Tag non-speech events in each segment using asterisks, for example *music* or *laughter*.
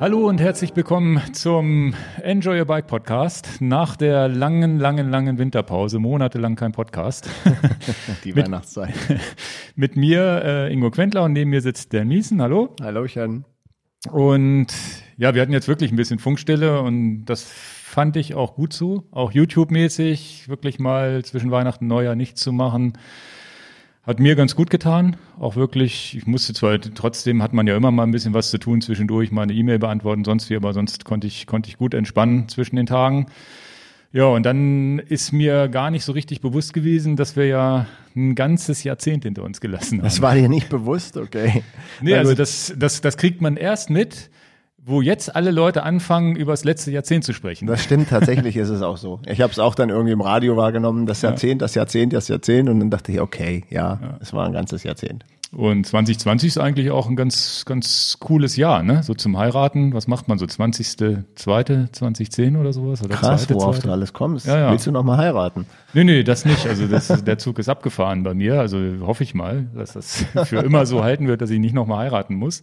Hallo und herzlich willkommen zum Enjoy Your Bike Podcast. Nach der langen, langen, langen Winterpause, monatelang kein Podcast. *laughs* Die mit, Weihnachtszeit. *laughs* Mit mir äh, Ingo Quentler und neben mir sitzt der Miesen. Hallo. Hallöchen. Und ja, wir hatten jetzt wirklich ein bisschen Funkstille und das fand ich auch gut so, auch YouTube-mäßig, wirklich mal zwischen Weihnachten und Neujahr nichts zu machen. Hat mir ganz gut getan. Auch wirklich, ich musste zwar, trotzdem hat man ja immer mal ein bisschen was zu tun zwischendurch, mal eine E-Mail beantworten, sonst wie, aber sonst konnte ich, konnte ich gut entspannen zwischen den Tagen. Ja, und dann ist mir gar nicht so richtig bewusst gewesen, dass wir ja ein ganzes Jahrzehnt hinter uns gelassen haben. Das war dir nicht bewusst, okay. Nee, also das, das, das kriegt man erst mit, wo jetzt alle Leute anfangen, über das letzte Jahrzehnt zu sprechen. Das stimmt, tatsächlich ist es auch so. Ich habe es auch dann irgendwie im Radio wahrgenommen, das Jahrzehnt, das Jahrzehnt, das Jahrzehnt und dann dachte ich, okay, ja, ja. es war ein ganzes Jahrzehnt. Und 2020 ist eigentlich auch ein ganz, ganz cooles Jahr, ne? So zum Heiraten. Was macht man so? 20. Zweite, 2010 oder sowas? Oder Krass, zweite, worauf zweite? du alles kommst. Ja, ja. Willst du noch mal heiraten? Nee, nee, das nicht. Also das, der Zug ist abgefahren bei mir. Also hoffe ich mal, dass das *laughs* für immer so halten wird, dass ich nicht noch mal heiraten muss.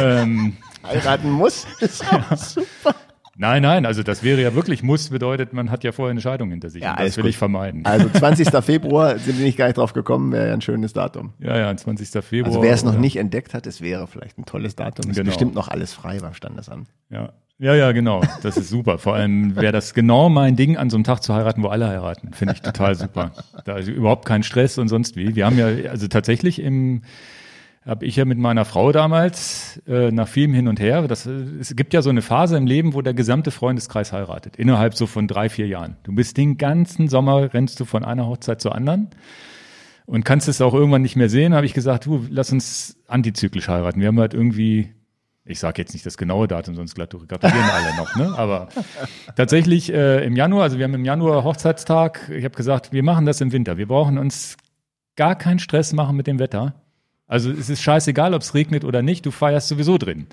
ähm, heiraten muss. *laughs* Ist auch ja. super. Nein, nein, also das wäre ja wirklich muss, bedeutet, man hat ja vorher eine Scheidung hinter sich. Ja, das will gut. ich vermeiden. Also *laughs* 20. Februar sind wir nicht gar nicht drauf gekommen, wäre ja ein schönes Datum. Ja, ja, 20. Februar. Also wer es noch nicht entdeckt hat, es wäre vielleicht ein tolles Datum. Es genau. ist bestimmt noch alles frei beim Standesamt. Ja. Ja, ja, genau. Das ist super. Vor allem wäre das genau mein Ding, an so einem Tag zu heiraten, wo alle heiraten. Finde ich total super. Da ist überhaupt kein Stress und sonst wie. Wir haben ja also tatsächlich im habe ich ja mit meiner Frau damals äh, nach vielem hin und her. Das, es gibt ja so eine Phase im Leben, wo der gesamte Freundeskreis heiratet, innerhalb so von drei, vier Jahren. Du bist den ganzen Sommer, rennst du von einer Hochzeit zur anderen und kannst es auch irgendwann nicht mehr sehen. Habe ich gesagt, du, lass uns antizyklisch heiraten. Wir haben halt irgendwie, ich sage jetzt nicht das genaue Datum, sonst gratulieren alle noch, ne? Aber tatsächlich äh, im Januar, also wir haben im Januar Hochzeitstag. Ich habe gesagt, wir machen das im Winter. Wir brauchen uns gar keinen Stress machen mit dem Wetter also es ist scheißegal, ob es regnet oder nicht, du feierst sowieso drin.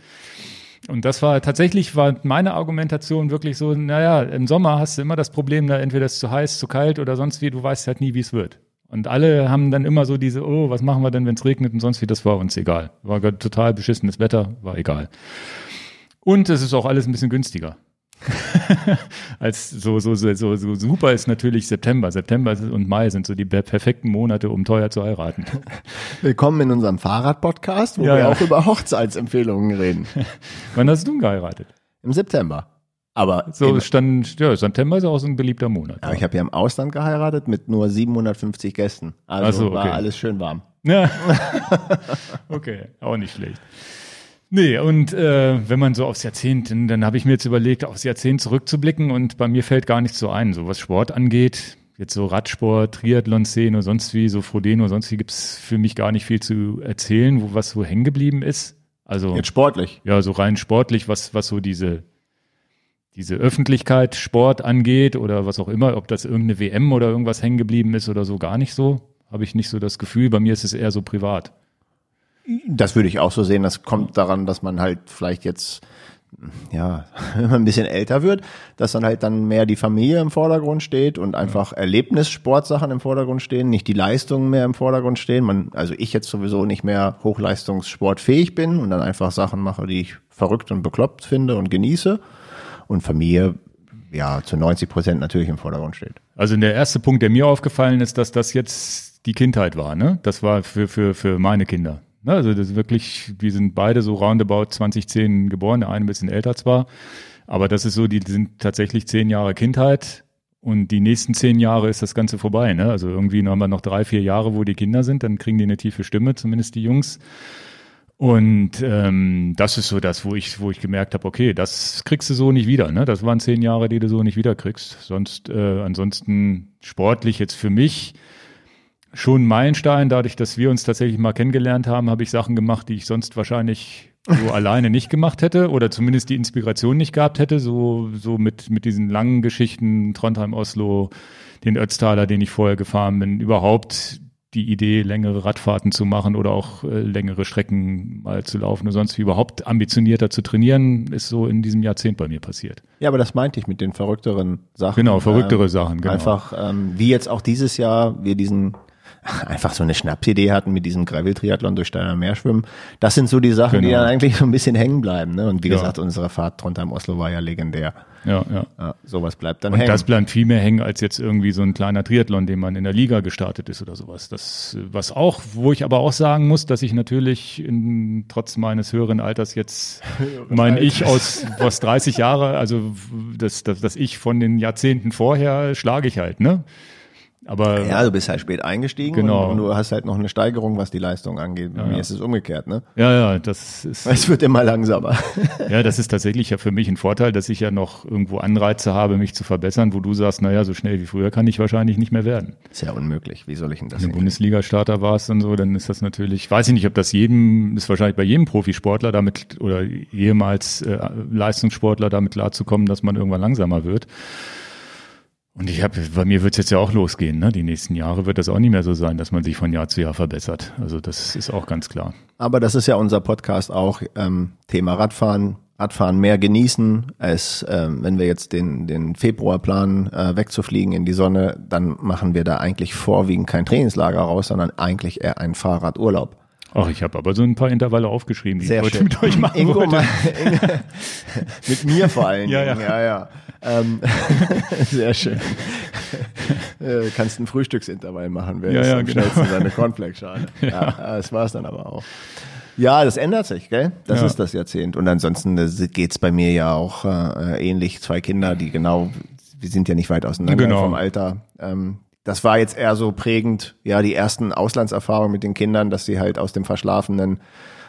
Und das war tatsächlich war meine Argumentation wirklich so, naja, im Sommer hast du immer das Problem, da entweder ist es zu heiß, zu kalt oder sonst wie, du weißt halt nie, wie es wird. Und alle haben dann immer so diese, oh, was machen wir denn, wenn es regnet und sonst wie, das war uns egal. War total beschissenes Wetter, war egal. Und es ist auch alles ein bisschen günstiger. *laughs* als so, so, so, so, so super ist natürlich September. September und Mai sind so die perfekten Monate, um teuer zu heiraten. *laughs* Willkommen in unserem Fahrrad-Podcast, wo ja, wir ja. auch über Hochzeitsempfehlungen reden. *laughs* Wann hast du geheiratet? Im September. Aber so stand, ja, September ist auch so ein beliebter Monat. Aber ja. ich habe ja im Ausland geheiratet mit nur 750 Gästen. Also so, okay. war alles schön warm. Ja. okay, auch nicht schlecht. Nee, und äh, wenn man so aufs Jahrzehnt, dann, dann habe ich mir jetzt überlegt, aufs Jahrzehnt zurückzublicken und bei mir fällt gar nichts so ein, so was Sport angeht. Jetzt so Radsport, Triathlon-Szene, sonst wie, so Frodeno, sonst wie gibt's für mich gar nicht viel zu erzählen, wo was so hängen geblieben ist. Also jetzt sportlich. Ja, so rein sportlich, was was so diese diese Öffentlichkeit Sport angeht oder was auch immer, ob das irgendeine WM oder irgendwas hängen geblieben ist oder so, gar nicht so. Habe ich nicht so das Gefühl. Bei mir ist es eher so privat. Das würde ich auch so sehen. Das kommt daran, dass man halt vielleicht jetzt ja, *laughs* wenn man ein bisschen älter wird, dass dann halt dann mehr die Familie im Vordergrund steht und einfach Erlebnissportsachen im Vordergrund stehen, nicht die Leistungen mehr im Vordergrund stehen. Man, also ich jetzt sowieso nicht mehr hochleistungssportfähig bin und dann einfach Sachen mache, die ich verrückt und bekloppt finde und genieße. Und Familie ja zu 90 Prozent natürlich im Vordergrund steht. Also der erste Punkt, der mir aufgefallen ist, dass das jetzt die Kindheit war, ne? Das war für, für, für meine Kinder. Ne, also das ist wirklich, wir sind beide so roundabout 2010 geboren, der eine ein bisschen älter zwar, aber das ist so, die sind tatsächlich zehn Jahre Kindheit und die nächsten zehn Jahre ist das Ganze vorbei. Ne? Also irgendwie haben wir noch drei, vier Jahre, wo die Kinder sind, dann kriegen die eine tiefe Stimme, zumindest die Jungs. Und ähm, das ist so das, wo ich, wo ich gemerkt habe, okay, das kriegst du so nicht wieder. Ne? Das waren zehn Jahre, die du so nicht wieder kriegst. Sonst, äh, ansonsten sportlich jetzt für mich schon ein Meilenstein. Dadurch, dass wir uns tatsächlich mal kennengelernt haben, habe ich Sachen gemacht, die ich sonst wahrscheinlich so *laughs* alleine nicht gemacht hätte oder zumindest die Inspiration nicht gehabt hätte. So, so mit, mit diesen langen Geschichten, Trondheim, Oslo, den Ötztaler, den ich vorher gefahren bin, überhaupt die Idee, längere Radfahrten zu machen oder auch äh, längere Strecken mal zu laufen und sonst wie überhaupt ambitionierter zu trainieren, ist so in diesem Jahrzehnt bei mir passiert. Ja, aber das meinte ich mit den verrückteren Sachen. Genau, verrücktere äh, Sachen, genau. Einfach, ähm, wie jetzt auch dieses Jahr wir diesen einfach so eine Schnapsidee hatten mit diesem Gravel-Triathlon durch Steiner Meer schwimmen. Das sind so die Sachen, die Genau. dann eigentlich so ein bisschen hängen bleiben. Ne? Und wie Ja. gesagt, unsere Fahrt Trondheim-Oslo war ja legendär. Ja, ja. Ja, sowas bleibt dann Und hängen. das bleibt viel mehr hängen als jetzt irgendwie so ein kleiner Triathlon, den man in der Liga gestartet ist oder sowas. Das, was auch, wo ich aber auch sagen muss, dass ich natürlich in, trotz meines höheren Alters jetzt mein Ich aus, aus 30 Jahre, also das, das, das Ich von den Jahrzehnten vorher schlage ich halt, ne? Aber ja, du bist halt spät eingestiegen Genau. und, du hast halt noch eine Steigerung, was die Leistung angeht. Bei mir ist es umgekehrt, ne? ja, ja, das ist, Es wird immer langsamer. *laughs* ja, das ist tatsächlich ja für mich ein Vorteil, dass ich ja noch irgendwo Anreize habe, mich zu verbessern, wo du sagst, naja, so schnell wie früher kann ich wahrscheinlich nicht mehr werden. Ist ja unmöglich. Wie soll ich denn das Wenn du? Bundesliga-Starter warst und so, dann ist das natürlich, weiß ich nicht, ob das jedem, ist wahrscheinlich bei jedem Profisportler damit oder jemals äh, Leistungssportler damit klarzukommen, dass man irgendwann langsamer wird. Und ich habe, bei mir wird es jetzt ja auch losgehen, ne? Die nächsten Jahre wird das auch nicht mehr so sein, dass man sich von Jahr zu Jahr verbessert. Also das ist auch ganz klar. Aber das ist ja unser Podcast auch ähm, Thema Radfahren. Radfahren mehr genießen, als ähm, wenn wir jetzt den, den Februar planen, äh, wegzufliegen in die Sonne, dann machen wir da eigentlich vorwiegend kein Trainingslager raus, sondern eigentlich eher einen Fahrradurlaub. Ach, ich habe aber so ein paar Intervalle aufgeschrieben, die ich heute mit euch machen Ingo, wollte. *laughs* *laughs* mit mir vor allen Ja, Dingen. Ja, ja. Ähm, *laughs* sehr schön. Äh, kannst ein Frühstücksintervall machen, wer Ja, ja, am genau. schnellsten seine Cornflakes-Schale. Ja. ja, das war's dann aber auch. Ja, das ändert sich, gell? Das Ja. ist das Jahrzehnt. Und ansonsten äh, geht's bei mir ja auch äh, ähnlich. Zwei Kinder, die genau, wir sind ja nicht weit auseinander Genau. vom Alter. Ähm, das war jetzt eher so prägend, ja, die ersten Auslandserfahrungen mit den Kindern, dass sie halt aus dem verschlafenen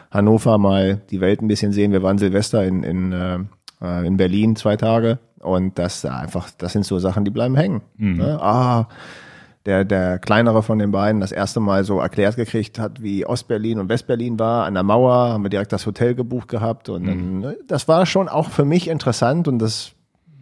Hannover mal die Welt ein bisschen sehen. Wir waren Silvester in, in, äh, äh, in Berlin zwei Tage und das da einfach, das sind so Sachen, die bleiben hängen. Ne? Ah, der, der kleinere von den beiden das erste Mal so erklärt gekriegt hat, wie Ostberlin und Westberlin war. An der Mauer haben wir direkt das Hotel gebucht gehabt und dann, ne, das war schon auch für mich interessant und das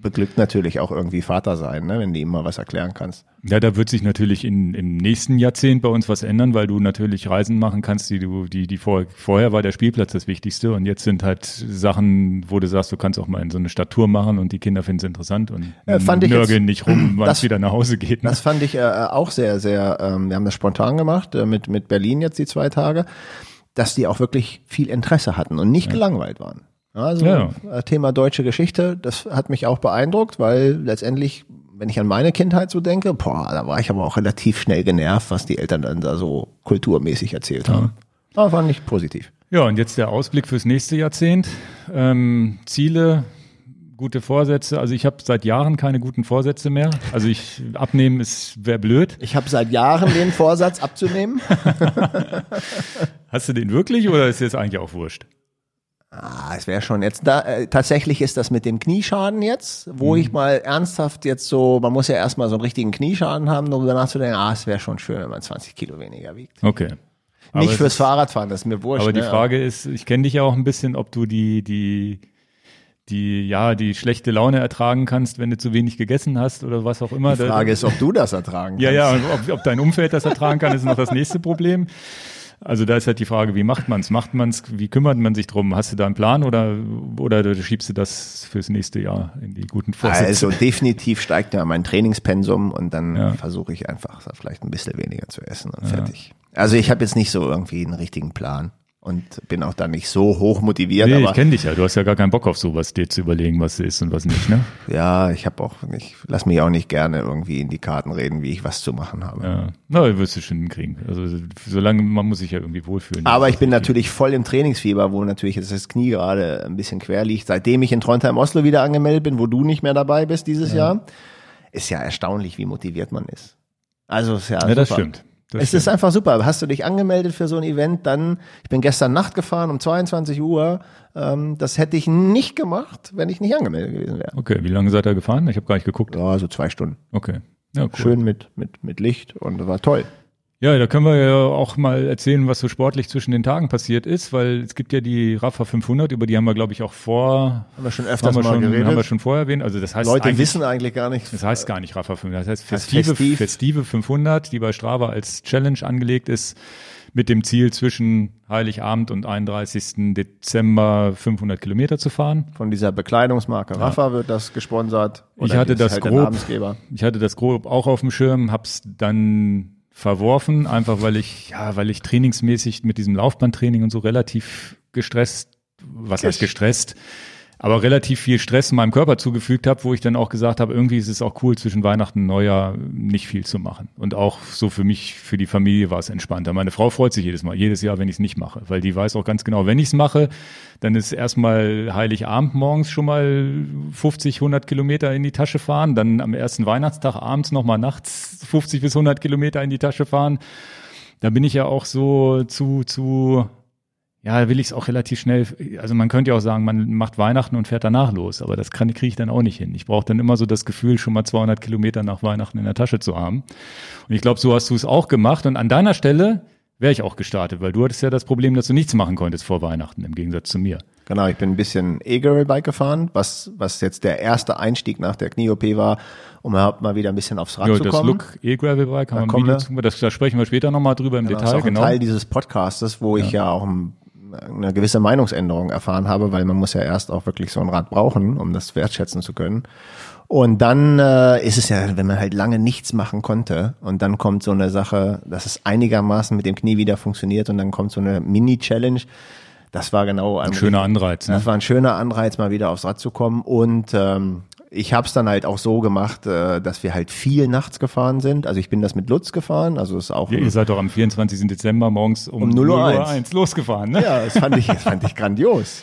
beglückt natürlich auch irgendwie Vater sein, ne, wenn du ihm mal was erklären kannst. Ja, da wird sich natürlich in, im nächsten Jahrzehnt bei uns was ändern, weil du natürlich Reisen machen kannst, die du, die, die vor, vorher war der Spielplatz das Wichtigste und jetzt sind halt Sachen, wo du sagst, du kannst auch mal in so eine Stadttour machen und die Kinder finden es interessant und Ja, fand ich nörgeln nicht rum, *clears throat* wann es wieder nach Hause geht. Ne? Das fand ich äh, auch sehr, sehr, ähm, wir haben das spontan gemacht, äh, mit, mit Berlin jetzt die zwei Tage, dass die auch wirklich viel Interesse hatten und nicht gelangweilt waren. Also Ja. äh, Thema deutsche Geschichte, das hat mich auch beeindruckt, weil letztendlich, wenn ich an meine Kindheit so denke, boah, da war ich aber auch relativ schnell genervt, was die Eltern dann da so kulturmäßig erzählt haben. Aber fand ich positiv. Ja, und jetzt der Ausblick fürs nächste Jahrzehnt. Ähm, Ziele, gute Vorsätze. Also ich habe seit Jahren keine guten Vorsätze mehr. Also ich abnehmen ist wäre blöd. Ich habe seit Jahren den Vorsatz abzunehmen. *laughs* Hast du den wirklich oder ist jetzt eigentlich auch wurscht? Ah, es wäre schon jetzt da. Äh, tatsächlich ist das mit dem Knieschaden jetzt, wo Mhm. ich mal ernsthaft jetzt so, man muss ja erstmal so einen richtigen Knieschaden haben, um darüber nachzudenken, ah, es wäre schon schön, wenn man 20 Kilo weniger wiegt. Okay. Aber Nicht fürs ist- Fahrradfahren, das ist mir wurscht. Aber die ne? Frage ist, ich kenne dich ja auch ein bisschen, ob du die, die, die, ja, die schlechte Laune ertragen kannst, wenn du zu wenig gegessen hast oder was auch immer. die Frage ist, ob du das ertragen kannst. Ja, ja, und ob, ob dein Umfeld das ertragen kann, ist noch das nächste Problem. Also da ist halt die Frage, wie macht man's? Macht man's? Wie kümmert man sich drum? Hast du da einen Plan oder oder schiebst du das fürs nächste Jahr in die guten Vorsätze? Also definitiv steigt ja mein Trainingspensum und dann Ja. versuche ich einfach vielleicht ein bisschen weniger zu essen und fertig. Also ich habe jetzt nicht so irgendwie einen richtigen Plan und bin auch da nicht so hoch motiviert, nee, aber ich kenne dich ja. Du hast ja gar keinen Bock auf sowas, dir zu überlegen, was ist und was nicht, ne? ja, ich habe auch nicht, lass mich auch nicht gerne irgendwie in die Karten reden, wie ich was zu machen habe. Ja. Na, wirst du schon hinkriegen. Also solange man muss sich ja irgendwie wohlfühlen. Aber Das ich bin natürlich voll im Trainingsfieber, wo natürlich jetzt das Knie gerade ein bisschen quer liegt. Seitdem ich in Trondheim Oslo wieder angemeldet bin, wo du nicht mehr dabei bist dieses Jahr, ist ja erstaunlich, wie motiviert man ist. Also ist ja, Ja, das super. stimmt. Das es stimmt. ist einfach super. Hast du dich angemeldet für so ein Event, dann, ich bin gestern Nacht gefahren um 22 Uhr. Ähm, das hätte ich nicht gemacht, wenn ich nicht angemeldet gewesen wäre. Okay, wie lange seid ihr gefahren? Ich habe gar nicht geguckt. Ja, so zwei Stunden. Okay. Ja, cool. Schön mit, mit, mit Licht und war toll. Ja, da können wir ja auch mal erzählen, was so sportlich zwischen den Tagen passiert ist, weil es gibt ja die Rafa 500, über die haben wir, glaube ich, auch vor, Haben wir schon haben öfters wir mal schon, geredet. haben wir schon vorher erwähnt. Also das heißt Leute eigentlich, wissen eigentlich gar nicht. das heißt gar nicht Rafa 500, das heißt Festive, Festiv. Festive 500, die bei Strava als Challenge angelegt ist, mit dem Ziel zwischen Heiligabend und 31. Dezember 500 Kilometer zu fahren. Von dieser Bekleidungsmarke Rafa wird das gesponsert. Ich hatte das halt grob, ich hatte das grob auch auf dem Schirm, hab's dann verworfen, einfach weil ich, ja, weil ich trainingsmäßig mit diesem Laufbandtraining und so relativ gestresst, was heißt gestresst, aber relativ viel Stress in meinem Körper zugefügt habe, wo ich dann auch gesagt habe, irgendwie ist es auch cool, zwischen Weihnachten und Neujahr nicht viel zu machen. Und auch so für mich, für die Familie war es entspannter. Meine Frau freut sich jedes Mal, jedes Jahr, wenn ich es nicht mache, weil die weiß auch ganz genau, wenn ich es mache, dann ist erstmal Heiligabend morgens schon mal 50, 100 Kilometer in die Tasche fahren, dann am ersten Weihnachtstag abends nochmal nachts 50 bis 100 Kilometer in die Tasche fahren. Da bin ich ja auch so zu, zu ja, will ich es auch relativ schnell, also man könnte ja auch sagen, man macht Weihnachten und fährt danach los, aber das kriege ich dann auch nicht hin. Ich brauche dann immer so das Gefühl, schon mal 200 Kilometer nach Weihnachten in der Tasche zu haben. Und ich glaube, so hast du es auch gemacht und an deiner Stelle wäre ich auch gestartet, weil du hattest ja das Problem, dass du nichts machen konntest vor Weihnachten, im Gegensatz zu mir. Genau, ich bin ein bisschen E-Gravel-Bike gefahren, was, was jetzt der erste Einstieg nach der Knie-OP war, um überhaupt mal wieder ein bisschen aufs Rad jo, zu das kommen. Look E-Gravel-Bike, haben wir ein Video zu, das, da sprechen wir später nochmal drüber im Genau, Detail. ist auch ein Genau. Teil dieses Podcastes, wo ich ja auch ein eine gewisse Meinungsänderung erfahren habe, weil man muss ja erst auch wirklich so ein Rad brauchen, um das wertschätzen zu können. Und dann äh, ist es ja, wenn man halt lange nichts machen konnte und dann kommt so eine Sache, dass es einigermaßen mit dem Knie wieder funktioniert und dann kommt so eine Mini-Challenge. Das war genau ein, Ein schöner Anreiz. Ne? das war ein schöner Anreiz, mal wieder aufs Rad zu kommen. Und ähm, ich habe es dann halt auch so gemacht, äh, dass wir halt viel nachts gefahren sind. Also ich bin das mit Lutz gefahren, also ist auch Ja, ihr seid doch am 24. Dezember morgens um, Um 0 Uhr 1 losgefahren, ne? Ja, das fand ich, das fand ich grandios.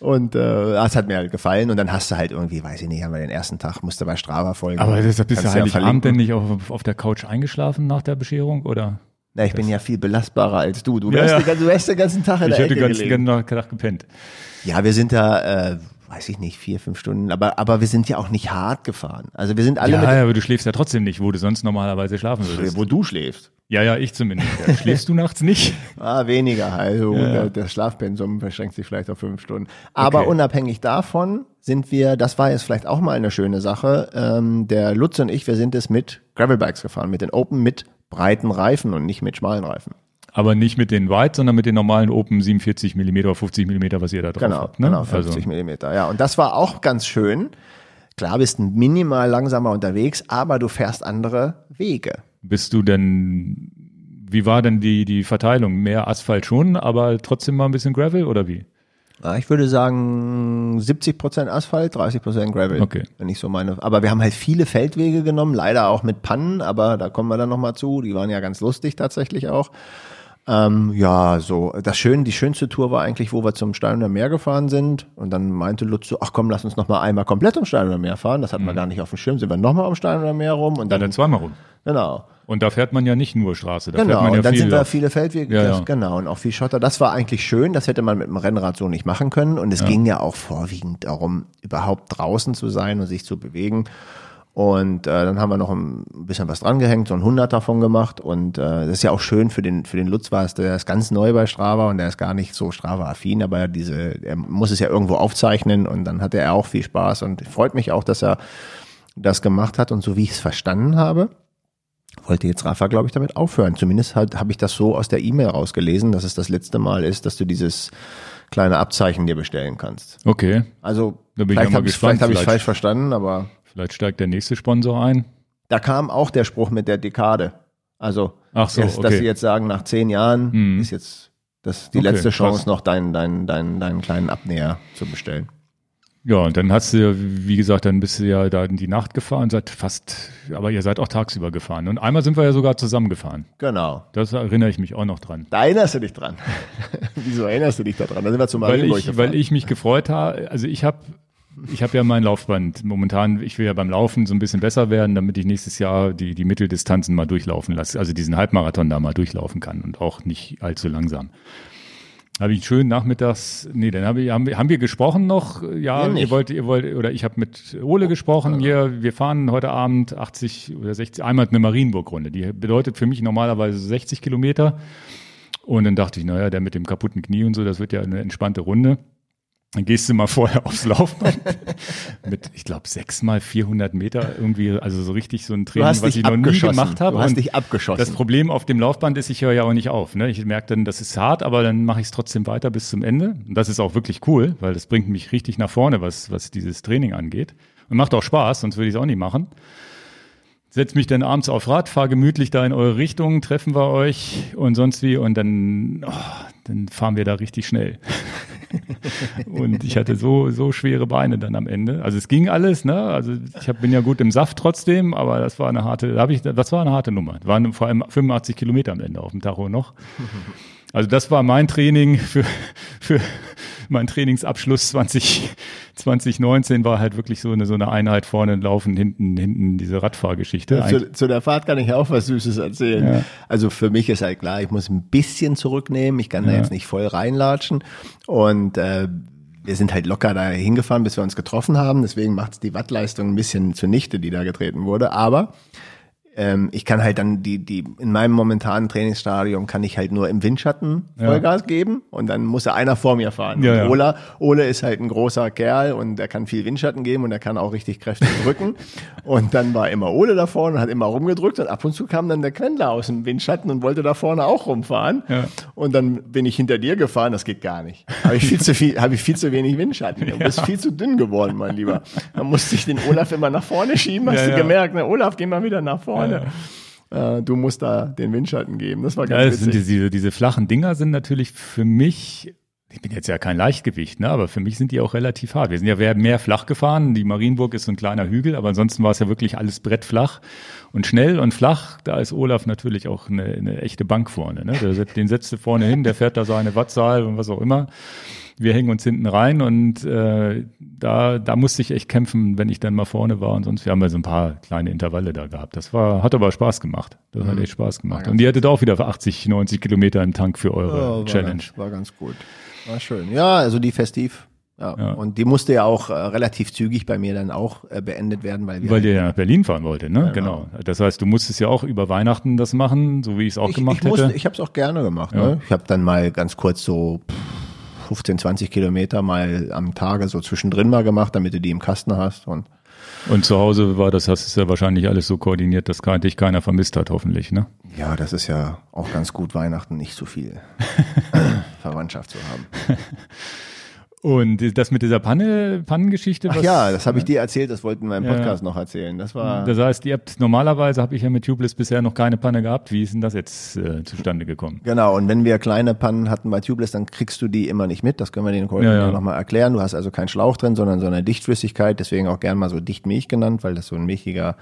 Und äh, das hat mir halt gefallen. Und dann hast du halt irgendwie, weiß ich nicht, haben wir den ersten Tag, musste bei Strava folgen. Aber deshalb bist du Kannst ja Heiligabend denn nicht auf, auf der Couch eingeschlafen nach der Bescherung, oder? Na, ich bin ja viel belastbarer als du. Du Ja, wärst, ja. Den, ganzen- du wärst den ganzen Tag in Ich der hätte Ecke ganz, gelegen. ganz Tag gepennt. Ja, wir sind da, äh, weiß ich nicht, vier, fünf Stunden. Aber, aber wir sind ja auch nicht hart gefahren. Also wir sind alle Ja, mit, ja, aber du schläfst ja trotzdem nicht, wo du sonst normalerweise schlafen würdest. wo du schläfst. Ja, ja, ich zumindest. Ja. *laughs* Schläfst du nachts nicht? Ah, weniger. Also Ja. der, der Schlafpensum beschränkt sich vielleicht auf fünf Stunden. Aber Okay. unabhängig davon sind wir, das war jetzt vielleicht auch mal eine schöne Sache, ähm, der Lutz und ich, wir sind es mit Gravelbikes gefahren, mit den Open mit breiten Reifen und nicht mit schmalen Reifen. Aber nicht mit den White, sondern mit den normalen Open 47 mm oder 50 mm, was ihr da drauf Genau, habt. Ne? genau, 50 also, Millimeter. Ja, und das war auch ganz schön. Klar, bist minimal langsamer unterwegs, aber du fährst andere Wege. bist du denn, wie war denn die, die Verteilung? Mehr Asphalt schon, aber trotzdem mal ein bisschen Gravel oder wie? Ich würde sagen 70 Prozent Asphalt, 30 Prozent Gravel. Okay. Wenn ich so meine. Aber wir haben halt viele Feldwege genommen, leider auch mit Pannen, aber da kommen wir dann nochmal zu. Die waren ja ganz lustig tatsächlich auch. Ähm, ja, so das schön, die schönste Tour war eigentlich, wo wir zum Steinerner Meer gefahren sind. Und dann meinte Lutz so, ach komm, lass uns noch mal einmal komplett um Steinerner Meer fahren. Das hatten wir gar nicht auf dem Schirm. Sind wir noch mal um Steinerner Meer rum und Ja, dann, dann zweimal rum. genau. Und da fährt man ja nicht nur Straße, da Genau, fährt man ja und dann viel sind wir Lauf. viele Feldwege, Ja, das, ja. genau, und auch viel Schotter. Das war eigentlich schön, das hätte man mit dem Rennrad so nicht machen können. Und es ging ja auch vorwiegend darum, überhaupt draußen zu sein und sich zu bewegen. Und äh, dann haben wir noch ein bisschen was drangehängt, so ein Hunderter von gemacht. Und äh, das ist ja auch schön für den für den Lutz war es, der ist ganz neu bei Strava und der ist gar nicht so Strava-affin, aber diese, er muss es ja irgendwo aufzeichnen und dann hatte er auch viel Spaß und freut mich auch, dass er das gemacht hat. Und so wie ich es verstanden habe, wollte jetzt Rafa, glaube ich, damit aufhören. Zumindest halt, habe ich das so aus der E-Mail rausgelesen, dass es das letzte Mal ist, dass du dieses kleine Abzeichen dir bestellen kannst. Okay, Also vielleicht habe ich vielleicht hab ich vielleicht. falsch verstanden, aber vielleicht steigt der nächste Sponsor ein. da kam auch der Spruch mit der Dekade. Also, Ach so, jetzt, dass okay. sie jetzt sagen, nach zehn Jahren Mhm. ist jetzt das die Okay, letzte krass. Chance, noch deinen, deinen, deinen, deinen kleinen Abnäher zu bestellen. Ja, und dann hast du, ja, wie gesagt, dann bist du ja da in die Nacht gefahren, seid fast, aber ihr seid auch tagsüber gefahren. Und einmal sind wir ja sogar zusammen gefahren. Genau. Das erinnere ich mich auch noch dran. Da erinnerst du dich dran. *laughs* Wieso erinnerst du dich da dran? Da sind wir zum Weil Marienburg ich, gefahren. weil ich mich gefreut habe, also ich habe ich habe ja mein Laufband momentan, ich will ja beim Laufen so ein bisschen besser werden, damit ich nächstes Jahr die, die Mitteldistanzen mal durchlaufen lasse, also diesen Halbmarathon da mal durchlaufen kann und auch nicht allzu langsam. Habe ich schön nachmittags, nee, dann habe ich, haben, wir, haben wir gesprochen noch, ja, nicht. ihr wollt, ihr wollt, oder ich habe mit Ole gesprochen, wir, wir fahren heute Abend 80 oder 60, einmal eine Marienburg-Runde, die bedeutet für mich normalerweise 60 Kilometer und dann dachte ich, naja, der mit dem kaputten Knie und so, das wird ja eine entspannte Runde. Dann gehst du mal vorher aufs Laufband *laughs* mit, ich glaube, sechs mal 400 Meter irgendwie, also so richtig so ein Training, was ich noch nie gemacht habe. Du hast Und dich abgeschossen. das Problem auf dem Laufband ist, ich höre ja auch nicht auf. Ne? Ich merke dann, das ist hart, aber dann mache ich es trotzdem weiter bis zum Ende. Und das ist auch wirklich cool, weil das bringt mich richtig nach vorne, was, was dieses Training angeht. Und macht auch Spaß, sonst würde ich es auch nicht machen. Setz mich dann abends auf Rad, fahr gemütlich da in eure Richtung, treffen wir euch und sonst wie und dann, oh, dann fahren wir da richtig schnell. *laughs* und ich hatte so, so schwere Beine dann am Ende. Also es ging alles, ne? Also ich hab, bin ja gut im Saft trotzdem, aber das war eine harte, da hab ich, das war eine harte Nummer. Waren vor allem 85 Kilometer am Ende auf dem Tacho noch. *laughs* Also das war mein Training für, für mein Trainingsabschluss 20, 2019 war halt wirklich so eine, so eine Einheit vorne laufen, hinten, hinten diese Radfahrgeschichte. Ja, zu, zu, der Fahrt kann ich auch was Süßes erzählen. Ja. Also für mich ist halt klar, ich muss ein bisschen zurücknehmen. Ich kann ja. da jetzt nicht voll reinlatschen. Und äh, wir sind halt locker da hingefahren, bis wir uns getroffen haben. Deswegen macht es die Wattleistung ein bisschen zunichte, die da getreten wurde. Aber ähm, ich kann halt dann die, die, in meinem momentanen Trainingsstadium kann ich halt nur im Windschatten Vollgas ja. geben und dann muss er einer vor mir fahren. Ja, ja. Ola, Ole ist halt ein großer Kerl und er kann viel Windschatten geben und er kann auch richtig kräftig drücken. *laughs* und dann war immer Ole da vorne und hat immer rumgedrückt und ab und zu kam dann der Quendler aus dem Windschatten und wollte da vorne auch rumfahren. Ja. Und dann bin ich hinter dir gefahren, das geht gar nicht. Habe ich viel zu viel, habe ich viel zu wenig Windschatten. Du bist *laughs* viel zu dünn geworden, mein Lieber. Dann musste ich den Olaf immer nach vorne schieben, hast du gemerkt, ne? Olaf, geh mal wieder nach vorne vorne. Ja. Äh, du musst da den Windschatten geben. Das war ganz ja, das sind diese, diese flachen Dinger sind natürlich für mich ich bin jetzt ja kein Leichtgewicht, ne, aber für mich sind die auch relativ hart. Wir sind ja mehr flach gefahren. Die Marienburg ist so ein kleiner Hügel, aber ansonsten war es ja wirklich alles brettflach und schnell und flach. Da ist Olaf natürlich auch eine, eine echte Bank vorne. Ne? Den setzt du vorne hin, der fährt da seine Wattzahl und was auch immer wir hängen uns hinten rein und äh, da, da musste ich echt kämpfen, wenn ich dann mal vorne war und sonst, wir haben ja so ein paar kleine Intervalle da gehabt. Das war, hat aber Spaß gemacht. Das mhm. hat echt Spaß gemacht. Und ihr hattet auch wieder 80, 90 Kilometer im Tank für eure ja, war Challenge. Ganz, war ganz gut. War schön. Ja, also die Festiv. Ja. ja. Und die musste ja auch äh, relativ zügig bei mir dann auch äh, beendet werden, weil wir. Weil ihr ja nach Berlin fahren wollte, ne? Genau. genau. Das heißt, du musstest ja auch über Weihnachten das machen, so wie ich es auch ich, gemacht ich musste, hätte. Ich habe es auch gerne gemacht. Ja. Ne? Ich habe dann mal ganz kurz so pff, 15, 20 Kilometer mal am Tage so zwischendrin mal gemacht, damit du die im Kasten hast und und zu Hause war das, hast du ja wahrscheinlich alles so koordiniert, dass dich keiner vermisst hat, hoffentlich, ne? Ja, das ist ja auch ganz gut, Weihnachten nicht so viel *laughs* Verwandtschaft zu haben. *laughs* Und das mit dieser Panne, Pannengeschichte. Ach ja, das habe ich dir erzählt, das wollten wir im Podcast ja. noch erzählen. Das war. Das heißt, ihr habt normalerweise habe ich ja mit Tubeless bisher noch keine Panne gehabt. Wie ist denn das jetzt äh, zustande gekommen? Genau, und wenn wir kleine Pannen hatten bei Tubeless, dann kriegst du die immer nicht mit. Das können wir den Kollegen ja, ja. nochmal erklären. Du hast also keinen Schlauch drin, sondern so eine Dichtflüssigkeit, deswegen auch gern mal so Dichtmilch genannt, weil das so ein milchiger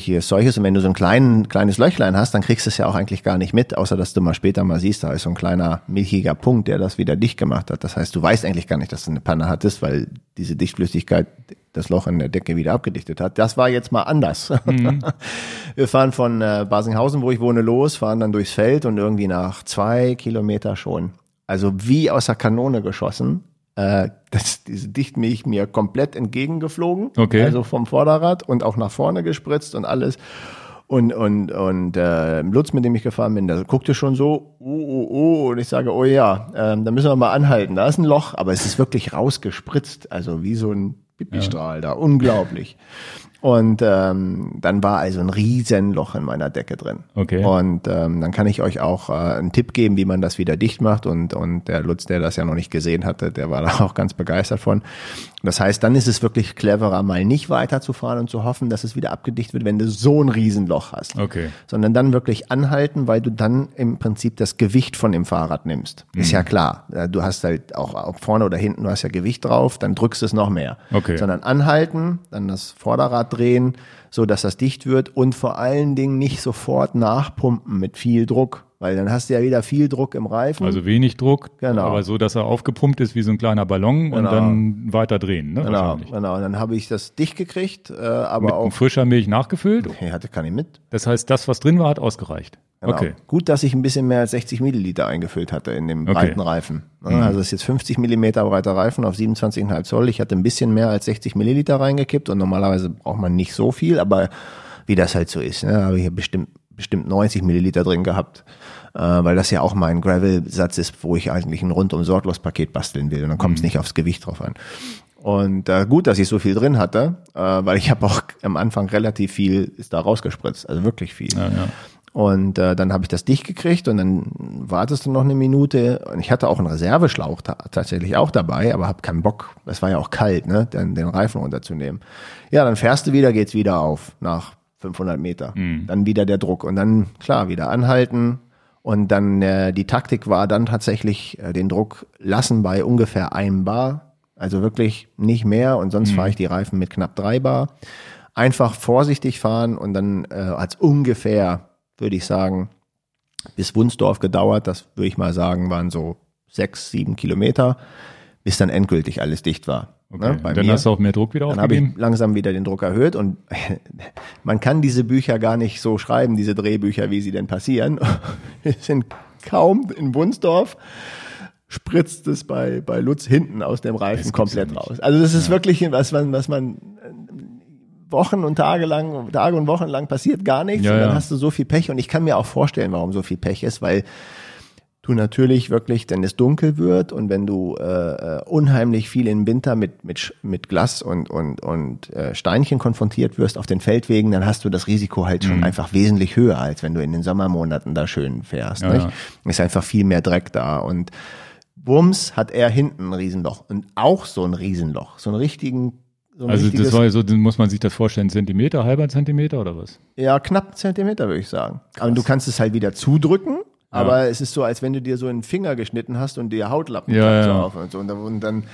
Zeug ist. Und wenn du so ein klein, kleines Löchlein hast, dann kriegst du es ja auch eigentlich gar nicht mit, außer dass du mal später mal siehst, da ist so ein kleiner milchiger Punkt, der das wieder dicht gemacht hat. Das heißt, du weißt eigentlich gar nicht, dass du eine Panne hattest, weil diese Dichtflüssigkeit das Loch in der Decke wieder abgedichtet hat. Das war jetzt mal anders. Mhm. *laughs* Wir fahren von äh, Basinghausen, wo ich wohne, los, fahren dann durchs Feld und irgendwie nach zwei Kilometer schon. Also wie aus der Kanone geschossen äh, das, diese Dichtmilch mir komplett entgegengeflogen, okay. also vom Vorderrad und auch nach vorne gespritzt und alles. Und, und, und äh, Lutz, mit dem ich gefahren bin, der guckte schon so, oh, oh, oh, und ich sage, oh ja, ähm, da müssen wir mal anhalten. Da ist ein Loch, aber es ist wirklich rausgespritzt, also wie so ein Pipistrahl ja. da, unglaublich. Und ähm, dann war also ein Riesenloch in meiner Decke drin. Okay. Und ähm, dann kann ich euch auch äh, einen Tipp geben, wie man das wieder dicht macht. Und, und der Lutz, der das ja noch nicht gesehen hatte, der war da *laughs* auch ganz begeistert von. Das heißt, dann ist es wirklich cleverer, mal nicht weiterzufahren und zu hoffen, dass es wieder abgedicht wird, wenn du so ein Riesenloch hast. Okay. Sondern dann wirklich anhalten, weil du dann im Prinzip das Gewicht von dem Fahrrad nimmst. Mhm. Ist ja klar. Du hast halt auch ob vorne oder hinten, du hast ja Gewicht drauf, dann drückst du es noch mehr. Okay. Sondern anhalten, dann das Vorderrad drehen, so dass das dicht wird und vor allen Dingen nicht sofort nachpumpen mit viel Druck weil dann hast du ja wieder viel Druck im Reifen. Also wenig Druck, genau. aber so, dass er aufgepumpt ist wie so ein kleiner Ballon genau. und dann weiter drehen. Ne? Genau, genau. Und dann habe ich das dicht gekriegt, äh, aber mit auch frischer Milch nachgefüllt. Nee, hatte keine mit. Das heißt, das, was drin war, hat ausgereicht. Genau. Okay. Gut, dass ich ein bisschen mehr als 60 Milliliter eingefüllt hatte in dem breiten okay. Reifen. Mhm. Also es ist jetzt 50 Millimeter breiter Reifen auf 27,5 Zoll. Ich hatte ein bisschen mehr als 60 Milliliter reingekippt und normalerweise braucht man nicht so viel, aber wie das halt so ist, ne, habe ich hier bestimmt bestimmt 90 Milliliter drin gehabt äh, weil das ja auch mein Gravel-Satz ist, wo ich eigentlich ein rundum sorglos Paket basteln will und dann kommt es mhm. nicht aufs Gewicht drauf an. Und äh, gut, dass ich so viel drin hatte, äh, weil ich *laughs* habe auch am Anfang relativ viel ist da rausgespritzt, also wirklich viel. Ja, ja. Und äh, dann habe ich das dicht gekriegt und dann wartest du noch eine Minute. Und ich hatte auch einen Reserveschlauch tatsächlich auch dabei, aber habe keinen Bock. Es war ja auch kalt, ne, den, den Reifen runterzunehmen. Ja, dann fährst du wieder, geht's wieder auf nach 500 Meter. Dann wieder der Druck und dann, klar, wieder anhalten. Und dann äh, die Taktik war dann tatsächlich äh, den Druck lassen bei ungefähr einem Bar. Also wirklich nicht mehr und sonst fahre ich die Reifen mit knapp drei Bar. Einfach vorsichtig fahren und dann äh, als ungefähr, würde ich sagen, bis Wunsdorf gedauert. Das würde ich mal sagen, waren so sechs, sieben Kilometer, bis dann endgültig alles dicht war. Okay. Ne, dann mir. hast du auch mehr Druck wieder Dann habe ich aufgegeben. langsam wieder den Druck erhöht und *laughs* man kann diese Bücher gar nicht so schreiben, diese Drehbücher, wie sie denn passieren. *laughs* Wir sind kaum in Wunsdorf spritzt es bei, bei Lutz hinten aus dem Reifen komplett ja raus. Also das ist wirklich was man, was man Wochen und Tage lang, Tage und Wochen lang passiert gar nichts Ja, und dann ja. hast du so viel Pech und ich kann mir auch vorstellen, warum so viel Pech ist, weil du natürlich wirklich, wenn es dunkel wird und wenn du äh, äh, unheimlich viel im Winter mit mit mit Glas und und und äh, Steinchen konfrontiert wirst auf den Feldwegen, dann hast du das Risiko halt Mhm. schon einfach wesentlich höher, als wenn du in den Sommermonaten da schön fährst. Ja, nicht? ja. Ist einfach viel mehr Dreck da und Wumms hat er hinten ein Riesenloch und auch so ein Riesenloch, so einen richtigen so Also das war ja so, muss man sich das vorstellen, Zentimeter, halber Zentimeter oder was? ja knapp einen Zentimeter würde ich sagen. Aber du kannst es halt wieder zudrücken. Aber es ist so, als wenn du dir so einen Finger geschnitten hast und dir Hautlappen Ja, ja. auf und so. Und dann, und dann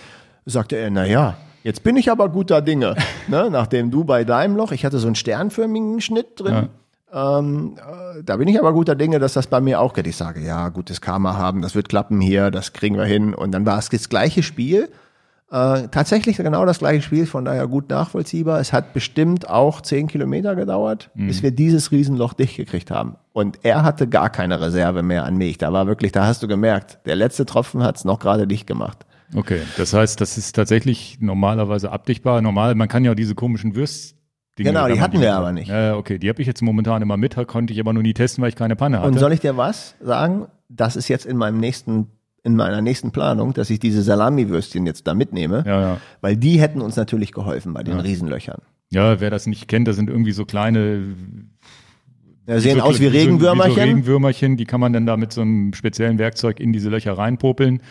sagte er, na ja, jetzt bin ich aber guter Dinge. *laughs* ne? Nachdem du bei deinem Loch, ich hatte so einen sternförmigen Schnitt drin. Ähm, äh, da bin ich aber guter Dinge, dass das bei mir auch geht. Ich sage, ja, gutes Karma haben, das wird klappen hier, das kriegen wir hin. Und dann war es das gleiche Spiel. Äh, tatsächlich genau das gleiche Spiel, von daher gut nachvollziehbar. Es hat bestimmt auch zehn Kilometer gedauert, bis wir dieses Riesenloch dicht gekriegt haben. Und er hatte gar keine Reserve mehr an Milch. Da war wirklich, da hast du gemerkt, der letzte Tropfen hat es noch gerade dicht gemacht. Okay, das heißt, das ist tatsächlich normalerweise abdichtbar. Normal, man kann ja auch diese komischen Würst Genau, die hatten wir aber nicht. Ja, okay, die habe ich jetzt momentan immer mit, konnte ich aber noch nie testen, weil ich keine Panne hatte. Und soll ich dir was sagen? Das ist jetzt in meinem nächsten, in meiner nächsten Planung, dass ich diese Salami-Würstchen jetzt da mitnehme, ja, ja. weil die hätten uns natürlich geholfen bei den Riesenlöchern. Ja, wer das nicht kennt, das sind irgendwie so kleine Ja, sehen so, aus wie so- Wie so Regenwürmerchen. Regenwürmerchen, die kann man dann da mit so einem speziellen Werkzeug in diese Löcher reinpopeln.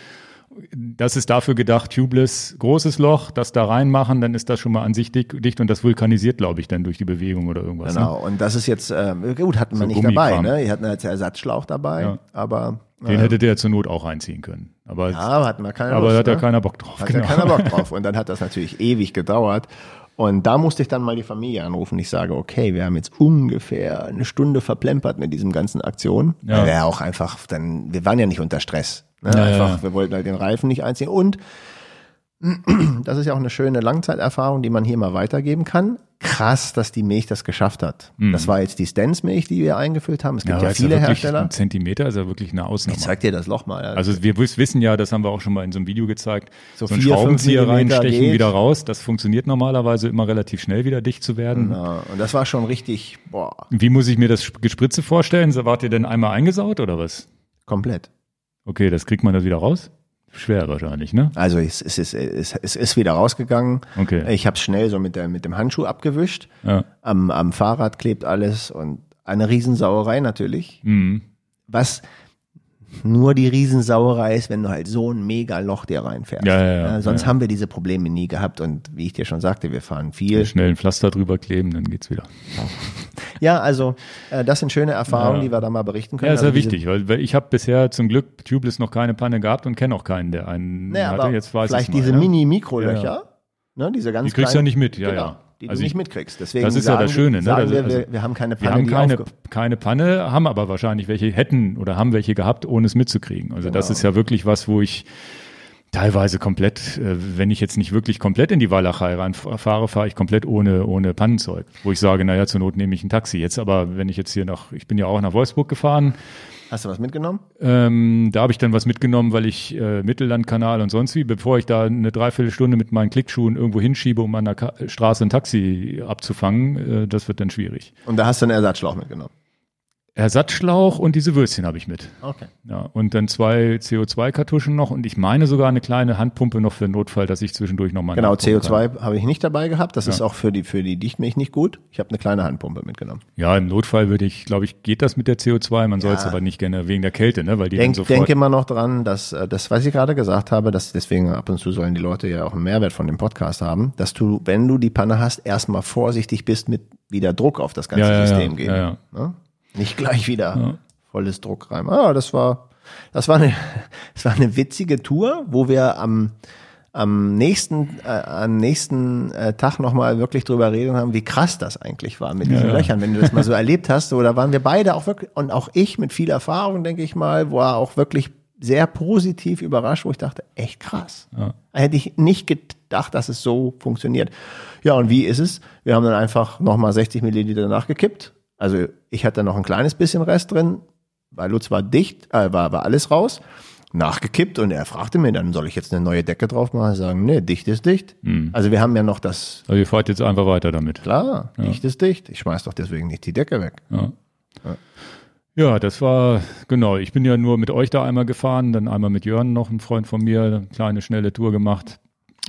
Das ist dafür gedacht, tubeless, großes Loch, das da reinmachen, dann ist das schon mal an sich dick, dicht und das vulkanisiert, glaube ich, dann durch die Bewegung oder irgendwas. Ne? Genau, und das ist jetzt, ähm, gut, hatten wir So nicht dabei, ne? Die hatten jetzt Ersatzschlauch dabei, Ja. aber Den hätte der zur Not auch reinziehen können. Aber, ja, hatten wir keine aber Lust, da hat ja ne? keiner Bock drauf. Hat ja keiner Bock *laughs* drauf. Und dann hat das natürlich ewig gedauert. Und da musste ich dann mal die Familie anrufen. Ich sage, okay, wir haben jetzt ungefähr eine Stunde verplempert mit diesem ganzen Aktion. Ja. Wir auch einfach dann, wir waren ja nicht unter Stress. Ne? Ja, einfach, ja. wir wollten halt den Reifen nicht einziehen. Und *clears throat* das ist ja auch eine schöne Langzeiterfahrung, die man hier mal weitergeben kann. Krass, dass die Milch das geschafft hat. Das war jetzt die Stance-Milch, die wir eingefüllt haben. Es gibt Mhm. Ja, ja, ja viele wirklich Hersteller. Ein Zentimeter ist ja wirklich eine Ausnahme. Ich zeig dir das Loch mal. Also wir wiss- wissen ja, das haben wir auch schon mal in so einem Video gezeigt, So so, vier, Schraubenzieher reinstechen, geht. wieder raus. Das funktioniert normalerweise immer relativ schnell wieder dicht zu werden. Ja, und das war schon richtig, boah, Wie muss ich mir das Gespritze vorstellen? Wart ihr denn einmal eingesaut oder was? komplett. Okay, das kriegt man das wieder raus? Schwer wahrscheinlich, ne? Also es, es, ist, es, es ist wieder rausgegangen. Okay. Ich habe schnell so mit, der, mit dem Handschuh abgewischt. Ja. Am, am Fahrrad klebt alles und eine Riesensauerei natürlich. Mhm. Was nur die Riesensauerei ist, wenn du halt so ein mega Loch dir reinfährst. Ja, ja, ja, sonst haben wir diese Probleme nie gehabt und wie ich dir schon sagte, wir fahren viel. Schnell ein Pflaster drüber kleben, dann geht's wieder. *laughs* Ja, also äh, das sind schöne Erfahrungen, die wir da mal berichten können. Ja, ist also ja diese- wichtig, weil, weil ich habe bisher zum Glück Tubeless noch keine Panne gehabt und kenne auch keinen, der einen Naja, hatte. aber Jetzt weiß vielleicht mal, diese ja. Mini-Mikrolöcher, ne, diese ganz Die kriegst du ja nicht mit, ja, genau, ja. Die Also du ich- nicht mitkriegst. Deswegen Das ist ja sagen, das Schöne, ne? Sagen Das- wir, also- wir, wir haben keine Wir Panne, haben die keine, keine Panne, haben aber wahrscheinlich welche hätten oder haben welche gehabt, ohne es mitzukriegen. Also das Genau. ist ja wirklich was, wo ich teilweise komplett, äh, wenn ich jetzt nicht wirklich komplett in die Walachei reinfahre, fahre ich komplett ohne, ohne Pannenzeug. Wo ich sage, naja, zur Not nehme ich ein Taxi. Jetzt aber, wenn ich jetzt hier nach, ich bin ja auch nach Wolfsburg gefahren, Hast du was mitgenommen? ähm, da habe ich dann was mitgenommen, weil ich äh, Mittellandkanal und sonst wie, bevor ich da eine Dreiviertelstunde mit meinen Klickschuhen irgendwo hinschiebe, um an der Ka Straße ein Taxi abzufangen, äh, das wird dann schwierig. Und da hast du einen Ersatzschlauch mitgenommen. Ersatzschlauch und diese Würstchen habe ich mit. Okay. Ja, und dann zwei CO2-Kartuschen noch und ich meine sogar eine kleine Handpumpe noch für den Notfall, dass ich zwischendurch nochmal Genau, CO2 habe ich nicht dabei gehabt. Das ist auch für die, für die Dichtmilch nicht gut. Ich habe eine kleine Handpumpe mitgenommen. Ja, im Notfall würde ich, glaube ich, geht das mit der CO2. Man soll es aber nicht gerne wegen der Kälte, ne? Weil die Denk, dann sofort. denke immer noch dran, dass äh, das, was ich gerade gesagt habe, dass deswegen ab und zu sollen die Leute ja auch einen Mehrwert von dem Podcast haben, dass du, wenn du die Panne hast, erstmal vorsichtig bist mit wieder Druck auf das ganze Ja, ja, ja. System geben. Ja, ja. Nicht gleich wieder volles Druck rein. Ah, das war, das war eine, *laughs* das war eine witzige Tour, wo wir am am nächsten, äh, am nächsten äh, Tag nochmal wirklich drüber reden haben, wie krass das eigentlich war mit diesen ja. Löchern, wenn du das mal so *laughs* erlebt hast. So, da waren wir beide auch wirklich, und auch ich mit viel Erfahrung, denke ich mal, war auch wirklich sehr positiv überrascht, wo ich dachte, echt krass. Ja. Hätte ich nicht gedacht, dass es so funktioniert. Ja, und wie ist es? Wir haben dann einfach nochmal 60 Milliliter nachgekippt. Also ich hatte noch ein kleines bisschen Rest drin, weil Lutz war dicht, äh, war, war alles raus, nachgekippt und er fragte mir dann, soll ich jetzt eine neue Decke drauf machen? Ich sagen, nee, dicht ist dicht. Also wir haben ja noch das, Also ihr fahrt jetzt einfach weiter damit. klar, dicht ist dicht. Ich schmeiß doch deswegen nicht die Decke weg. Ja. Ja, das war, genau, ich bin ja nur mit euch da einmal gefahren, dann einmal mit Jörn noch, ein Freund von mir, eine kleine, schnelle Tour gemacht.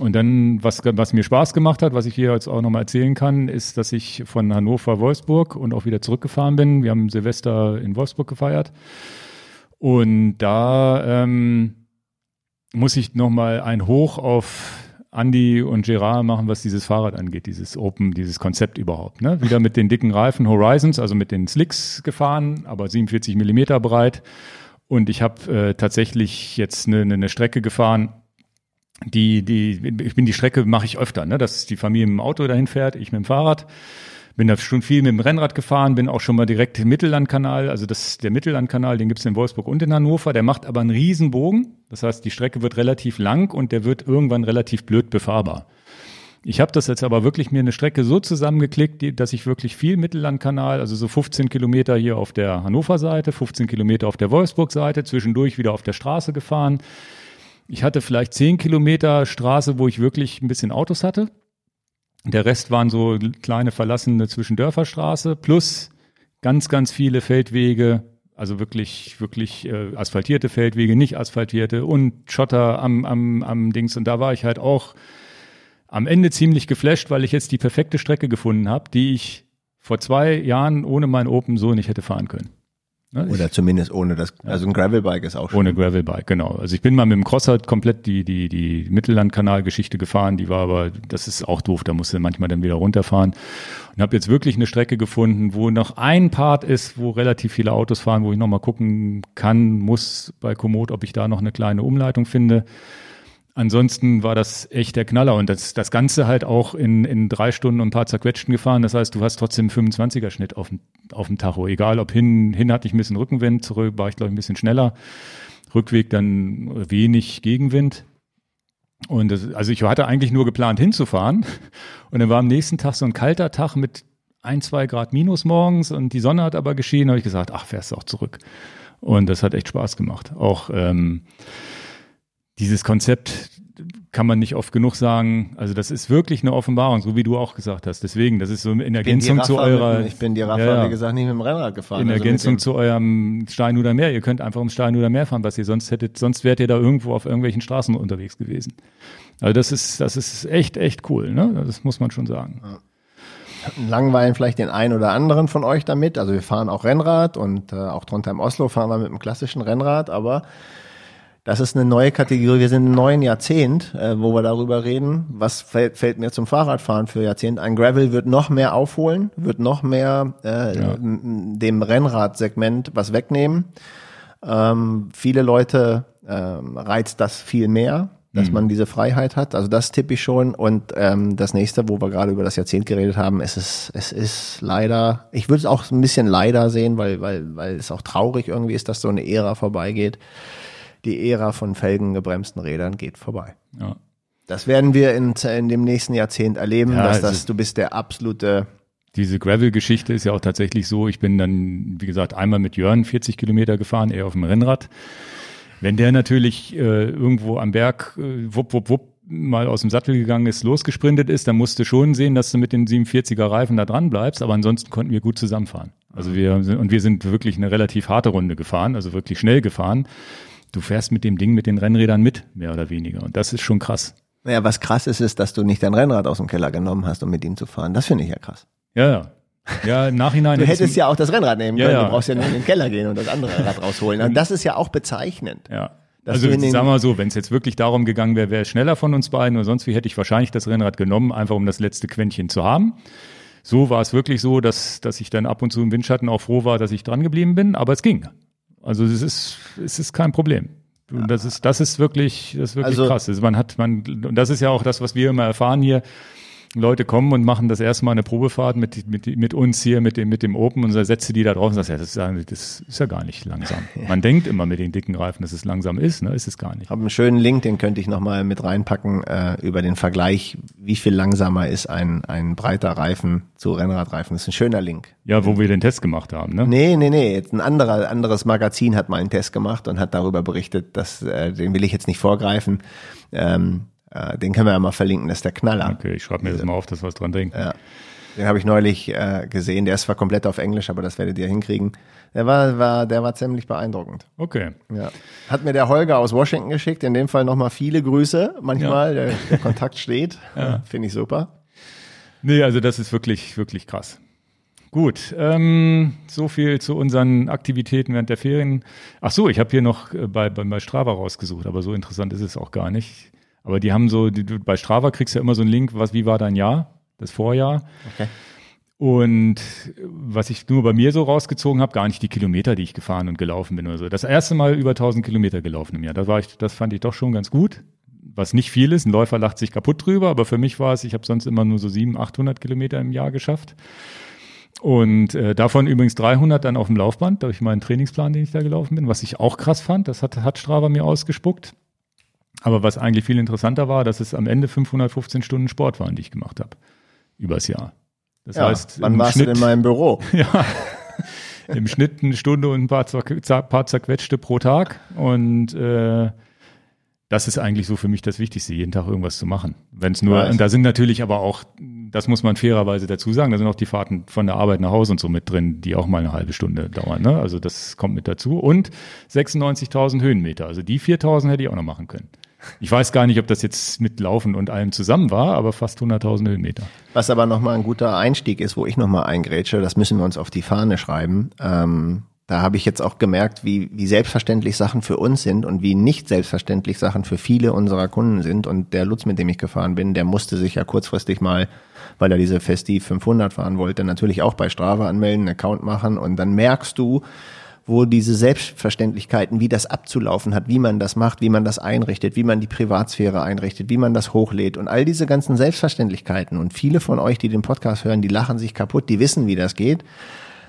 Und dann, was, was mir Spaß gemacht hat, was ich hier jetzt auch nochmal erzählen kann, ist, dass ich von Hannover, Wolfsburg und auch wieder zurückgefahren bin. Wir haben Silvester in Wolfsburg gefeiert. Und da ähm, muss ich nochmal ein Hoch auf Andy und Gerard machen, was dieses Fahrrad angeht, dieses Open, dieses Konzept überhaupt. Ne? Wieder mit den dicken Reifen Horizons, also mit den Slicks gefahren, aber 47 Millimeter breit. Und ich habe äh, tatsächlich jetzt eine, eine Strecke gefahren, die, die, ich bin die Strecke mache ich öfter, ne? dass die Familie mit dem Auto dahin fährt, ich mit dem Fahrrad. Bin da schon viel mit dem Rennrad gefahren, bin auch schon mal direkt im Mittellandkanal, also das, der Mittellandkanal, den gibt's in Wolfsburg und in Hannover, der macht aber einen Riesenbogen. Das heißt, die Strecke wird relativ lang und der wird irgendwann relativ blöd befahrbar. Ich habe das jetzt aber wirklich mir eine Strecke so zusammengeklickt, dass ich wirklich viel Mittellandkanal, also so 15 Kilometer hier auf der Hannover-Seite, 15 Kilometer auf der Wolfsburg-Seite, zwischendurch wieder auf der Straße gefahren. Ich hatte vielleicht 10 Kilometer Straße, wo ich wirklich ein bisschen Autos hatte. Der Rest waren so kleine verlassene Zwischendörferstraße plus ganz, ganz viele Feldwege, also wirklich, wirklich äh, asphaltierte Feldwege, nicht asphaltierte und Schotter am, am, am Dings. Und da war ich halt auch am Ende ziemlich geflasht, weil ich jetzt die perfekte Strecke gefunden habe, die ich vor zwei Jahren ohne mein Open so nicht hätte fahren können. Ne? Ich- Oder zumindest ohne das, also ein Gravelbike ist auch schon. ohne Gravelbike, genau. Also ich bin mal mit dem Crosser komplett die, die, die Mittellandkanalgeschichte gefahren, die war aber, das ist auch doof, da musst du manchmal dann wieder runterfahren. Und habe jetzt wirklich eine Strecke gefunden, wo noch ein Part ist, wo relativ viele Autos fahren, wo ich nochmal gucken kann, muss bei Komoot, ob ich da noch eine kleine Umleitung finde. Ansonsten war das echt der Knaller und das, das Ganze halt auch in, in drei Stunden und ein paar zerquetschten gefahren. Das heißt, du hast trotzdem 25er Schnitt auf dem, auf dem Tacho. Egal, ob hin, hin hatte ich ein bisschen Rückenwind, zurück war ich glaube ich ein bisschen schneller. Rückweg dann wenig Gegenwind. Und das, also ich hatte eigentlich nur geplant hinzufahren. Und dann war am nächsten Tag so ein kalter Tag mit ein, zwei Grad minus morgens und die Sonne hat aber geschienen. Habe ich gesagt, ach, fährst du auch zurück. Und das hat echt Spaß gemacht. Auch ähm, dieses Konzept kann man nicht oft genug sagen. Also das ist wirklich eine Offenbarung, so wie du auch gesagt hast. Deswegen, das ist so in Ergänzung zu Raffa eurer. mit, ich bin die Rafa, Ja, ja. wie gesagt, nicht mit dem Rennrad gefahren. in also Ergänzung dem- zu eurem Steinhuder Meer. Ihr könnt einfach ums Steinhuder Meer fahren, was ihr sonst hättet. Sonst wärt ihr da irgendwo auf irgendwelchen Straßen unterwegs gewesen. Also das ist, das ist echt, echt cool. Ne? Das muss man schon sagen. langweilen vielleicht den einen oder anderen von euch damit. Also wir fahren auch Rennrad und äh, auch Trondheim-Oslo fahren wir mit einem klassischen Rennrad, aber das ist eine neue Kategorie. Wir sind im neuen Jahrzehnt, äh, wo wir darüber reden. Was fällt, fällt mir zum Fahrradfahren für Jahrzehnt? Ein Gravel wird noch mehr aufholen, wird noch mehr äh, Ja. dem Rennradsegment was wegnehmen. Ähm, viele Leute ähm, reizt das viel mehr, dass man diese Freiheit hat. Also das tippe ich schon. Und ähm, das nächste, wo wir gerade über das Jahrzehnt geredet haben, es ist, es ist leider, ich würde es auch ein bisschen leider sehen, weil, weil, weil es auch traurig irgendwie ist, dass so eine Ära vorbeigeht. Die Ära von felgengebremsten Rädern geht vorbei. Ja. Das werden wir in, in dem nächsten Jahrzehnt erleben, Ja, dass das, du bist der absolute Diese Gravel-Geschichte ist ja auch tatsächlich so. Ich bin dann, wie gesagt, einmal mit Jörn 40 Kilometer gefahren, eher auf dem Rennrad. Wenn der natürlich äh, irgendwo am Berg äh, wupp, wupp, wupp mal aus dem Sattel gegangen ist, losgesprintet ist, dann musst du schon sehen, dass du mit den 47er Reifen da dran bleibst, aber ansonsten konnten wir gut zusammenfahren. Also wir sind, und wir sind wirklich eine relativ harte Runde gefahren, also wirklich schnell gefahren. Du fährst mit dem Ding mit den Rennrädern mit, mehr oder weniger. Und das ist schon krass. Naja, was krass ist, ist, dass du nicht dein Rennrad aus dem Keller genommen hast, um mit ihm zu fahren. Das finde ich ja krass. Ja, ja. Ja, im Nachhinein. Du hättest ja auch das Rennrad nehmen Ja, können. ja. Du brauchst ja nur in den Keller gehen und das andere Rad rausholen. Und das ist ja auch bezeichnend. Ja. Also sagen wir mal so, wenn es jetzt wirklich darum gegangen wäre, wer ist schneller von uns beiden oder sonst wie, hätte ich wahrscheinlich das Rennrad genommen, einfach um das letzte Quäntchen zu haben. So war es wirklich so, dass, dass ich dann ab und zu im Windschatten auch froh war, dass ich dran geblieben bin, aber es ging. Also es ist, es ist kein Problem. Und das ist, das ist wirklich, das ist wirklich Also- krass. Also man hat, man, und das ist ja auch das, was wir immer erfahren hier. Leute kommen und machen das erste Mal eine Probefahrt mit, mit, mit uns hier, mit dem, mit dem Open und du die da drauf und sagst, ja, das ist, ja- das ist ja gar nicht langsam. *laughs* Man denkt immer mit den dicken Reifen, dass es langsam ist, ne? Ist es gar nicht. Ich habe einen schönen Link, den könnte ich nochmal mit reinpacken, äh, über den Vergleich, wie viel langsamer ist ein, ein breiter Reifen zu Rennradreifen. Das ist ein schöner Link. Ja, wo wir den Test gemacht haben, ne? Nee, nee, nee. Jetzt ein anderer, anderes Magazin hat mal einen Test gemacht und hat darüber berichtet, dass, äh, den will ich jetzt nicht vorgreifen. Ähm, äh, den können wir ja mal verlinken, das ist der Knaller. Okay, ich schreibe mir das mal auf, dass wir was dran denken. Ja. Den habe ich neulich äh, gesehen. Der ist zwar komplett auf Englisch, aber das werdet ihr hinkriegen. Der war, war, der war ziemlich beeindruckend. Okay. Ja. Hat mir der Holger aus Washington geschickt. In dem Fall nochmal viele Grüße. Manchmal der, der Kontakt steht. *laughs* Ja. Finde ich super. Nee, also das ist wirklich, wirklich krass. Gut, ähm, so viel zu unseren Aktivitäten während der Ferien. Ach so, ich habe hier noch äh, bei, bei, bei Strava rausgesucht, aber so interessant ist es auch gar nicht. Aber die haben so, die, bei Strava kriegst du ja immer so einen Link, was, wie war dein Jahr, das Vorjahr. Okay. Und was ich nur bei mir so rausgezogen habe, gar nicht die Kilometer, die ich gefahren und gelaufen bin oder so. Das erste Mal über 1000 Kilometer gelaufen im Jahr. Das, war ich, das fand ich doch schon ganz gut. Was nicht viel ist. Ein Läufer lacht sich kaputt drüber, aber für mich war es, ich habe sonst immer nur so 700, 800 Kilometer im Jahr geschafft. Und äh, davon übrigens 300 dann auf dem Laufband, durch meinen Trainingsplan, den ich da gelaufen bin, was ich auch krass fand. Das hat, hat Strava mir ausgespuckt. Aber was eigentlich viel interessanter war, dass es am Ende 515 Stunden Sport waren, die ich gemacht habe. Übers Jahr. Das Ja, heißt, wann im warst Schnitt, du mal im Büro? *laughs* ja, im Schnitt eine Stunde und ein paar, paar zerquetschte pro Tag. Und äh, das ist eigentlich so für mich das Wichtigste, jeden Tag irgendwas zu machen. Wenn es nur, und da sind natürlich aber auch, das muss man fairerweise dazu sagen, da sind auch die Fahrten von der Arbeit nach Hause und so mit drin, die auch mal eine halbe Stunde dauern. Ne? Also das kommt mit dazu. Und 96.000 Höhenmeter. Also die 4.000 hätte ich auch noch machen können. Ich weiß gar nicht, ob das jetzt mit Laufen und allem zusammen war, aber fast 100.000 Höhenmeter. Was aber nochmal ein guter Einstieg ist, wo ich nochmal eingrätsche, das müssen wir uns auf die Fahne schreiben. Ähm, da habe ich jetzt auch gemerkt, wie, wie selbstverständlich Sachen für uns sind und wie nicht selbstverständlich Sachen für viele unserer Kunden sind. Und der Lutz, mit dem ich gefahren bin, der musste sich ja kurzfristig mal, weil er diese Festiv 500 fahren wollte, natürlich auch bei Strava anmelden, einen Account machen. Und dann merkst du, wo diese Selbstverständlichkeiten, wie das abzulaufen hat, wie man das macht, wie man das einrichtet, wie man die Privatsphäre einrichtet, wie man das hochlädt und all diese ganzen Selbstverständlichkeiten. Und viele von euch, die den Podcast hören, die lachen sich kaputt, die wissen, wie das geht.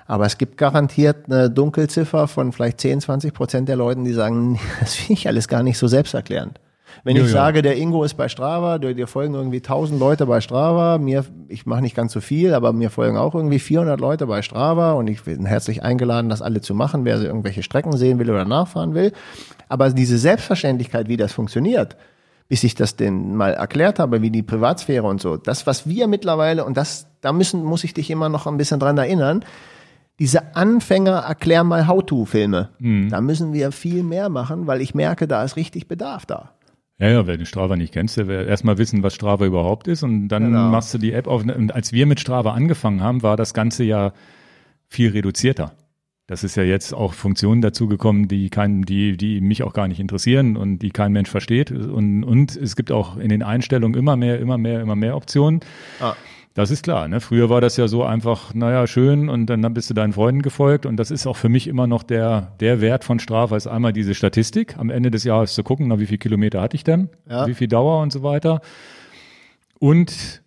Aber es gibt garantiert eine Dunkelziffer von vielleicht 10, 20 Prozent der Leuten, die sagen, "Nee, *laughs* das finde ich alles gar nicht so selbsterklärend. Wenn Ja, ich ja. sage, der Ingo ist bei Strava, dir, folgen irgendwie 1000 Leute bei Strava, mir, ich mache nicht ganz so viel, aber mir folgen auch irgendwie 400 Leute bei Strava und ich bin herzlich eingeladen, das alle zu machen, wer so irgendwelche Strecken sehen will oder nachfahren will. Aber diese Selbstverständlichkeit, wie das funktioniert, bis ich das denn mal erklärt habe, wie die Privatsphäre und so, das, was wir mittlerweile, und das, da müssen, muss ich dich immer noch ein bisschen dran erinnern, diese Anfänger erklär mal How-To-Filme, da müssen wir viel mehr machen, weil ich merke, da ist richtig Bedarf da. Ja, ja, wer den Strava nicht kennt, der will erstmal wissen, was Strava überhaupt ist und dann Genau. machst du die App auf. Und als wir mit Strava angefangen haben, war das Ganze ja viel reduzierter. Das ist ja jetzt auch Funktionen dazugekommen, die kein, die, die mich auch gar nicht interessieren und die kein Mensch versteht. Und, und es gibt auch in den Einstellungen immer mehr, immer mehr, immer mehr Optionen. Ah. Das ist klar. Ne? Früher war das ja so einfach, naja, schön und dann bist du deinen Freunden gefolgt und das ist auch für mich immer noch der, der Wert von Strava, ist einmal diese Statistik, am Ende des Jahres zu gucken, na, wie viele Kilometer hatte ich denn, Ja. wie viel Dauer und so weiter und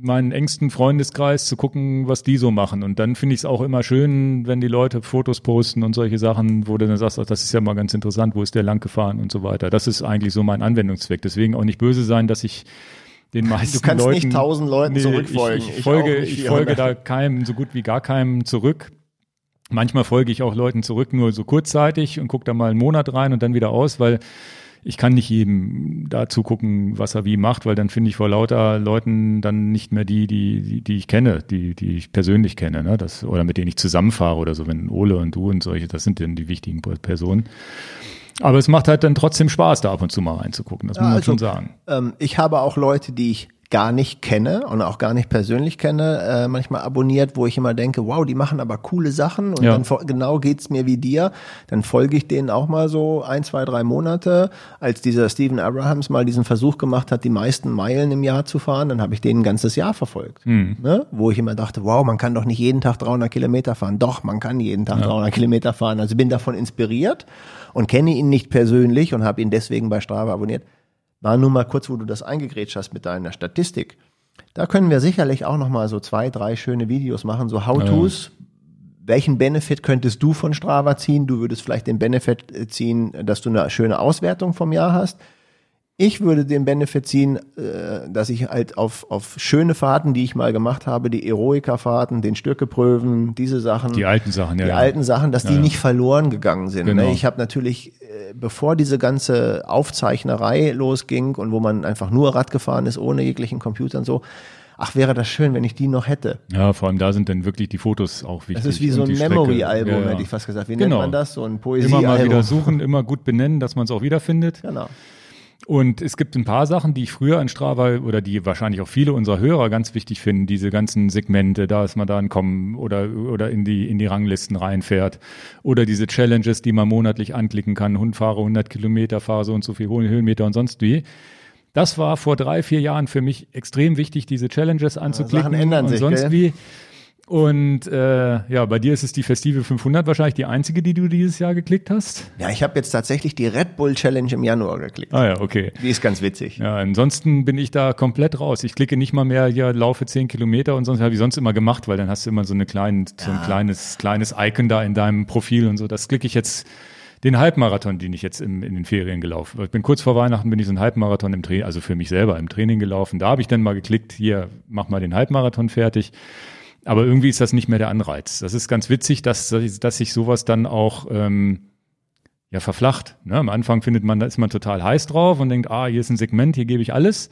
meinen engsten Freundeskreis zu gucken, was die so machen. Und dann finde ich es auch immer schön, wenn die Leute Fotos posten und solche Sachen, wo du dann sagst, ach, das ist ja mal ganz interessant, wo ist der lang gefahren und so weiter. Das ist eigentlich so mein Anwendungszweck. Deswegen auch nicht böse sein, dass ich den meisten Du kannst Leuten, nicht tausend Leuten zurückfolgen. Ich, ich, folge, ich folge 400. da keinem, so gut wie gar keinem zurück. Manchmal folge ich auch Leuten zurück, nur so kurzzeitig und gucke da mal einen Monat rein und dann wieder aus, weil ich kann nicht jedem da zugucken, was er wie macht, weil dann finde ich vor lauter Leuten dann nicht mehr die, die, die, die ich kenne, die, die ich persönlich kenne, ne? Das, oder mit denen ich zusammenfahre oder so, wenn Ole und du und solche, das sind dann die wichtigen Personen. Aber es macht halt dann trotzdem Spaß, da ab und zu mal reinzugucken, das ja, muss man also, schon sagen. Ähm, ich habe auch Leute, die ich gar nicht kenne und auch gar nicht persönlich kenne, äh, manchmal abonniert, wo ich immer denke, wow, die machen aber coole Sachen und ja. dann genau geht's mir wie dir. Dann folge ich denen auch mal so ein, zwei, drei Monate. Als dieser Stephen Abrahams mal diesen Versuch gemacht hat, die meisten Meilen im Jahr zu fahren, dann habe ich den ein ganzes Jahr verfolgt. Mhm. Ne? Wo ich immer dachte, wow, man kann doch nicht jeden Tag 300 Kilometer fahren. Doch, man kann jeden Tag ja. 300 Kilometer fahren. Also bin davon inspiriert und kenne ihn nicht persönlich und habe ihn deswegen bei Strava abonniert war nur mal kurz, wo du das eingegrätscht hast mit deiner Statistik. Da können wir sicherlich auch noch mal so zwei, drei schöne Videos machen, so How-Tos. Ja. Welchen Benefit könntest du von Strava ziehen? Du würdest vielleicht den Benefit äh, ziehen, dass du eine schöne Auswertung vom Jahr hast. Ich würde den Benefit ziehen, äh, dass ich halt auf, auf schöne Fahrten, die ich mal gemacht habe, die Eroica-Fahrten, den Stückepröven, diese Sachen. Die alten Sachen, ja. Die ja. alten Sachen, dass ja, die nicht verloren gegangen sind. Ne? Genau. Ich habe natürlich, äh, bevor diese ganze Aufzeichnerei losging und wo man einfach nur Rad gefahren ist, ohne jeglichen Computer und so, ach, wäre das schön, wenn ich die noch hätte. Ja, vor allem da sind dann wirklich die Fotos auch wichtig. Das ist wie so ein Memory-Album, ja, ja. hätte ich fast gesagt. Wie genau. nennt man das? So ein Poesie Immer mal wieder suchen, immer gut benennen, dass man es auch wiederfindet. Genau. Und es gibt ein paar Sachen, die ich früher an Strava oder die wahrscheinlich auch viele unserer Hörer ganz wichtig finden, diese ganzen Segmente, da ist man dann kommen oder, oder in die, in die Ranglisten reinfährt oder diese Challenges, die man monatlich anklicken kann, Hund fahre 100 Kilometer, fahre so und so viel Höhenmeter und sonst wie. Das war vor drei, vier Jahren für mich extrem wichtig, diese Challenges anzuklicken Sachen ändern und sich, sonst gell? wie. Und äh, ja, bei dir ist es die Festive 500 wahrscheinlich die einzige, die du dieses Jahr geklickt hast. Ja, ich habe jetzt tatsächlich die Red Bull Challenge im Januar geklickt. Ah ja, okay. Die ist ganz witzig. Ja, ansonsten bin ich da komplett raus. Ich klicke nicht mal mehr, ja, laufe 10 Kilometer und sonst habe ich sonst immer gemacht, weil dann hast du immer so, eine kleine, so ein kleines, kleines Icon da in deinem Profil und so. Das klicke ich jetzt den Halbmarathon, den ich jetzt im, in den Ferien gelaufen bin. Ich bin kurz vor Weihnachten bin ich so einen Halbmarathon im Training, also für mich selber im Training gelaufen. Da habe ich dann mal geklickt, hier, mach mal den Halbmarathon fertig. Aber irgendwie ist das nicht mehr der Anreiz. Das ist ganz witzig, dass, dass sich sowas dann auch ähm, ja verflacht. Ne? Am Anfang findet man, da ist man total heiß drauf und denkt, ah, hier ist ein Segment, hier gebe ich alles.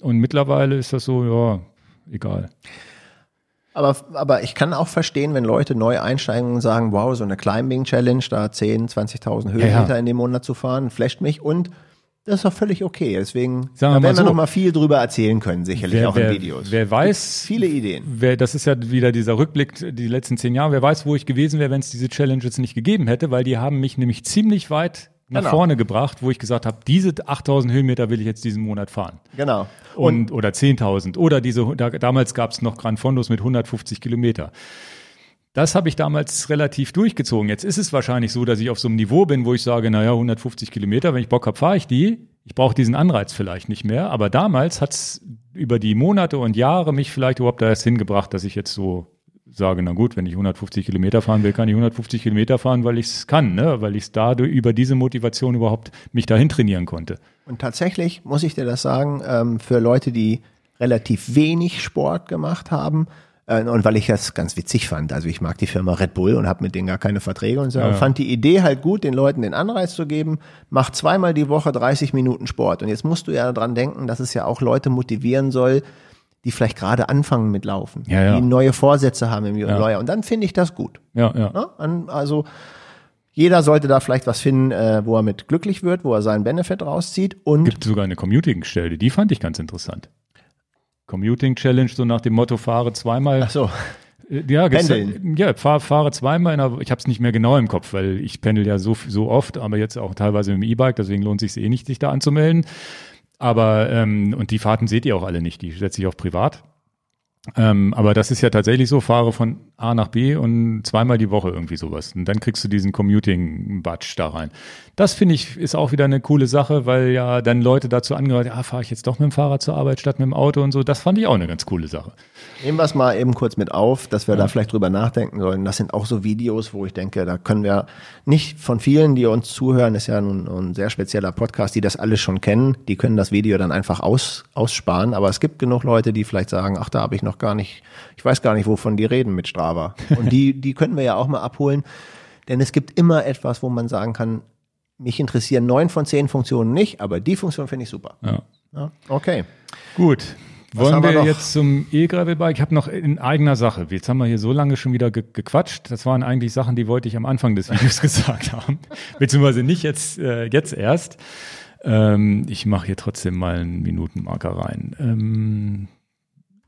Und mittlerweile ist das so, ja, egal. Aber, aber ich kann auch verstehen, wenn Leute neu einsteigen und sagen, wow, so eine Climbing Challenge, da 10, 20.000 Höhenmeter ja, ja. in dem Monat zu fahren, flasht mich und das ist doch völlig okay. Deswegen Sagen wir da werden so, wir noch mal viel drüber erzählen können, sicherlich wer, auch in wer, Videos. Wer weiß, viele Ideen. Wer, das ist ja wieder dieser Rückblick die letzten zehn Jahre. Wer weiß, wo ich gewesen wäre, wenn es diese Challenges nicht gegeben hätte, weil die haben mich nämlich ziemlich weit nach genau. vorne gebracht, wo ich gesagt habe, diese 8000 Höhenmeter will ich jetzt diesen Monat fahren. Genau. Und, Und oder 10.000 oder diese da, damals gab es noch Gran Fondos mit 150 Kilometer. Das habe ich damals relativ durchgezogen. Jetzt ist es wahrscheinlich so, dass ich auf so einem Niveau bin, wo ich sage, naja, 150 Kilometer, wenn ich Bock habe, fahre ich die. Ich brauche diesen Anreiz vielleicht nicht mehr. Aber damals hat es über die Monate und Jahre mich vielleicht überhaupt erst hingebracht, dass ich jetzt so sage, na gut, wenn ich 150 Kilometer fahren will, kann ich 150 Kilometer fahren, weil ich es kann, ne? weil ich es dadurch über diese Motivation überhaupt mich dahin trainieren konnte. Und tatsächlich muss ich dir das sagen, ähm, für Leute, die relativ wenig Sport gemacht haben, und weil ich das ganz witzig fand. Also ich mag die Firma Red Bull und habe mit denen gar keine Verträge und so. Ja. fand die Idee halt gut, den Leuten den Anreiz zu geben, mach zweimal die Woche 30 Minuten Sport. Und jetzt musst du ja dran denken, dass es ja auch Leute motivieren soll, die vielleicht gerade anfangen mit Laufen, ja, ja. die neue Vorsätze haben im Neujahr. Und dann finde ich das gut. Ja, ja. Also jeder sollte da vielleicht was finden, äh, wo er mit glücklich wird, wo er seinen Benefit rauszieht. Und gibt sogar eine Commuting-Stelle, die fand ich ganz interessant. Commuting Challenge, so nach dem Motto, fahre zweimal. Ach so. Äh, ja, Pendeln. ja, fahre, fahre zweimal in einer, ich habe es nicht mehr genau im Kopf, weil ich pendel ja so, so oft, aber jetzt auch teilweise mit dem E-Bike, deswegen lohnt sich eh nicht, sich da anzumelden. Aber, ähm, und die Fahrten seht ihr auch alle nicht, die setze ich auf privat. Ähm, aber das ist ja tatsächlich so, fahre von A nach B und zweimal die Woche irgendwie sowas. Und dann kriegst du diesen Commuting-Batch da rein. Das finde ich ist auch wieder eine coole Sache, weil ja dann Leute dazu angehört, ja, fahre ich jetzt doch mit dem Fahrrad zur Arbeit statt mit dem Auto und so. Das fand ich auch eine ganz coole Sache. Nehmen wir es mal eben kurz mit auf, dass wir ja. da vielleicht drüber nachdenken sollen. Das sind auch so Videos, wo ich denke, da können wir nicht von vielen, die uns zuhören, ist ja nun ein sehr spezieller Podcast, die das alles schon kennen, die können das Video dann einfach aus, aussparen. Aber es gibt genug Leute, die vielleicht sagen, ach, da habe ich noch gar nicht, ich weiß gar nicht, wovon die reden mit Strava. Und die, *laughs* die können wir ja auch mal abholen. Denn es gibt immer etwas, wo man sagen kann, mich interessieren neun von zehn Funktionen nicht, aber die Funktion finde ich super. Ja. Ja, okay. Gut. Was Wollen wir wir jetzt zum E-Gravel-Bike? Ich habe noch in eigener Sache. Jetzt haben wir hier so lange schon wieder ge gequatscht. Das waren eigentlich Sachen, die wollte ich am Anfang des Videos *laughs* gesagt haben. Beziehungsweise nicht jetzt, äh, jetzt erst. Ähm, ich mache hier trotzdem mal einen Minutenmarker rein. Ähm,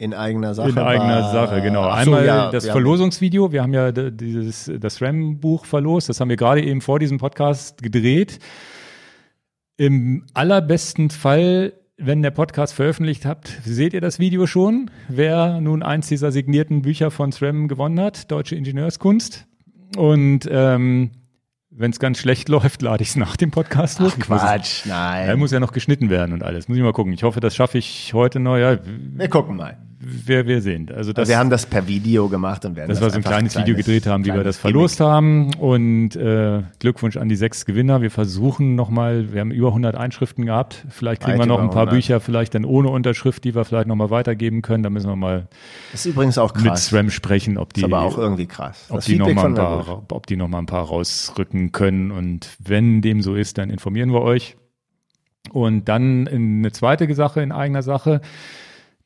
In eigener Sache. in eigener war- Sache, genau. Ach so, Einmal ja, das haben- Verlosungsvideo. Wir haben ja dieses, das RAM-Buch verlost. Das haben wir gerade eben vor diesem Podcast gedreht. Im allerbesten Fall, wenn der Podcast veröffentlicht habt, seht ihr das Video schon, wer nun eins dieser signierten Bücher von SRAM gewonnen hat, Deutsche Ingenieurskunst. Und ähm, wenn es ganz schlecht *laughs* läuft, lade ich es nach dem Podcast hoch. Quatsch, nein. Er muss ja noch geschnitten werden und alles. Muss ich mal gucken. Ich hoffe, das schaffe ich heute noch. Ja, wir gucken mal. Wir, wir sehen. Also das, wir haben das per Video gemacht und werden dass das wir so ein kleines, Video gedreht haben, wie wir das verlost haben. Und äh, Glückwunsch an die sechs Gewinner. Wir versuchen nochmal, wir haben über 100 Einschriften gehabt. Vielleicht kriegen Weit wir noch ein paar 100. Bücher, vielleicht dann ohne Unterschrift, die wir vielleicht nochmal weitergeben können. Da müssen wir mal Das ist übrigens auch mit krass. SRAM sprechen, ob die, ist aber auch irgendwie krass. ob Das die, noch Feedback mal ein paar, ob die noch mal ein paar rausrücken können. Und wenn dem so ist, dann informieren wir euch. Und dann in eine zweite Sache in eigener Sache.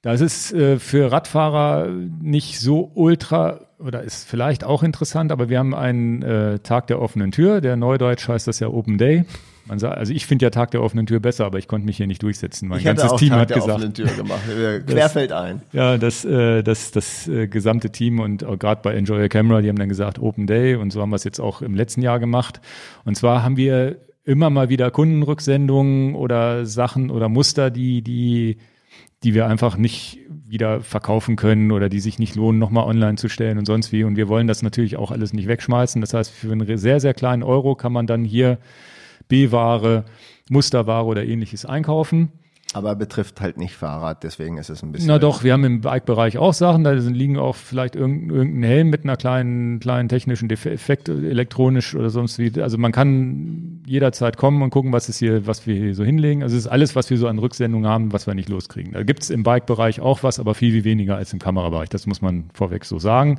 Das ist äh, für Radfahrer nicht so ultra oder ist vielleicht auch interessant, aber wir haben einen äh, Tag der offenen Tür. Der Neudeutsch heißt das ja Open Day. Sagt, also ich finde ja Tag der offenen Tür besser, aber ich konnte mich hier nicht durchsetzen. Mein Ich ganzes auch Team Tag hat der gesagt, offenen Tür gemacht. *laughs* Querfeld ein. ja, das, äh, das, das äh, gesamte Team und auch gerade bei Enjoy Your Camera, die haben dann gesagt Open Day und so haben wir es jetzt auch im letzten Jahr gemacht. Und zwar haben wir immer mal wieder Kundenrücksendungen oder Sachen oder Muster, die, die, die wir einfach nicht wieder verkaufen können oder die sich nicht lohnen, nochmal online zu stellen und sonst wie. Und wir wollen das natürlich auch alles nicht wegschmeißen. Das heißt, für einen sehr, sehr kleinen Euro kann man dann hier B-Ware, Musterware oder ähnliches einkaufen. Aber betrifft halt nicht Fahrrad, deswegen ist es ein bisschen. Na doch, wir haben im Bike-Bereich auch Sachen, da liegen auch vielleicht irgendein Helm mit einer kleinen, kleinen technischen Defekt, elektronisch oder sonst wie. Also man kann jederzeit kommen und gucken, was ist hier, was wir hier so hinlegen. Also es ist alles, was wir so an Rücksendungen haben, was wir nicht loskriegen. Da gibt's im Bike-Bereich auch was, aber viel, viel weniger als im Kamerabereich. Das muss man vorweg so sagen.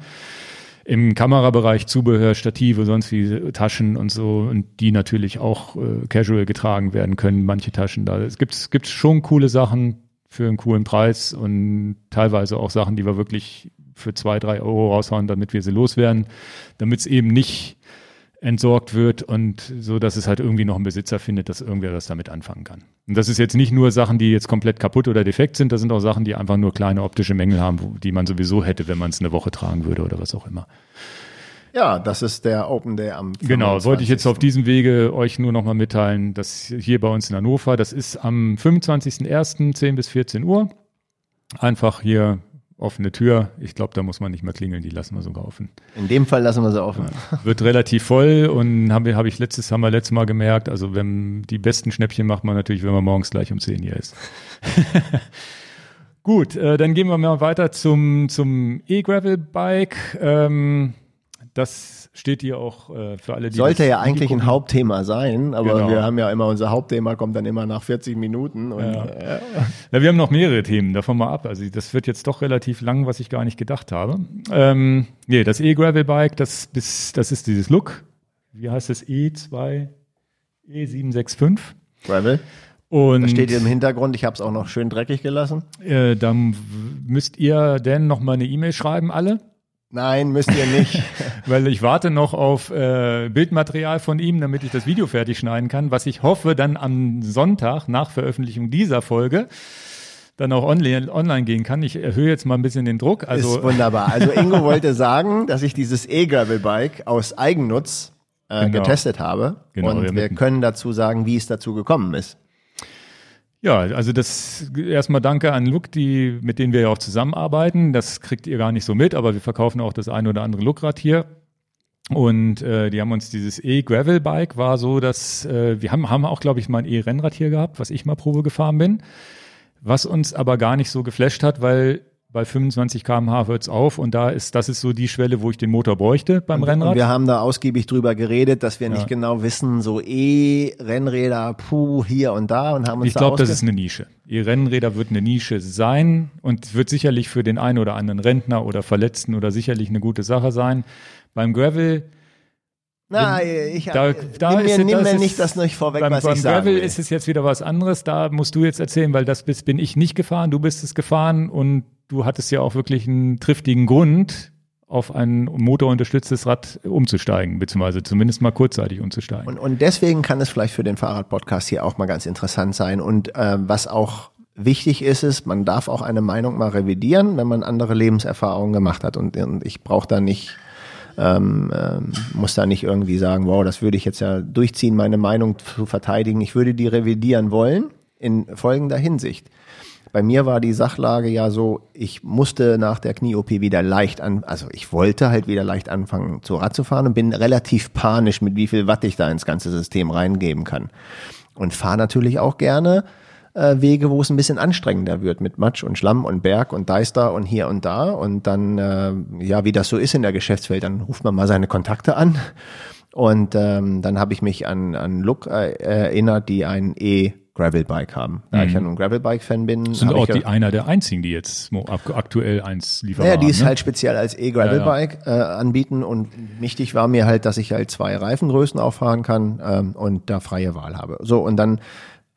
Im Kamerabereich Zubehör, Stative, sonst wie Taschen und so und die natürlich auch äh, casual getragen werden können, manche Taschen da. Es gibt, gibt schon coole Sachen für einen coolen Preis und teilweise auch Sachen, die wir wirklich für zwei, drei Euro raushauen, damit wir sie loswerden, damit es eben nicht entsorgt wird und so, dass es halt irgendwie noch einen Besitzer findet, dass irgendwer was damit anfangen kann. Und das ist jetzt nicht nur Sachen, die jetzt komplett kaputt oder defekt sind, das sind auch Sachen, die einfach nur kleine optische Mängel haben, wo, die man sowieso hätte, wenn man es eine Woche tragen würde oder was auch immer. Ja, das ist der Open Day am Genau, wollte ich jetzt auf diesem Wege euch nur nochmal mitteilen, dass hier bei uns in Hannover, das ist am 25.01. 10 bis 14 Uhr. Einfach hier offene Tür. Ich glaube, da muss man nicht mehr klingeln, die lassen wir sogar offen. In dem Fall lassen wir sie offen. Wird relativ voll und haben wir, habe ich letztes, haben wir letztes Mal gemerkt, also wenn die besten Schnäppchen macht man natürlich, wenn man morgens gleich um 10 hier ist. *laughs* Gut, äh, dann gehen wir mal weiter zum, zum E-Gravel-Bike. Ähm, das steht hier auch äh, für alle, die Sollte ja eigentlich ein gucken. Hauptthema sein, aber Genau. wir haben ja immer unser Hauptthema kommt dann immer nach 40 Minuten und Ja. äh, *laughs* Ja, wir haben noch mehrere Themen, davon mal ab. Also das wird jetzt doch relativ lang, was ich gar nicht gedacht habe. Ähm, nee, das E-Gravel-Bike, das, das ist dieses Look. Wie heißt das? E2, E765. Gravel. Und Das steht hier im Hintergrund, ich habe es auch noch schön dreckig gelassen. äh, dann müsst ihr Dan noch mal eine E-Mail schreiben, alle. Nein, müsst ihr nicht. *laughs* Weil ich warte noch auf äh, Bildmaterial von ihm, damit ich das Video fertig schneiden kann, was ich hoffe, dann am Sonntag nach Veröffentlichung dieser Folge dann auch online, online gehen kann. Ich erhöhe jetzt mal ein bisschen den Druck. Also ist wunderbar. Also Ingo wollte sagen, dass ich dieses E-Gravel-Bike aus Eigennutz äh, Genau. getestet habe. Genau, und wir wir können dazu sagen, wie es dazu gekommen ist. Ja, also das erstmal danke an Look, die, mit denen wir ja auch zusammenarbeiten. Das kriegt ihr gar nicht so mit, aber wir verkaufen auch das ein oder andere Lookrad hier. Und äh, die haben uns dieses E-Gravel-Bike war so, dass äh, wir haben, haben auch, glaube ich, mal ein E-Rennrad hier gehabt, was ich mal Probe gefahren bin. Was uns aber gar nicht so geflasht hat, weil bei 25 km/h hört's auf und da ist, das ist so die Schwelle, wo ich den Motor bräuchte beim Und Rennrad. wir haben da ausgiebig drüber geredet, dass wir nicht Ja. genau wissen, so E-Rennräder, puh, hier und da und haben uns Ich glaube, das ist eine Nische. Ihr Rennräder wird eine Nische sein und wird sicherlich für den einen oder anderen Rentner oder Verletzten oder sicherlich eine gute Sache sein. Beim Gravel Na, ich Da- da nimm mir, nimm nicht das nicht vorweg, beim, was beim ich sagen Gravel will. ist es jetzt wieder was anderes. Da musst du jetzt erzählen, weil das bist, bin ich nicht gefahren. Du bist es gefahren und du hattest ja auch wirklich einen triftigen Grund, auf ein motorunterstütztes Rad umzusteigen, beziehungsweise zumindest mal kurzzeitig umzusteigen. Und, und deswegen kann es vielleicht für den Fahrradpodcast hier auch mal ganz interessant sein. Und äh, was auch wichtig ist, ist, man darf auch eine Meinung mal revidieren, wenn man andere Lebenserfahrungen gemacht hat. Und, und ich brauche da nicht, ähm, ähm, muss da nicht irgendwie sagen, wow, das würde ich jetzt ja durchziehen, meine Meinung zu verteidigen. Ich würde die revidieren wollen in folgender Hinsicht. Bei mir war die Sachlage ja so, ich musste nach der Knie-OP wieder leicht an, also ich wollte halt wieder leicht anfangen zu Rad zu fahren und bin relativ panisch, mit wie viel Watt ich da ins ganze System reingeben kann. Und fahre natürlich auch gerne äh, Wege, wo es ein bisschen anstrengender wird mit Matsch und Schlamm und Berg und Deister und hier und da. Und dann, äh, ja, wie das so ist in der Geschäftswelt, dann ruft man mal seine Kontakte an. Und ähm, dann habe ich mich an, an Look äh, erinnert, die ein E-Gravelbike haben. Da ich ja nun Gravelbike-Fan bin. sind hab auch ja- die einer der einzigen, die jetzt aktuell eins liefern. naja, die ist ne? halt speziell als E-Gravelbike äh, anbieten und wichtig war mir halt, dass ich halt zwei Reifengrößen auffahren kann ähm, und da freie Wahl habe. So, und dann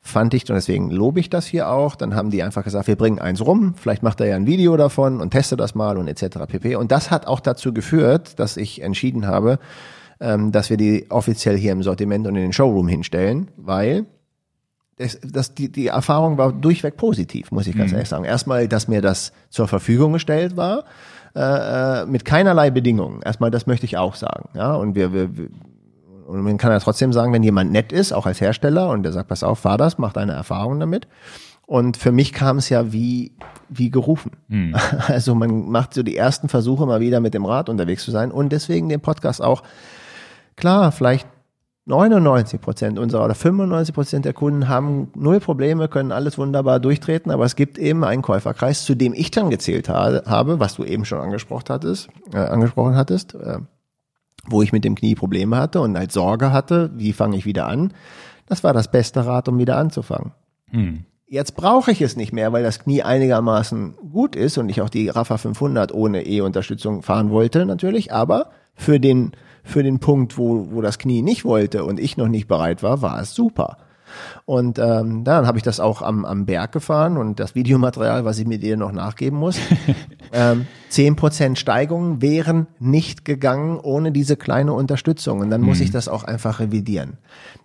fand ich, und deswegen lobe ich das hier auch, dann haben die einfach gesagt, wir bringen eins rum, vielleicht macht er ja ein Video davon und teste das mal und etc. pp. Und das hat auch dazu geführt, dass ich entschieden habe, ähm, dass wir die offiziell hier im Sortiment und in den Showroom hinstellen, weil das, das, die, die Erfahrung war durchweg positiv, muss ich ganz ehrlich sagen. Erstmal, dass mir das zur Verfügung gestellt war, äh, äh, mit keinerlei Bedingungen. Erstmal, das möchte ich auch sagen. Ja, und wir, wir, wir und man kann ja trotzdem sagen, wenn jemand nett ist, auch als Hersteller, und der sagt, pass auf, fahr das, mach deine Erfahrungen damit. Und für mich kam es ja wie, wie gerufen. *laughs* Also man macht so die ersten Versuche mal wieder mit dem Rad unterwegs zu sein und deswegen den Podcast auch. Klar, vielleicht 99 Prozent unserer oder 95 Prozent der Kunden haben null Probleme, können alles wunderbar durchtreten, aber es gibt eben einen Käuferkreis, zu dem ich dann gezählt ha habe, was du eben schon angesprochen hattest, äh, angesprochen hattest, äh, wo ich mit dem Knie Probleme hatte und halt Sorge hatte, wie fange ich wieder an. Das war das beste Rad, um wieder anzufangen. Jetzt brauche ich es nicht mehr, weil das Knie einigermaßen gut ist und ich auch die Rafa 500 ohne E-Unterstützung fahren wollte natürlich, aber für den, für den Punkt, wo, wo das Knie nicht wollte und ich noch nicht bereit war, war es super. Und ähm, dann habe ich das auch am, am Berg gefahren und das Videomaterial, was ich mit dir noch nachgeben muss. *laughs* ähm, 10% Steigung wären nicht gegangen ohne diese kleine Unterstützung. Und dann muss ich das auch einfach revidieren.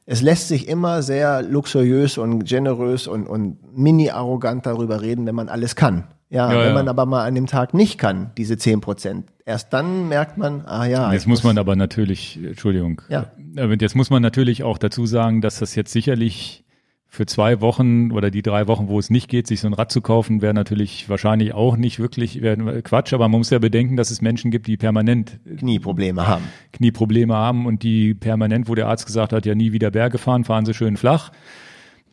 Es lässt sich immer sehr luxuriös und generös und, und mini-arrogant darüber reden, wenn man alles kann. Ja, Ja, wenn ja. man aber mal an dem Tag nicht kann, diese 10%, erst dann merkt man, ah ja. Jetzt muss man aber natürlich, Entschuldigung, Ja. äh, jetzt muss man natürlich auch dazu sagen, dass das jetzt sicherlich für zwei Wochen oder die drei Wochen, wo es nicht geht, sich so ein Rad zu kaufen, wäre natürlich wahrscheinlich auch nicht wirklich Quatsch. Aber man muss ja bedenken, dass es Menschen gibt, die permanent Knieprobleme haben. Knieprobleme haben und die permanent, wo der Arzt gesagt hat, ja nie wieder Berge fahren, fahren sie schön flach.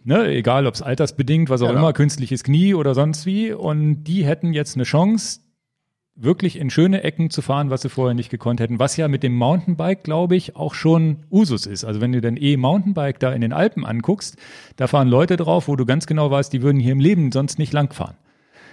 Ne, egal ob es altersbedingt, was auch Genau. immer, künstliches Knie oder sonst wie. Und die hätten jetzt eine Chance, wirklich in schöne Ecken zu fahren, was sie vorher nicht gekonnt hätten. Was ja mit dem Mountainbike, glaube ich, auch schon Usus ist. Also wenn du dein E-Mountainbike da in den Alpen anguckst, da fahren Leute drauf, wo du ganz genau weißt, die würden hier im Leben sonst nicht lang fahren.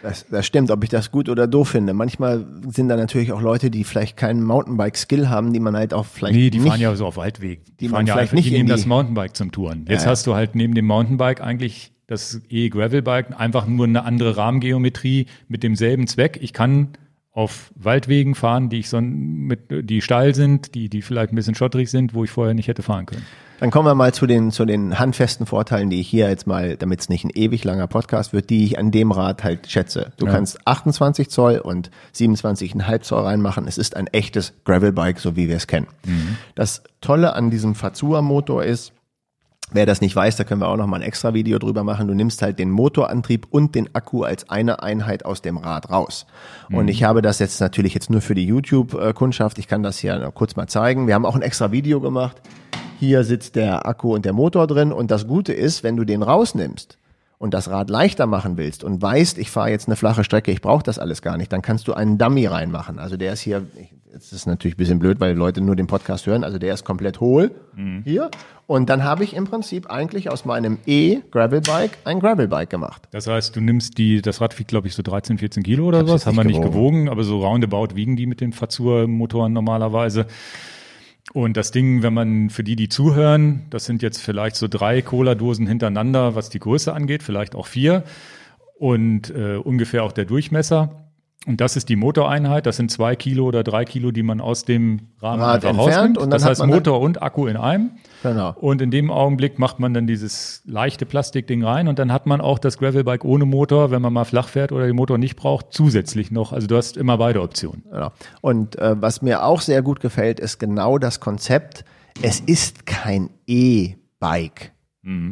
Das, das stimmt, ob ich das gut oder doof finde. Manchmal sind da natürlich auch Leute, die vielleicht keinen Mountainbike-Skill haben, die man halt auch vielleicht Nee, die nicht fahren ja so auf Waldweg. Die, die fahren ja vielleicht einfach, die nicht in nehmen die- das Mountainbike zum Touren. Jetzt Ja. hast du halt neben dem Mountainbike eigentlich das E-Gravelbike einfach nur eine andere Rahmengeometrie mit demselben Zweck. Ich kann auf Waldwegen fahren, die ich so mit, die steil sind, die, die vielleicht ein bisschen schottrig sind, wo ich vorher nicht hätte fahren können. Dann kommen wir mal zu den, zu den handfesten Vorteilen, die ich hier jetzt mal, damit es nicht ein ewig langer Podcast wird, die ich an dem Rad halt schätze. Du Ja. kannst 28 Zoll und 27,5 Zoll reinmachen. Es ist ein echtes Gravelbike, so wie wir es kennen. Das Tolle an diesem Fazua-Motor ist, Wer das nicht weiß, da können wir auch noch mal ein extra Video drüber machen. Du nimmst halt den Motorantrieb und den Akku als eine Einheit aus dem Rad raus. Und ich habe das jetzt natürlich jetzt nur für die YouTube-Kundschaft. Ich kann das hier noch kurz mal zeigen. Wir haben auch ein extra Video gemacht. Hier sitzt der Akku und der Motor drin. Und das Gute ist, wenn du den rausnimmst und das Rad leichter machen willst und weißt, ich fahre jetzt eine flache Strecke, ich brauche das alles gar nicht, dann kannst du einen Dummy reinmachen. Also der ist hier, ich- jetzt ist natürlich ein bisschen blöd, weil Leute nur den Podcast hören, also der ist komplett hohl hier. Und dann habe ich im Prinzip eigentlich aus meinem E-Gravelbike ein Gravelbike gemacht. Das heißt, du nimmst die, das Rad wiegt, glaube ich, so 13, 14 Kilo oder hab's was, haben wir nicht gewogen, aber so roundabout wiegen die mit den Fazur-Motoren normalerweise. Und das Ding, wenn man für die, die zuhören, das sind jetzt vielleicht so drei Cola-Dosen hintereinander, was die Größe angeht, vielleicht auch vier und äh, ungefähr auch der Durchmesser. Und das ist die Motoreinheit. Das sind zwei Kilo oder drei Kilo, die man aus dem Rahmen Rad einfach entfernt rausnimmt. und das heißt Motor und Akku in einem. Genau. Und in dem Augenblick macht man dann dieses leichte Plastikding rein und dann hat man auch das Gravelbike ohne Motor, wenn man mal flach fährt oder den Motor nicht braucht, zusätzlich noch. Also du hast immer beide Optionen. Genau. Und äh, was mir auch sehr gut gefällt, ist genau das Konzept. Es ist kein E-Bike.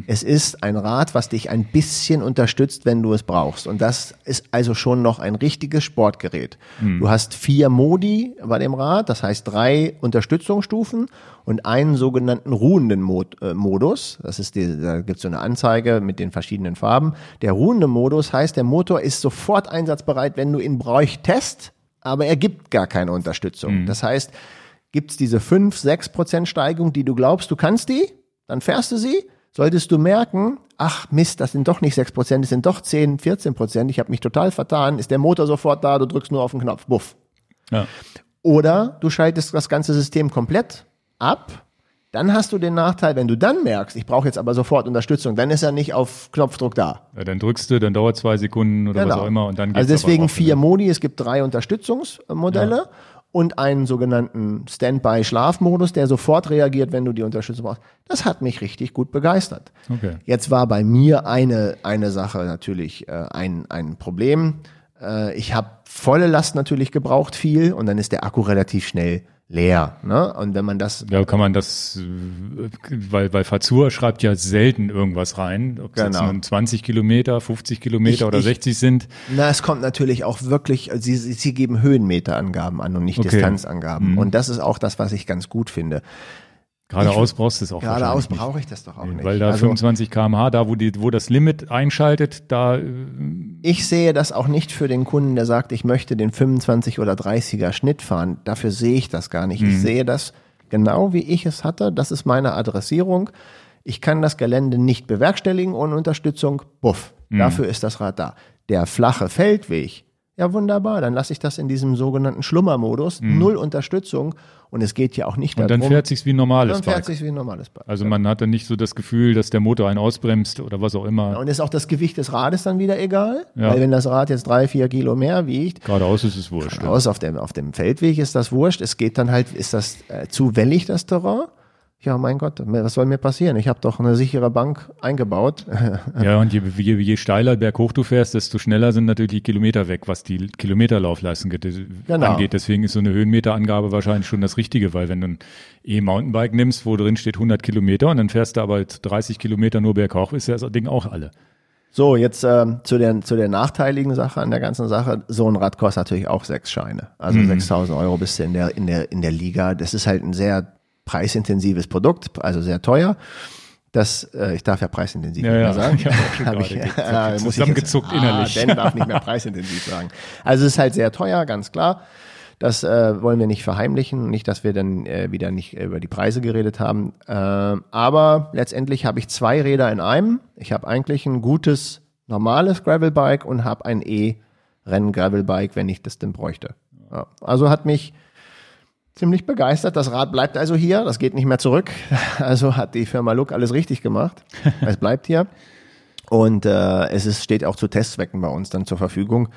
Es ist ein Rad, was dich ein bisschen unterstützt, wenn du es brauchst. Und das ist also schon noch ein richtiges Sportgerät. Du hast vier Modi bei dem Rad, das heißt drei Unterstützungsstufen und einen sogenannten ruhenden Mod äh, Modus. Das ist die, da gibt es so eine Anzeige mit den verschiedenen Farben. Der ruhende Modus heißt, der Motor ist sofort einsatzbereit, wenn du ihn bräuchtest, aber er gibt gar keine Unterstützung. Das heißt, gibt's diese 5, 6 Prozent Steigung, die du glaubst, du kannst die, dann fährst du sie. Solltest du merken, ach Mist, das sind doch nicht 6 Prozent, das sind doch 10, 14 Prozent, ich habe mich total vertan, ist der Motor sofort da, du drückst nur auf den Knopf, buff. Ja. Oder du schaltest das ganze System komplett ab. Dann hast du den Nachteil, wenn du dann merkst, ich brauche jetzt aber sofort Unterstützung, dann ist er nicht auf Knopfdruck da. Ja, dann drückst du, dann dauert zwei Sekunden oder was auch immer und dann geht's also deswegen vier Modi, es gibt drei Unterstützungsmodelle und einen sogenannten Standby-Schlafmodus, der sofort reagiert, wenn du die Unterstützung brauchst. Das hat mich richtig gut begeistert. Okay. Jetzt war bei mir eine, eine Sache natürlich äh, ein, ein Problem. Äh, ich habe volle Last natürlich gebraucht, viel, und dann ist der Akku relativ schnell leer. Ne? Und wenn man das Ja, kann man das, äh, weil, weil Fazur schreibt ja selten irgendwas rein, ob es jetzt Genau. nun 20 Kilometer, 50 Kilometer Ich- oder ich- 60 sind. Na, es kommt natürlich auch wirklich, sie, sie sie geben Höhenmeterangaben an und nicht Okay. Distanzangaben. Und das ist auch das, was ich ganz gut finde. Geradeaus brauchst du es auch Geradeaus brauche ich das doch auch nicht. Weil da Also, 25 km/h, da wo, die, wo das Limit einschaltet, da, äh, ich sehe das auch nicht für den Kunden, der sagt, ich möchte den 25 oder 30er Schnitt fahren. Dafür sehe ich das gar nicht. Mhm. Ich sehe das genau wie ich es hatte. Das ist meine Adressierung. Ich kann das Gelände nicht bewerkstelligen ohne Unterstützung. Buff. Mhm. Dafür ist das Rad da. Der flache Feldweg. Ja, wunderbar. Dann lasse ich das in diesem sogenannten Schlummermodus. Null Unterstützung. Und es geht ja auch nicht Mhm. und dann fährt sich's wie ein normales dann fährt Bike. sich wie ein normales Bike. Also man hat dann nicht so das Gefühl, dass der Motor einen ausbremst oder was auch immer. Und ist auch das Gewicht des Rades dann wieder egal? Ja. Weil wenn das Rad jetzt drei, vier Kilo mehr wiegt, Geradeaus ist es wurscht. ja. aus auf dem, auf dem Feldweg ist das wurscht. Es geht dann halt, ist das äh, zu wellig, das Terrain? Ja, mein Gott, was soll mir passieren? Ich habe doch eine sichere Bank eingebaut. *laughs* Ja, und je, je, je steiler berghoch du fährst, desto schneller sind natürlich die Kilometer weg, was die Kilometerlaufleistung Genau. angeht. Deswegen ist so eine Höhenmeterangabe wahrscheinlich schon das Richtige, weil wenn du ein E-Mountainbike nimmst, wo drin steht 100 Kilometer und dann fährst du aber jetzt 30 Kilometer nur berghoch, ist ja das Ding auch alle. So, jetzt ähm, zu, der, zu der nachteiligen Sache an der ganzen Sache. So ein Rad kostet natürlich auch sechs Scheine. Also 6000 Euro bist du in der, in, der, in der Liga. Das ist halt ein sehr preisintensives Produkt, also sehr teuer. Das, äh, ich darf ja preisintensiv Ja, nicht mehr ja. sagen. Ich hab *laughs* ich, äh, *laughs* muss ich zusammengezuckt jetzt, innerlich. Ah, Dan darf nicht mehr preisintensiv sagen. Also es ist halt sehr teuer, ganz klar. Das äh, wollen wir nicht verheimlichen. Nicht, dass wir dann äh, wieder nicht über die Preise geredet haben. Äh, aber letztendlich habe ich zwei Räder in einem. Ich habe eigentlich ein gutes, normales Gravelbike und habe ein E-Rennen-Gravelbike, wenn ich das denn bräuchte. Ja. Also hat mich ziemlich begeistert. Das Rad bleibt also hier, das geht nicht mehr zurück. *laughs* Also hat die Firma Look alles richtig gemacht. *laughs* Es bleibt hier. Und äh, es ist, steht auch zu Testzwecken bei uns dann zur Verfügung.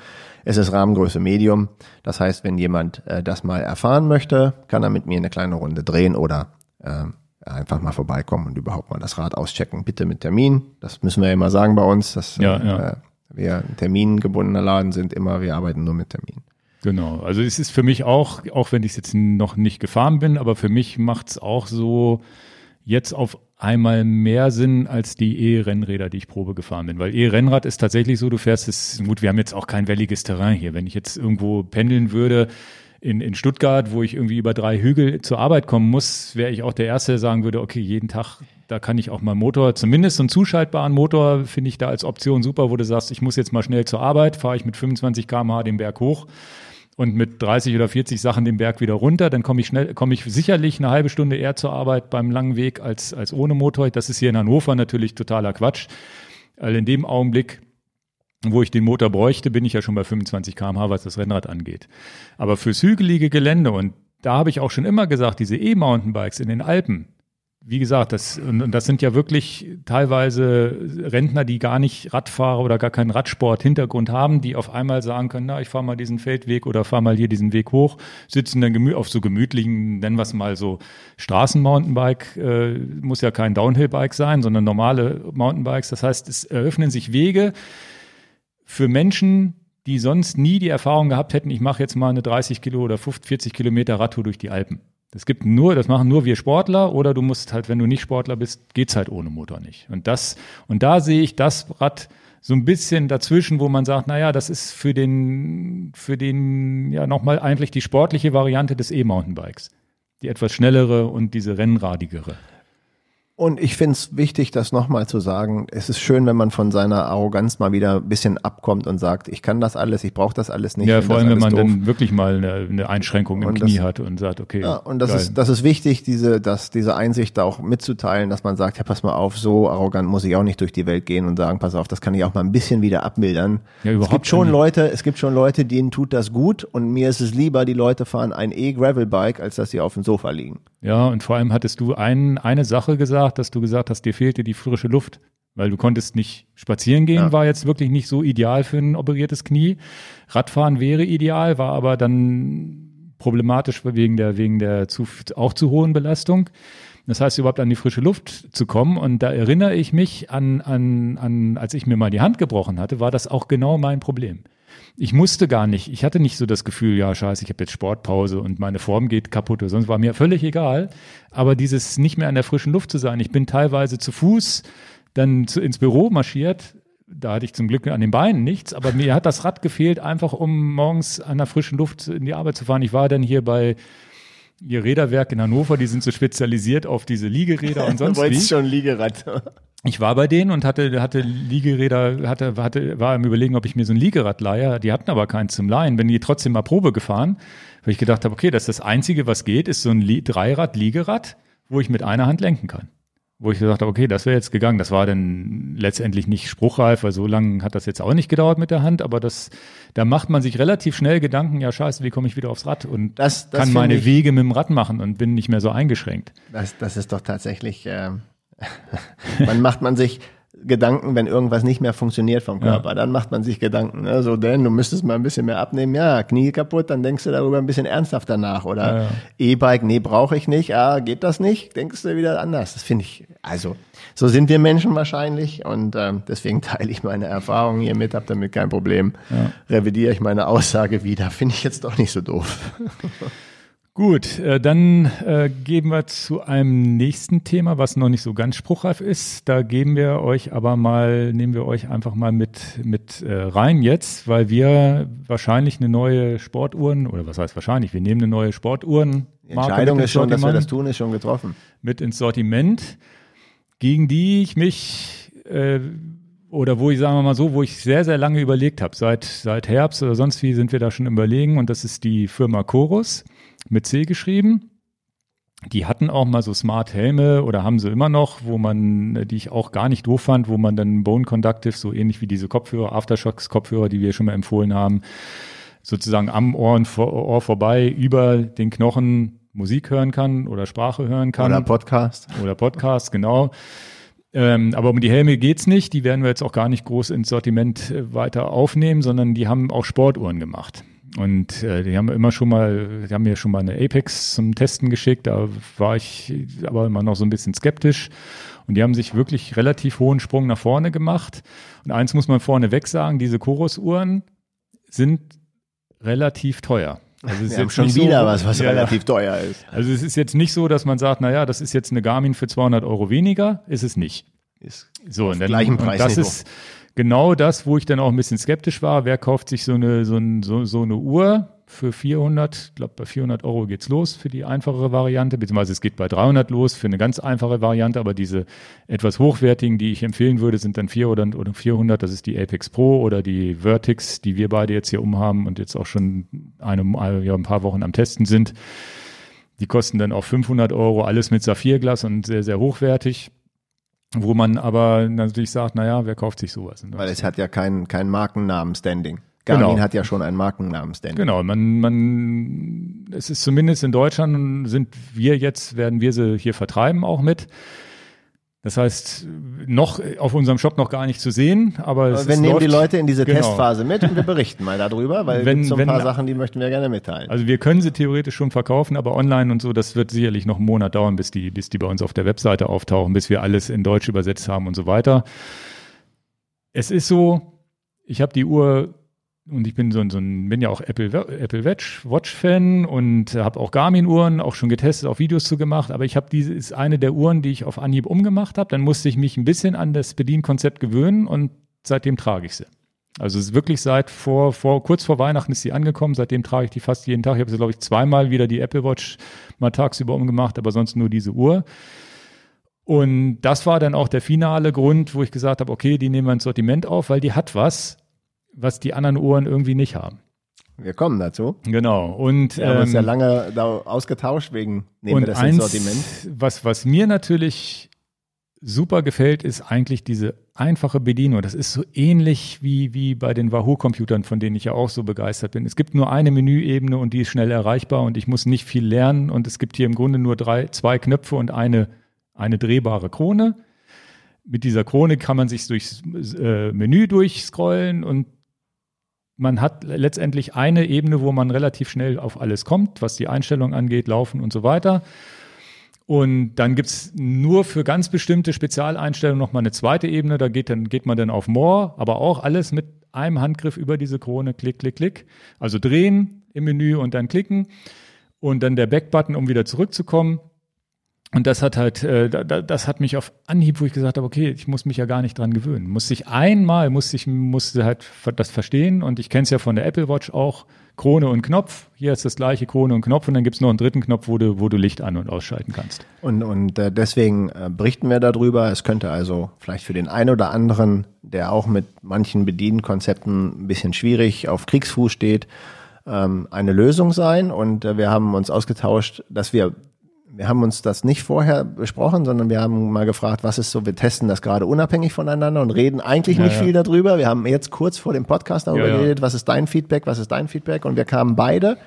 Es ist Rahmengröße Medium. Das heißt, wenn jemand äh, das mal erfahren möchte, kann er mit mir eine kleine Runde drehen oder äh, einfach mal vorbeikommen und überhaupt mal das Rad auschecken. Bitte mit Termin. Das müssen wir ja immer sagen bei uns, dass Ja, ja. Äh, wir ein termingebundener Laden sind. Immer, wir arbeiten nur mit Termin. Genau. Also es ist für mich auch, auch wenn ich jetzt noch nicht gefahren bin, aber für mich macht's auch so jetzt auf einmal mehr Sinn als die E-Rennräder, die ich Probe gefahren bin. Weil E-Rennrad ist tatsächlich so, du fährst es, gut, wir haben jetzt auch kein welliges Terrain hier. Wenn ich jetzt irgendwo pendeln würde in, in Stuttgart, wo ich irgendwie über drei Hügel zur Arbeit kommen muss, wäre ich auch der Erste, der sagen würde, okay, jeden Tag, da kann ich auch mal Motor, zumindest so einen zuschaltbaren Motor finde ich da als Option super, wo du sagst, ich muss jetzt mal schnell zur Arbeit, fahre ich mit 25 km/h den Berg hoch und mit 30 oder 40 Sachen den Berg wieder runter, dann komme ich schnell, komme ich sicherlich eine halbe Stunde eher zur Arbeit beim langen Weg als, als ohne Motor. Das ist hier in Hannover natürlich totaler Quatsch. Weil in dem Augenblick, wo ich den Motor bräuchte, bin ich ja schon bei 25 km/h, was das Rennrad angeht. Aber fürs hügelige Gelände und da habe ich auch schon immer gesagt, diese E-Mountainbikes in den Alpen, wie gesagt, das, und, das sind ja wirklich teilweise Rentner, die gar nicht Radfahrer oder gar keinen Radsport-Hintergrund haben, die auf einmal sagen können, na, ich fahre mal diesen Feldweg oder fahre mal hier diesen Weg hoch, sitzen dann auf so gemütlichen, nennen wir es mal so Straßenmountainbike, äh, muss ja kein Downhill-Bike sein, sondern normale Mountainbikes. Das heißt, es eröffnen sich Wege für Menschen, die sonst nie die Erfahrung gehabt hätten, ich mache jetzt mal eine 30 Kilo oder 50, 40 Kilometer Radtour durch die Alpen. Das gibt nur, das machen nur wir Sportler oder du musst halt, wenn du nicht Sportler bist, geht's halt ohne Motor nicht. Und das, und da sehe ich das Rad so ein bisschen dazwischen, wo man sagt, na ja, das ist für den, für den, ja, nochmal eigentlich die sportliche Variante des E-Mountainbikes. Die etwas schnellere und diese rennradigere. Und ich finde es wichtig, das nochmal zu sagen. Es ist schön, wenn man von seiner Arroganz mal wieder ein bisschen abkommt und sagt, ich kann das alles, ich brauche das alles nicht. Ja, vor allem, wenn man doof. dann wirklich mal eine, eine Einschränkung im und Knie das, hat und sagt, okay. Ja, und das ist, das ist wichtig, diese, das, diese Einsicht da auch mitzuteilen, dass man sagt, ja, pass mal auf, so arrogant muss ich auch nicht durch die Welt gehen und sagen, pass auf, das kann ich auch mal ein bisschen wieder abmildern. Ja, überhaupt es gibt schon. Leute, es gibt schon Leute, denen tut das gut und mir ist es lieber, die Leute fahren ein E-Gravel-Bike, als dass sie auf dem Sofa liegen. Ja, und vor allem hattest du ein, eine Sache gesagt, dass du gesagt hast, dir fehlte die frische Luft, weil du konntest nicht spazieren gehen, ja. war jetzt wirklich nicht so ideal für ein operiertes Knie. Radfahren wäre ideal, war aber dann problematisch wegen der, wegen der zu, auch zu hohen Belastung. Das heißt, überhaupt an die frische Luft zu kommen. Und da erinnere ich mich an, an, an, als ich mir mal die Hand gebrochen hatte, war das auch genau mein Problem ich musste gar nicht, ich hatte nicht so das Gefühl, ja, scheiße, ich habe jetzt Sportpause und meine Form geht kaputt oder sonst war mir völlig egal. Aber dieses nicht mehr an der frischen Luft zu sein, ich bin teilweise zu Fuß dann zu, ins Büro marschiert, da hatte ich zum Glück an den Beinen nichts, aber mir hat das Rad gefehlt, einfach um morgens an der frischen Luft in die Arbeit zu fahren. Ich war dann hier bei ihr Räderwerk in Hannover, die sind so spezialisiert auf diese Liegeräder und *laughs* sonst wie. schon Liegerad ich war bei denen und hatte, hatte Liegeräder, hatte, hatte, war im Überlegen, ob ich mir so ein Liegerad leihe. Die hatten aber keins zum Leihen. Bin die trotzdem mal Probe gefahren, weil ich gedacht habe, okay, das ist das Einzige, was geht, ist so ein Dreirad-Liegerad, wo ich mit einer Hand lenken kann. Wo ich gesagt habe, okay, das wäre jetzt gegangen. Das war dann letztendlich nicht spruchreif, weil so lange hat das jetzt auch nicht gedauert mit der Hand, aber das, da macht man sich relativ schnell Gedanken, ja scheiße, wie komme ich wieder aufs Rad und das, das kann meine ich, Wege mit dem Rad machen und bin nicht mehr so eingeschränkt. Das, das ist doch tatsächlich, äh, *laughs* man macht man sich Gedanken, wenn irgendwas nicht mehr funktioniert vom Körper, ja. dann macht man sich Gedanken. Ne? So, denn du müsstest mal ein bisschen mehr abnehmen. Ja, Knie kaputt, dann denkst du darüber ein bisschen ernsthafter nach. Oder ja, ja. E-Bike, nee, brauche ich nicht. Ah, geht das nicht? Denkst du wieder anders. Das finde ich, also, so sind wir Menschen wahrscheinlich. Und ähm, deswegen teile ich meine Erfahrungen hier mit, habe damit kein Problem. Revidiere ich meine Aussage wieder. Finde ich jetzt doch nicht so doof. *laughs* Gut, äh, dann äh, gehen wir zu einem nächsten Thema, was noch nicht so ganz spruchreif ist. Da geben wir euch aber mal, nehmen wir euch einfach mal mit, mit äh, rein jetzt, weil wir wahrscheinlich eine neue Sportuhren, oder was heißt wahrscheinlich, wir nehmen eine neue Sportuhren. Die Entscheidung ist schon, dass wir das tun, ist schon getroffen. Mit ins Sortiment, gegen die ich mich äh, oder wo ich, sagen wir mal so, wo ich sehr, sehr lange überlegt habe. Seit, seit Herbst oder sonst wie sind wir da schon überlegen und das ist die Firma Chorus mit C geschrieben. Die hatten auch mal so Smart Helme oder haben sie immer noch, wo man, die ich auch gar nicht doof fand, wo man dann Bone Conductive, so ähnlich wie diese Kopfhörer, Aftershocks Kopfhörer, die wir schon mal empfohlen haben, sozusagen am Ohr, Ohr vorbei über den Knochen Musik hören kann oder Sprache hören kann. Oder Podcast. Oder Podcast, genau. Ähm, aber um die Helme geht's nicht. Die werden wir jetzt auch gar nicht groß ins Sortiment äh, weiter aufnehmen, sondern die haben auch Sportuhren gemacht. Und äh, die haben immer schon mal, die haben mir schon mal eine Apex zum Testen geschickt, da war ich aber immer noch so ein bisschen skeptisch. Und die haben sich wirklich relativ hohen Sprung nach vorne gemacht. Und eins muss man vorne weg sagen, diese Chorus-Uhren sind relativ teuer. Also es ist jetzt schon wieder so, was, was ja, relativ teuer ist. Also es ist jetzt nicht so, dass man sagt, naja, das ist jetzt eine Garmin für 200 Euro weniger, ist es nicht. Ist so, und dann, gleichen Preis. Das ist, genau das, wo ich dann auch ein bisschen skeptisch war. Wer kauft sich so eine, so, ein, so, so eine Uhr für 400? Ich glaube, bei 400 Euro geht's los für die einfachere Variante, beziehungsweise es geht bei 300 los für eine ganz einfache Variante, aber diese etwas hochwertigen, die ich empfehlen würde, sind dann 400 oder 400. Das ist die Apex Pro oder die Vertix, die wir beide jetzt hier umhaben und jetzt auch schon eine, ja, ein paar Wochen am Testen sind. Die kosten dann auch 500 Euro, alles mit Saphirglas und sehr, sehr hochwertig wo man aber natürlich sagt, naja, wer kauft sich sowas? Weil es hat ja keinen kein Markennamen-Standing. Garmin Genau. hat ja schon einen Markennamen-Stand. Genau, man, man, es ist zumindest in Deutschland sind wir jetzt, werden wir sie hier vertreiben auch mit. Das heißt, noch auf unserem Shop noch gar nicht zu sehen, aber es Wir ist, nehmen läuft, die Leute in diese Genau. Testphase mit und wir berichten mal darüber, weil *laughs* Wenn- es so ein wenn- paar Sachen, die möchten wir gerne mitteilen. Also wir können sie theoretisch schon verkaufen, aber online und so, das wird sicherlich noch einen Monat dauern, bis die, bis die bei uns auf der Webseite auftauchen, bis wir alles in Deutsch übersetzt haben und so weiter. Es ist so, ich habe die Uhr und ich bin so, ein- so ein, bin ja auch Apple, Apple Watch, Watch Fan und habe auch Garmin Uhren auch schon getestet, auch Videos zu gemacht, aber ich habe diese ist eine der Uhren, die ich auf Anhieb umgemacht habe, dann musste ich mich ein bisschen an das Bedienkonzept gewöhnen und seitdem trage ich sie. Also es ist wirklich seit vor, vor kurz vor Weihnachten ist sie angekommen, seitdem trage ich die fast jeden Tag. Ich habe sie glaube ich zweimal wieder die Apple Watch mal tagsüber umgemacht, aber sonst nur diese Uhr. Und das war dann auch der finale Grund, wo ich gesagt habe, okay, die nehmen wir ins Sortiment auf, weil die hat was, was die anderen Uhren irgendwie nicht haben. Wir kommen dazu. Genau. Und, Wir haben uns ja ähm, lange da ausgetauscht, wegen nehmen und wir das eins, ins Sortiment. Was, was mir natürlich super gefällt, ist eigentlich diese einfache Bedienung. Das ist so ähnlich wie, wie bei den Wahoo-Computern, von denen ich ja auch so begeistert bin. Es gibt nur eine Menüebene und die ist schnell erreichbar und ich muss nicht viel lernen und es gibt hier im Grunde nur drei, zwei Knöpfe und eine, eine drehbare Krone. Mit dieser Krone kann man sich durchs äh, Menü durchscrollen und man hat letztendlich eine Ebene, wo man relativ schnell auf alles kommt, was die Einstellung angeht, Laufen und so weiter. Und dann gibt's nur für ganz bestimmte Spezialeinstellungen nochmal eine zweite Ebene. Da geht, dann, geht man dann auf More, aber auch alles mit einem Handgriff über diese Krone. Klick, klick, klick. Also drehen im Menü und dann klicken. Und dann der Back-Button, um wieder zurückzukommen. Und das hat halt, äh, da- da- das hat mich auf Anhieb, wo ich gesagt habe, okay, ich muss mich ja gar nicht dran gewöhnen. Muss ich einmal, muss ich, musste halt das verstehen. Und ich kenne es ja von der Apple Watch auch. Krone und Knopf. Hier ist das gleiche Krone und Knopf. Und dann gibt's noch einen dritten Knopf, wo du, wo du Licht an- und ausschalten kannst. Und, und äh, deswegen äh, berichten wir darüber. Es könnte also vielleicht für den einen oder anderen, der auch mit manchen Bedienkonzepten ein bisschen schwierig auf Kriegsfuß steht, ähm, eine Lösung sein. Und wir haben uns ausgetauscht, dass wir, wir haben uns das nicht vorher besprochen, sondern wir haben mal gefragt, was ist so, wir testen das gerade unabhängig voneinander und reden eigentlich Ja, nicht ja. viel darüber. Wir haben jetzt kurz vor dem Podcast darüber Ja, geredet, was ist dein Feedback, was ist dein Feedback und wir kamen beide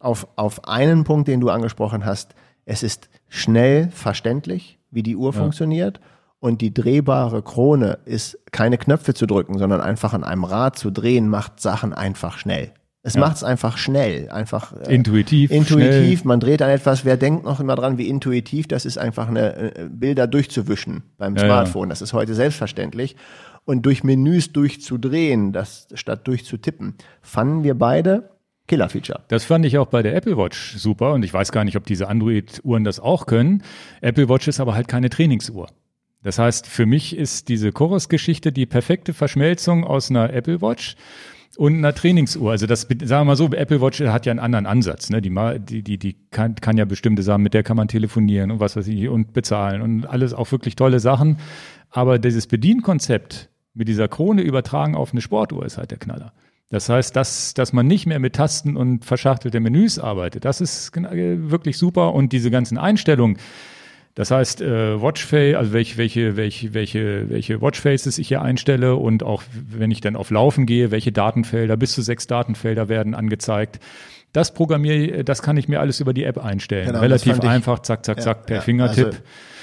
auf, auf einen Punkt, den du angesprochen hast. Es ist schnell verständlich, wie die Uhr funktioniert. Und die drehbare Krone ist keine Knöpfe zu drücken, sondern einfach an einem Rad zu drehen, macht Sachen einfach schnell. Es Ja. macht es einfach schnell, einfach äh, Intuitiv. intuitiv. Schnell. Man dreht an etwas. Wer denkt noch immer dran, wie intuitiv das ist, einfach eine äh, Bilder durchzuwischen beim Ja, Smartphone. Das ist heute selbstverständlich. Und durch Menüs durchzudrehen, das statt durchzutippen, fanden wir beide Killer-Feature. Das fand ich auch bei der Apple Watch super und ich weiß gar nicht, ob diese Android-Uhren das auch können. Apple Watch ist aber halt keine Trainingsuhr. Das heißt, für mich ist diese Chorus-Geschichte die perfekte Verschmelzung aus einer Apple Watch und einer Trainingsuhr. Also das, sagen wir mal so, Apple Watch hat ja einen anderen Ansatz. Ne? Die, die, die, die kann, kann ja bestimmte Sachen, mit der kann man telefonieren und was weiß ich und bezahlen und alles auch wirklich tolle Sachen. Aber dieses Bedienkonzept mit dieser Krone übertragen auf eine Sportuhr ist halt der Knaller. Das heißt, dass, dass man nicht mehr mit Tasten und verschachtelte Menüs arbeitet, das ist äh, wirklich super. Und diese ganzen Einstellungen, das heißt, äh, Watchface, also welche, welche, welche, welche, welche Watchfaces ich hier einstelle und auch wenn ich dann auf Laufen gehe, welche Datenfelder, bis zu sechs Datenfelder werden angezeigt. Das programmiere, das kann ich mir alles über die App einstellen. Genau, das Relativ einfach, zack, zack, zack, per Ja, Fingertipp. Also,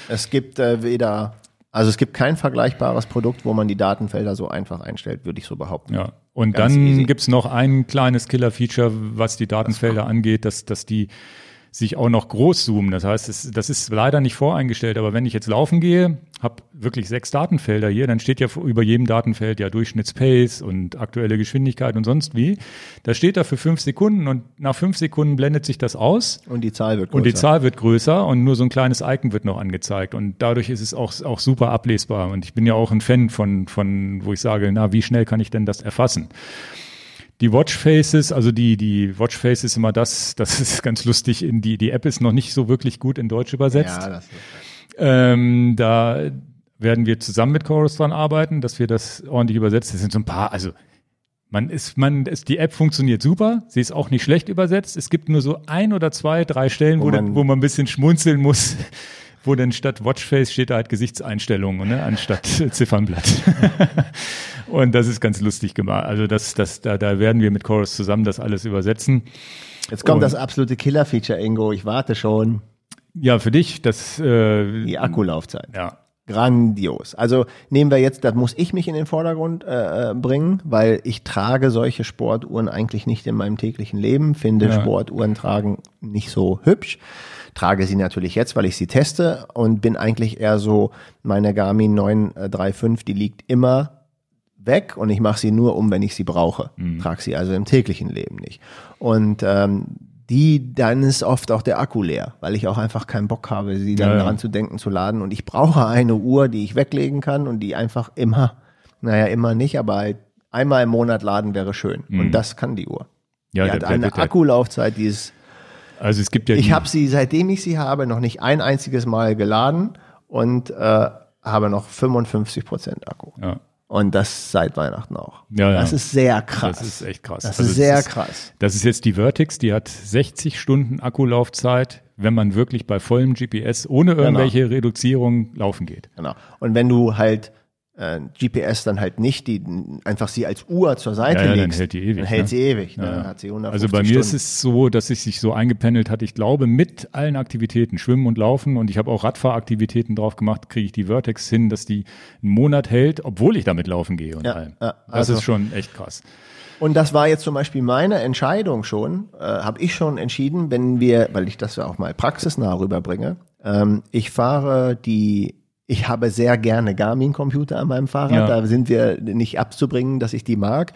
es gibt äh, weder, also es gibt kein vergleichbares Produkt, wo man die Datenfelder so einfach einstellt, würde ich so behaupten. Ja, und Ganz dann easy. gibt's noch ein kleines Killer-Feature, was die Datenfelder angeht, dass, dass die sich auch noch groß zoomen. Das heißt, es, das ist leider nicht voreingestellt, aber wenn ich jetzt laufen gehe, habe wirklich sechs Datenfelder hier, dann steht ja über jedem Datenfeld ja Durchschnittspace und aktuelle Geschwindigkeit und sonst wie. Da steht da für fünf Sekunden und nach fünf Sekunden blendet sich das aus. Und die Zahl wird größer. Und die Zahl wird größer und nur so ein kleines Icon wird noch angezeigt. Und dadurch ist es auch, auch super ablesbar. Und ich bin ja auch ein Fan von, von, wo ich sage, na, wie schnell kann ich denn das erfassen? Die Watchfaces, also die, die Watchface ist immer das, das *laughs* ist ganz lustig, in die, die App ist noch nicht so wirklich gut in Deutsch übersetzt. Ja, das ist, Ähm, da werden wir zusammen mit Chorus dran arbeiten, dass wir das ordentlich übersetzen. Das sind so ein paar, also man ist, man ist, die App funktioniert super, sie ist auch nicht schlecht übersetzt. Es gibt nur so ein oder zwei, drei Stellen, wo, Wo man, wo man ein bisschen schmunzeln muss, wo denn statt Watchface steht da halt Gesichtseinstellungen, ne, anstatt *laughs* Ziffernblatt. *laughs* und das ist ganz lustig gemacht. Also das, das, da, da werden wir mit Chorus zusammen das alles übersetzen. Jetzt kommt Und- das absolute Killer-Feature, Ingo. Ich warte schon. Ja, für dich, das, äh, Die Akkulaufzeit. ja. Grandios. Also nehmen wir jetzt, da muss ich mich in den Vordergrund äh, äh, bringen, weil ich trage solche Sportuhren eigentlich nicht in meinem täglichen Leben, finde Ja. Sportuhren tragen nicht so hübsch. Trage sie natürlich jetzt, weil ich sie teste und bin eigentlich eher so, meine Garmin 935, die liegt immer weg und ich mache sie nur um, wenn ich sie brauche. Trage sie also im täglichen Leben nicht. Und ähm, die, dann ist oft auch der Akku leer, weil ich auch einfach keinen Bock habe, sie dann Ja, ja. daran zu denken, zu laden. Und ich brauche eine Uhr, die ich weglegen kann und die einfach immer, naja, immer nicht, aber halt einmal im Monat laden wäre schön. Und das kann die Uhr. Mhm. Ja, die der- hat der eine wird ja- Akkulaufzeit, die ist Also es gibt ja ich habe sie, seitdem ich sie habe, noch nicht ein einziges Mal geladen und äh, habe noch 55 Prozent Akku. ja. Und das seit Weihnachten auch. Ja, ja. Das ist sehr krass. Das ist echt krass. Das Also ist sehr ist- krass. Das ist jetzt die Vertix, die hat 60 Stunden Akkulaufzeit, wenn man wirklich bei vollem GPS ohne Genau. irgendwelche Reduzierung laufen geht. Genau. Und wenn du halt äh, GPS dann halt nicht die einfach sie als Uhr zur Seite Ja, ja, dann legst, hält die ewig, dann hält ne? sie ewig. Ne? Ja. Dann hat sie 150 Also bei mir Stunden. ist es so, dass es sich so eingependelt hat. Ich glaube, mit allen Aktivitäten, Schwimmen und Laufen und ich habe auch Radfahraktivitäten drauf gemacht, kriege ich die Vertex hin, dass die einen Monat hält, obwohl ich damit laufen gehe und Ja, allem. ja, das also- ist schon echt krass. Und das war jetzt zum Beispiel meine Entscheidung schon, äh, habe ich schon entschieden, wenn wir, weil ich das ja auch mal praxisnah rüberbringe, ähm, ich fahre die, ich habe sehr gerne Garmin-Computer an meinem Fahrrad, Ja. da sind wir nicht abzubringen, dass ich die mag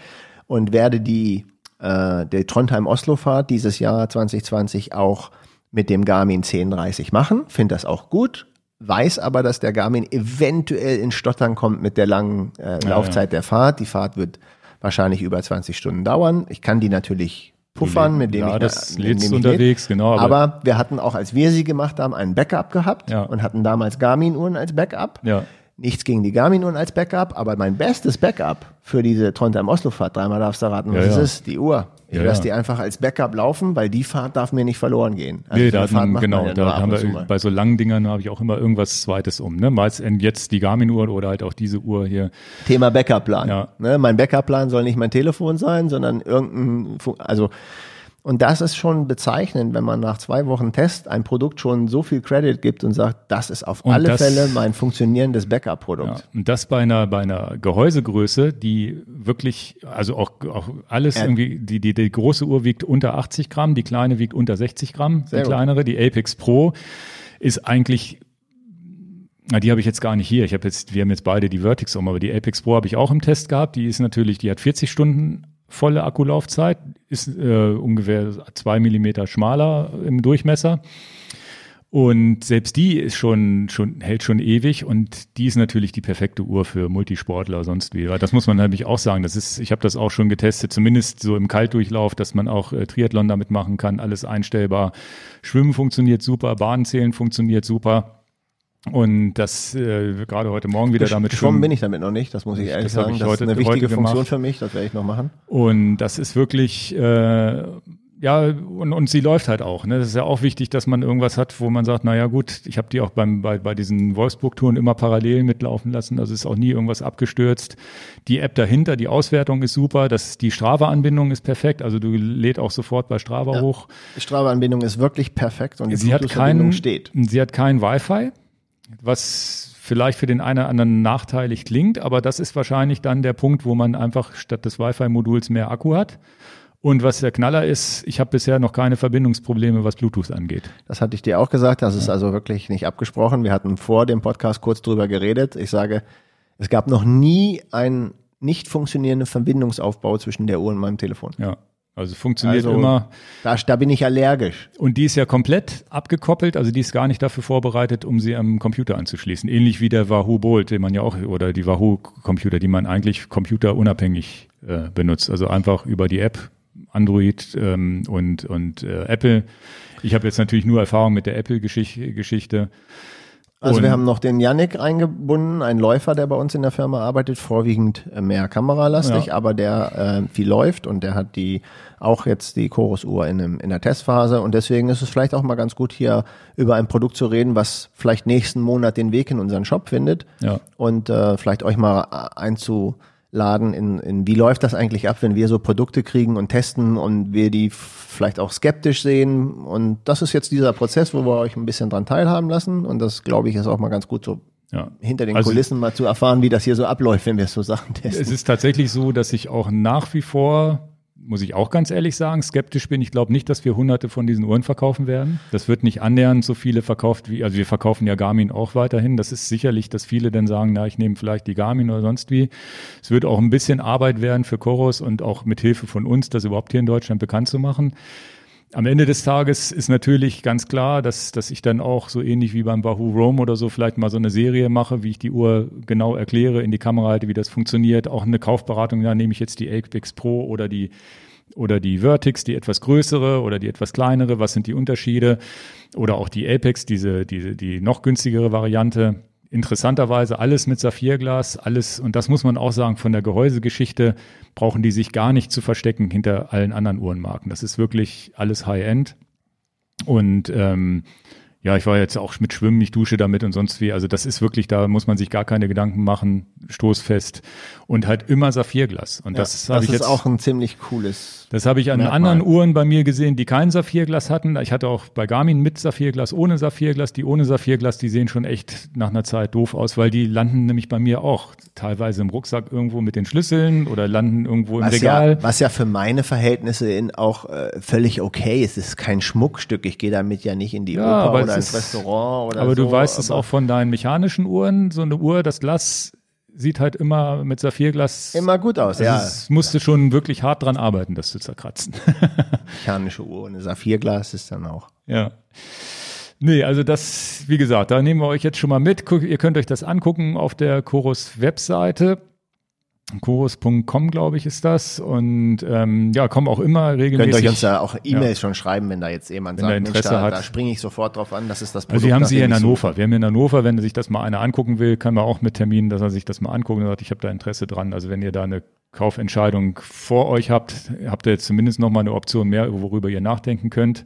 und werde die, äh, der Trondheim-Oslo-Fahrt dieses Jahr 2020 auch mit dem Garmin 1030 machen, finde das auch gut, weiß aber, dass der Garmin eventuell in Stottern kommt mit der langen äh, Laufzeit der Fahrt. Die Fahrt wird wahrscheinlich über 20 Stunden dauern. Ich kann die natürlich puffern, mit dem ja, ich das mit lädst unterwegs, läd. genau, aber- Aber, wir hatten auch, als wir sie gemacht haben, einen Backup gehabt Ja. und hatten damals Garmin-Uhren als Backup. Ja. Nichts gegen die Garmin-Uhren als Backup, aber mein bestes Backup für diese Trondheim-Oslo-Fahrt, dreimal darfst du raten, was Ja, es ist, die Uhr. Ich Ja, lasse die einfach als Backup laufen, weil die Fahrt darf mir nicht verloren gehen. Also nee, so da eine hat Fahrt man, macht genau, ja da haben wir bei so langen Dingern habe ich auch immer irgendwas Zweites um. Ne? Meist jetzt die Garmin-Uhr oder halt auch diese Uhr hier. Thema Backup-Plan. Ja. Ne, mein Backup-Plan soll nicht mein Telefon sein, sondern irgendein, also, und das ist schon bezeichnend, wenn man nach zwei Wochen Test ein Produkt schon so viel Credit gibt und sagt, das ist auf Und alle das- Fälle mein funktionierendes Backup-Produkt. Ja. Und das bei einer, bei einer Gehäusegröße, die wirklich, also auch, auch alles Ja. irgendwie, die, die, die große Uhr wiegt unter 80 Gramm, die kleine wiegt unter 60 Gramm, Sehr die gut. kleinere, die Apex Pro ist eigentlich na, die habe ich jetzt gar nicht hier. Ich habe jetzt, wir haben jetzt beide die Vertix um, aber die Apex Pro habe ich auch im Test gehabt. Die ist natürlich, die hat 40 Stunden volle Akkulaufzeit, ist äh, ungefähr zwei Millimeter schmaler im Durchmesser. Und selbst die ist schon, schon, hält schon ewig und die ist natürlich die perfekte Uhr für Multisportler sonst wie. Das muss man nämlich auch sagen. Das ist, ich habe das auch schon getestet, zumindest so im Kaltdurchlauf, dass man auch äh, Triathlon damit machen kann, alles einstellbar. Schwimmen funktioniert super, Bahnzählen funktioniert super. Und das äh, gerade heute Morgen wieder damit Geschwommen bin ich damit noch nicht, das muss ich ehrlich Das sagen. ich das heute- ist eine wichtige Funktion für mich, das werde ich noch machen. Und das ist wirklich, äh, ja, und, und sie läuft halt auch. Ne? Das ist ja auch wichtig, dass man irgendwas hat, wo man sagt, naja gut, ich habe die auch beim, bei, bei diesen Wolfsburg-Touren immer parallel mitlaufen lassen. Also ist auch nie irgendwas abgestürzt. Die App dahinter, die Auswertung ist super. Das, die Strava-Anbindung ist perfekt. Also du lädt auch sofort bei Strava hoch. Die Strava-Anbindung ist wirklich perfekt und die Sie hat keinen, steht. sie hat kein Wi-Fi, was vielleicht für den einen oder anderen nachteilig klingt, aber das ist wahrscheinlich dann der Punkt, wo man einfach statt des Wi-Fi-Moduls mehr Akku hat. Und was der Knaller ist, ich habe bisher noch keine Verbindungsprobleme, was Bluetooth angeht. Das hatte ich dir auch gesagt, das ist also wirklich nicht abgesprochen. Wir hatten vor dem Podcast kurz drüber geredet. Ich sage, es gab noch nie einen nicht funktionierenden Verbindungsaufbau zwischen der Uhr und meinem Telefon. Ja, also funktioniert Also- immer. Da, da bin ich allergisch. Und die ist ja komplett abgekoppelt, also die ist gar nicht dafür vorbereitet, um sie am Computer anzuschließen. Ähnlich wie der Wahoo Bolt, den man ja auch, oder die Wahoo Computer, die man eigentlich computerunabhängig äh, benutzt. Also einfach über die App, Android ähm, und, und äh, Apple. Ich habe jetzt natürlich nur Erfahrung mit der Apple-Geschichte. Also Und- wir haben noch den Yannick eingebunden, ein Läufer, der bei uns in der Firma arbeitet, vorwiegend äh, mehr kameralastig, Ja. aber der äh, viel läuft und der hat die auch jetzt die Chorus-Uhr in, dem- in der Testphase und deswegen ist es vielleicht auch mal ganz gut hier über ein Produkt zu reden, was vielleicht nächsten Monat den Weg in unseren Shop findet Ja. und äh, vielleicht euch mal äh, einzuladen in, in wie läuft das eigentlich ab, wenn wir so Produkte kriegen und testen und wir die vielleicht auch skeptisch sehen und das ist jetzt dieser Prozess, wo wir euch ein bisschen dran teilhaben lassen und das glaube ich ist auch mal ganz gut so Ja. hinter den Also- Kulissen mal zu erfahren, wie das hier so abläuft, wenn wir so Sachen testen. Es ist tatsächlich so, dass ich auch nach wie vor, muss ich auch ganz ehrlich sagen, skeptisch bin. Ich glaube nicht, dass wir hunderte von diesen Uhren verkaufen werden. Das wird nicht annähernd so viele verkauft wie, also wir verkaufen ja Garmin auch weiterhin. Das ist sicherlich, dass viele dann sagen, na, ich nehme vielleicht die Garmin oder sonst wie. Es wird auch ein bisschen Arbeit werden für Chorus und auch mit Hilfe von uns, das überhaupt hier in Deutschland bekannt zu machen. Am Ende des Tages ist natürlich ganz klar, dass, dass ich dann auch so ähnlich wie beim Wahoo Roam oder so vielleicht mal so eine Serie mache, wie ich die Uhr genau erkläre, in die Kamera halte, wie das funktioniert. Auch eine Kaufberatung, da nehme ich jetzt die Apex Pro oder die oder die Vertix, die etwas größere oder die etwas kleinere, was sind die Unterschiede? Oder auch die Apex, diese, diese, die noch günstigere Variante. Interessanterweise alles mit Saphirglas, alles, und das muss man auch sagen, von der Gehäusegeschichte brauchen die sich gar nicht zu verstecken hinter allen anderen Uhrenmarken. Das ist wirklich alles High-End. Und ähm, ja, ich war jetzt auch mit Schwimmen, ich dusche damit und sonst wie. Also das ist wirklich, da muss man sich gar keine Gedanken machen, stoßfest und halt immer Saphirglas. Und das Ja, habe ich ist jetzt auch ein ziemlich cooles. das habe ich an Merkmal. anderen Uhren bei mir gesehen, die kein Saphirglas hatten. Ich hatte auch bei Garmin mit Saphirglas, ohne Saphirglas. Die ohne Saphirglas, die sehen schon echt nach einer Zeit doof aus, weil die landen nämlich bei mir auch teilweise im Rucksack irgendwo mit den Schlüsseln oder landen irgendwo im Was Regal. ja, was ja für meine Verhältnisse in auch äh, völlig okay ist. Es ist kein Schmuckstück. Ich gehe damit ja nicht in die Ja, Oper oder ins Restaurant oder aber so. du weißt es aber auch von deinen mechanischen Uhren. So eine Uhr, das Glas sieht halt immer mit Saphirglas. Immer gut aus, also ja. Es musste schon wirklich hart dran arbeiten, das zu zerkratzen. *laughs* Mechanische Uhr. Eine Saphirglas ist dann auch. Ja. Nee, also das, wie gesagt, da nehmen wir euch jetzt schon mal mit. Ihr könnt euch das angucken auf der Chorus Webseite. Chorus.com, glaube ich, ist das. Und ähm, ja, kommen auch immer Könnt regelmäßig. euch uns da auch E-Mails schon schreiben, wenn da jetzt jemand Wenn sagt, da Mensch, Interesse da, hat. da springe ich sofort drauf an, das ist das Produkt. Also wir haben sie hier in. Hannover. Wir haben hier in Hannover, wenn sich das mal einer angucken will, kann man auch mit Terminen, dass er sich das mal angucken und sagt, ich habe da Interesse dran. Also wenn ihr da eine Kaufentscheidung vor euch habt, habt ihr jetzt zumindest noch mal eine Option mehr, worüber ihr nachdenken könnt.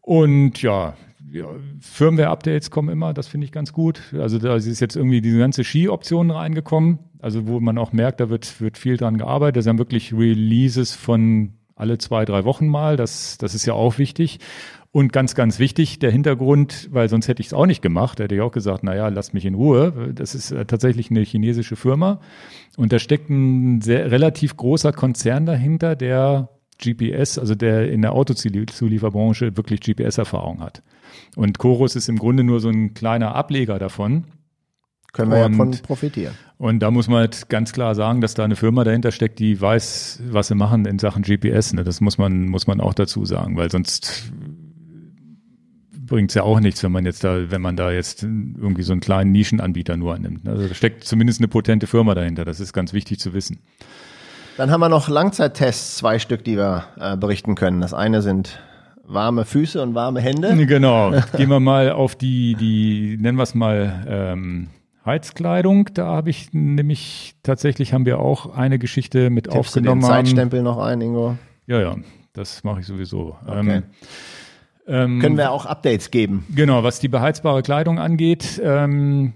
Und ja, ja Firmware-Updates kommen immer, das finde ich ganz gut. Also da ist jetzt irgendwie diese ganze Ski-Option reingekommen, also wo man auch merkt, da wird, wird viel dran gearbeitet. Da sind wirklich Releases von alle zwei, drei Wochen mal. Das, das ist ja auch wichtig. Und ganz, ganz wichtig, der Hintergrund, weil sonst hätte ich es auch nicht gemacht, hätte ich auch gesagt, naja, lasst mich in Ruhe. Das ist äh, tatsächlich eine chinesische Firma. Und da steckt ein sehr, relativ großer Konzern dahinter, der GPS, also der in der Autozulieferbranche wirklich GPS-Erfahrung hat. Und Chorus ist im Grunde nur so ein kleiner Ableger davon. Können wir ja Und- von profitieren. Und da muss man halt ganz klar sagen, dass da eine Firma dahinter steckt, die weiß, was sie machen in Sachen GPS. Ne? Das muss man, muss man auch dazu sagen, weil sonst bringt es ja auch nichts, wenn man jetzt da, wenn man da jetzt irgendwie so einen kleinen Nischenanbieter nur annimmt. Also da steckt zumindest eine potente Firma dahinter. Das ist ganz wichtig zu wissen. Dann haben wir noch Langzeittests, zwei Stück, die wir äh, berichten können. Das eine sind warme Füße und warme Hände. Genau. Gehen wir mal auf die, die, nennen wir es mal, ähm, Heizkleidung. Da habe ich nämlich, tatsächlich haben wir auch eine Geschichte mit Tippst du den aufgenommen. Zeitstempel noch ein, Ingo? Ja, ja, das mache ich sowieso. Okay. Ähm, ähm, Können wir auch Updates geben? Genau, was die beheizbare Kleidung angeht, ähm,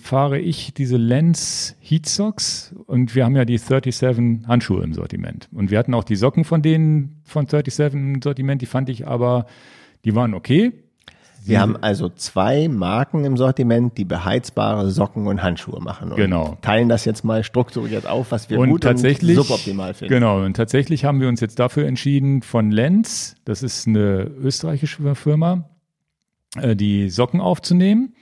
fahre ich diese Lens Heat Socks und wir haben ja die 37 Handschuhe im Sortiment. Und wir hatten auch die Socken von denen von 37 im Sortiment, die fand ich aber, die waren okay. Wir haben also zwei Marken im Sortiment, die beheizbare Socken und Handschuhe machen. Und Genau. Teilen das jetzt mal strukturiert auf, was wir und gut tatsächlich, und suboptimal finden. Genau, und tatsächlich haben wir uns jetzt dafür entschieden, von Lenz, das ist eine österreichische Firma, äh, die Socken aufzunehmen,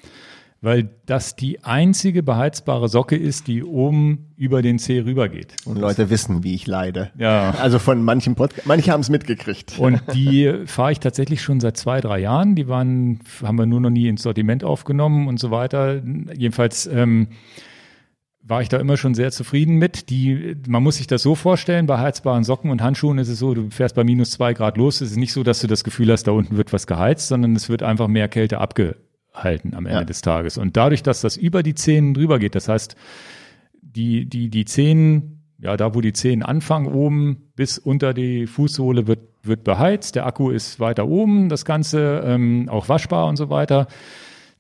weil das die einzige beheizbare Socke ist, die oben über den Zeh rübergeht. Und Leute wissen, wie ich leide. Ja. Also von manchen Podcast, manche haben es mitgekriegt. Und die fahre ich tatsächlich schon seit zwei, drei Jahren. Die waren, haben wir nur noch nie ins Sortiment aufgenommen und so weiter. Jedenfalls ähm, war ich da immer schon sehr zufrieden mit. Die, man muss sich das so vorstellen, bei heizbaren Socken und Handschuhen ist es so, du fährst bei minus zwei Grad los. Es ist nicht so, dass du das Gefühl hast, da unten wird was geheizt, sondern es wird einfach mehr Kälte abge, halten am Ende Ja. des Tages. Und dadurch, dass das über die Zehen drüber geht, das heißt, die, die, die Zehen, ja, da wo die Zehen anfangen oben bis unter die Fußsohle wird, wird beheizt. Der Akku ist weiter oben, das Ganze ähm, auch waschbar und so weiter.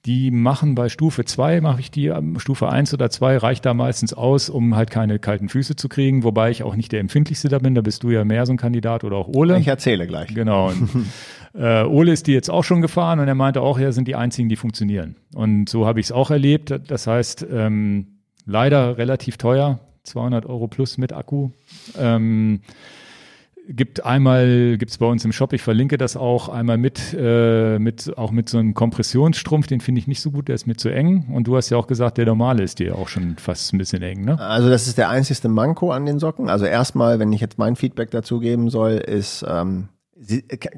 Die machen bei Stufe 2, mache ich die, ähm, Stufe 1 oder 2 reicht da meistens aus, um halt keine kalten Füße zu kriegen, wobei ich auch nicht der empfindlichste da bin, da bist du ja mehr so ein Kandidat oder auch Ole. Ich erzähle gleich. Genau. *laughs* Äh, Ole ist die jetzt auch schon gefahren und er meinte auch, ja, sind die einzigen, die funktionieren. Und so habe ich es auch erlebt. Das heißt, ähm, leider relativ teuer, 200 Euro plus mit Akku. Ähm, gibt einmal, gibt's bei uns im Shop, ich verlinke das auch, einmal mit, äh, mit auch mit so einem Kompressionsstrumpf, den finde ich nicht so gut, der ist mir zu eng. Und du hast ja auch gesagt, der normale ist dir auch schon fast ein bisschen eng, ne? Also das ist der einzigste Manko an den Socken. Also erstmal, wenn ich jetzt mein Feedback dazu geben soll, ist ähm,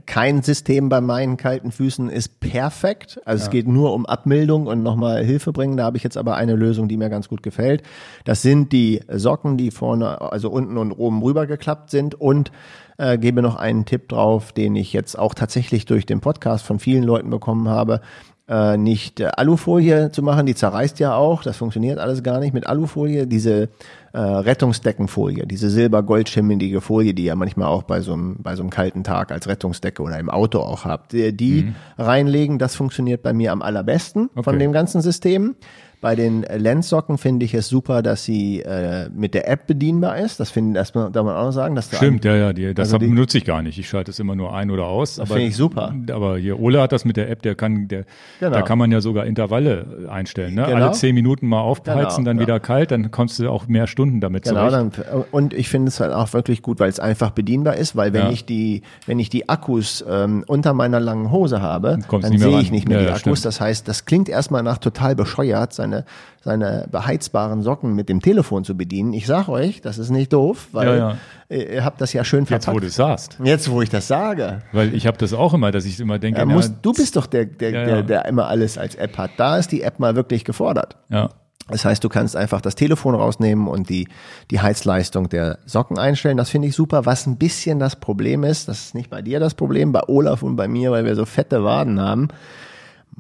kein System bei meinen kalten Füßen ist perfekt. Also es geht nur um Abmildung und nochmal Hilfe bringen. Da habe ich jetzt aber eine Lösung, die mir ganz gut gefällt. Das sind die Socken, die vorne, also unten und oben rübergeklappt sind und äh, gebe noch einen Tipp drauf, den ich jetzt auch tatsächlich durch den Podcast von vielen Leuten bekommen habe. Äh, nicht äh, Alufolie zu machen, die zerreißt ja auch, das funktioniert alles gar nicht mit Alufolie, diese äh, Rettungsdeckenfolie, diese silber-goldschimmelige Folie, die ihr manchmal auch bei so einem bei so einem kalten Tag als Rettungsdecke oder im Auto auch habt, die, die reinlegen, das funktioniert bei mir am allerbesten Okay. von dem ganzen System. Bei den Lenssocken finde ich es super, dass sie äh, mit der App bedienbar ist. Das finde das darf man auch noch sagen, dass Stimmt, ja, ja, die, das Also die- benutze ich gar nicht. Ich schalte es immer nur ein oder aus. aber finde ich super. Aber hier, Ole hat das mit der App, der kann, der, Genau. da kann man ja sogar Intervalle einstellen. Ne? Genau. Alle zehn Minuten mal aufheizen, Genau, dann wieder kalt, dann kommst du auch mehr Stunden damit Genau, zurecht. dann, und ich finde es halt auch wirklich gut, weil es einfach bedienbar ist, weil wenn Ja. ich die, wenn ich die Akkus ähm, unter meiner langen Hose habe, kommst dann sehe ich nicht mehr Ja, die Akkus. stimmt. Das heißt, das klingt erstmal nach total bescheuert, seine, seine beheizbaren Socken mit dem Telefon zu bedienen. Ich sag euch, das ist nicht doof, weil Ja, ja. Ihr, habt das ja schön Jetzt, wo verpackt. du es sagst. Jetzt, wo ich das sage. Weil ich habe das auch immer, dass ich immer denke, Ja, musst, du bist doch der, der, der, der immer alles als App hat. Da ist die App mal wirklich gefordert. ja, Das heißt, du kannst einfach das Telefon rausnehmen und die, die Heizleistung der Socken einstellen. Das finde ich super. Was ein bisschen das Problem ist, das ist nicht bei dir das Problem, bei Olaf und bei mir, weil wir so fette Waden haben.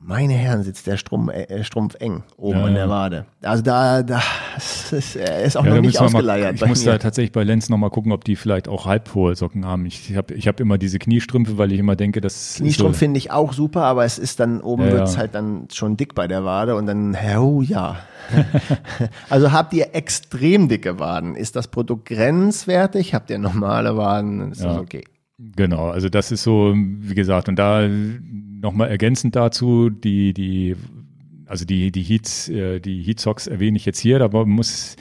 Meine Herren, sitzt der Strumpf, äh, Strumpf eng oben Ja, an der Wade. Also da, da es ist, er ist auch ja noch nicht wir mal, ausgeleiert ich muss mir. da tatsächlich bei Lenz nochmal gucken, ob die vielleicht auch halbhohe Socken haben. Ich habe ich hab immer diese Kniestrümpfe, weil ich immer denke, das Kniestrumpf ist so, finde ich auch super, aber es ist dann oben Ja, wird's ja. halt dann schon dick bei der Wade und dann, oh ja. *laughs* also habt ihr extrem dicke Waden? Ist das Produkt grenzwertig? Habt ihr normale Waden? Ist das okay? Genau, also das ist so, wie gesagt, und da nochmal ergänzend dazu, die, die, also die, die Heats, äh, die Heatsocks erwähne ich jetzt hier, aber muss,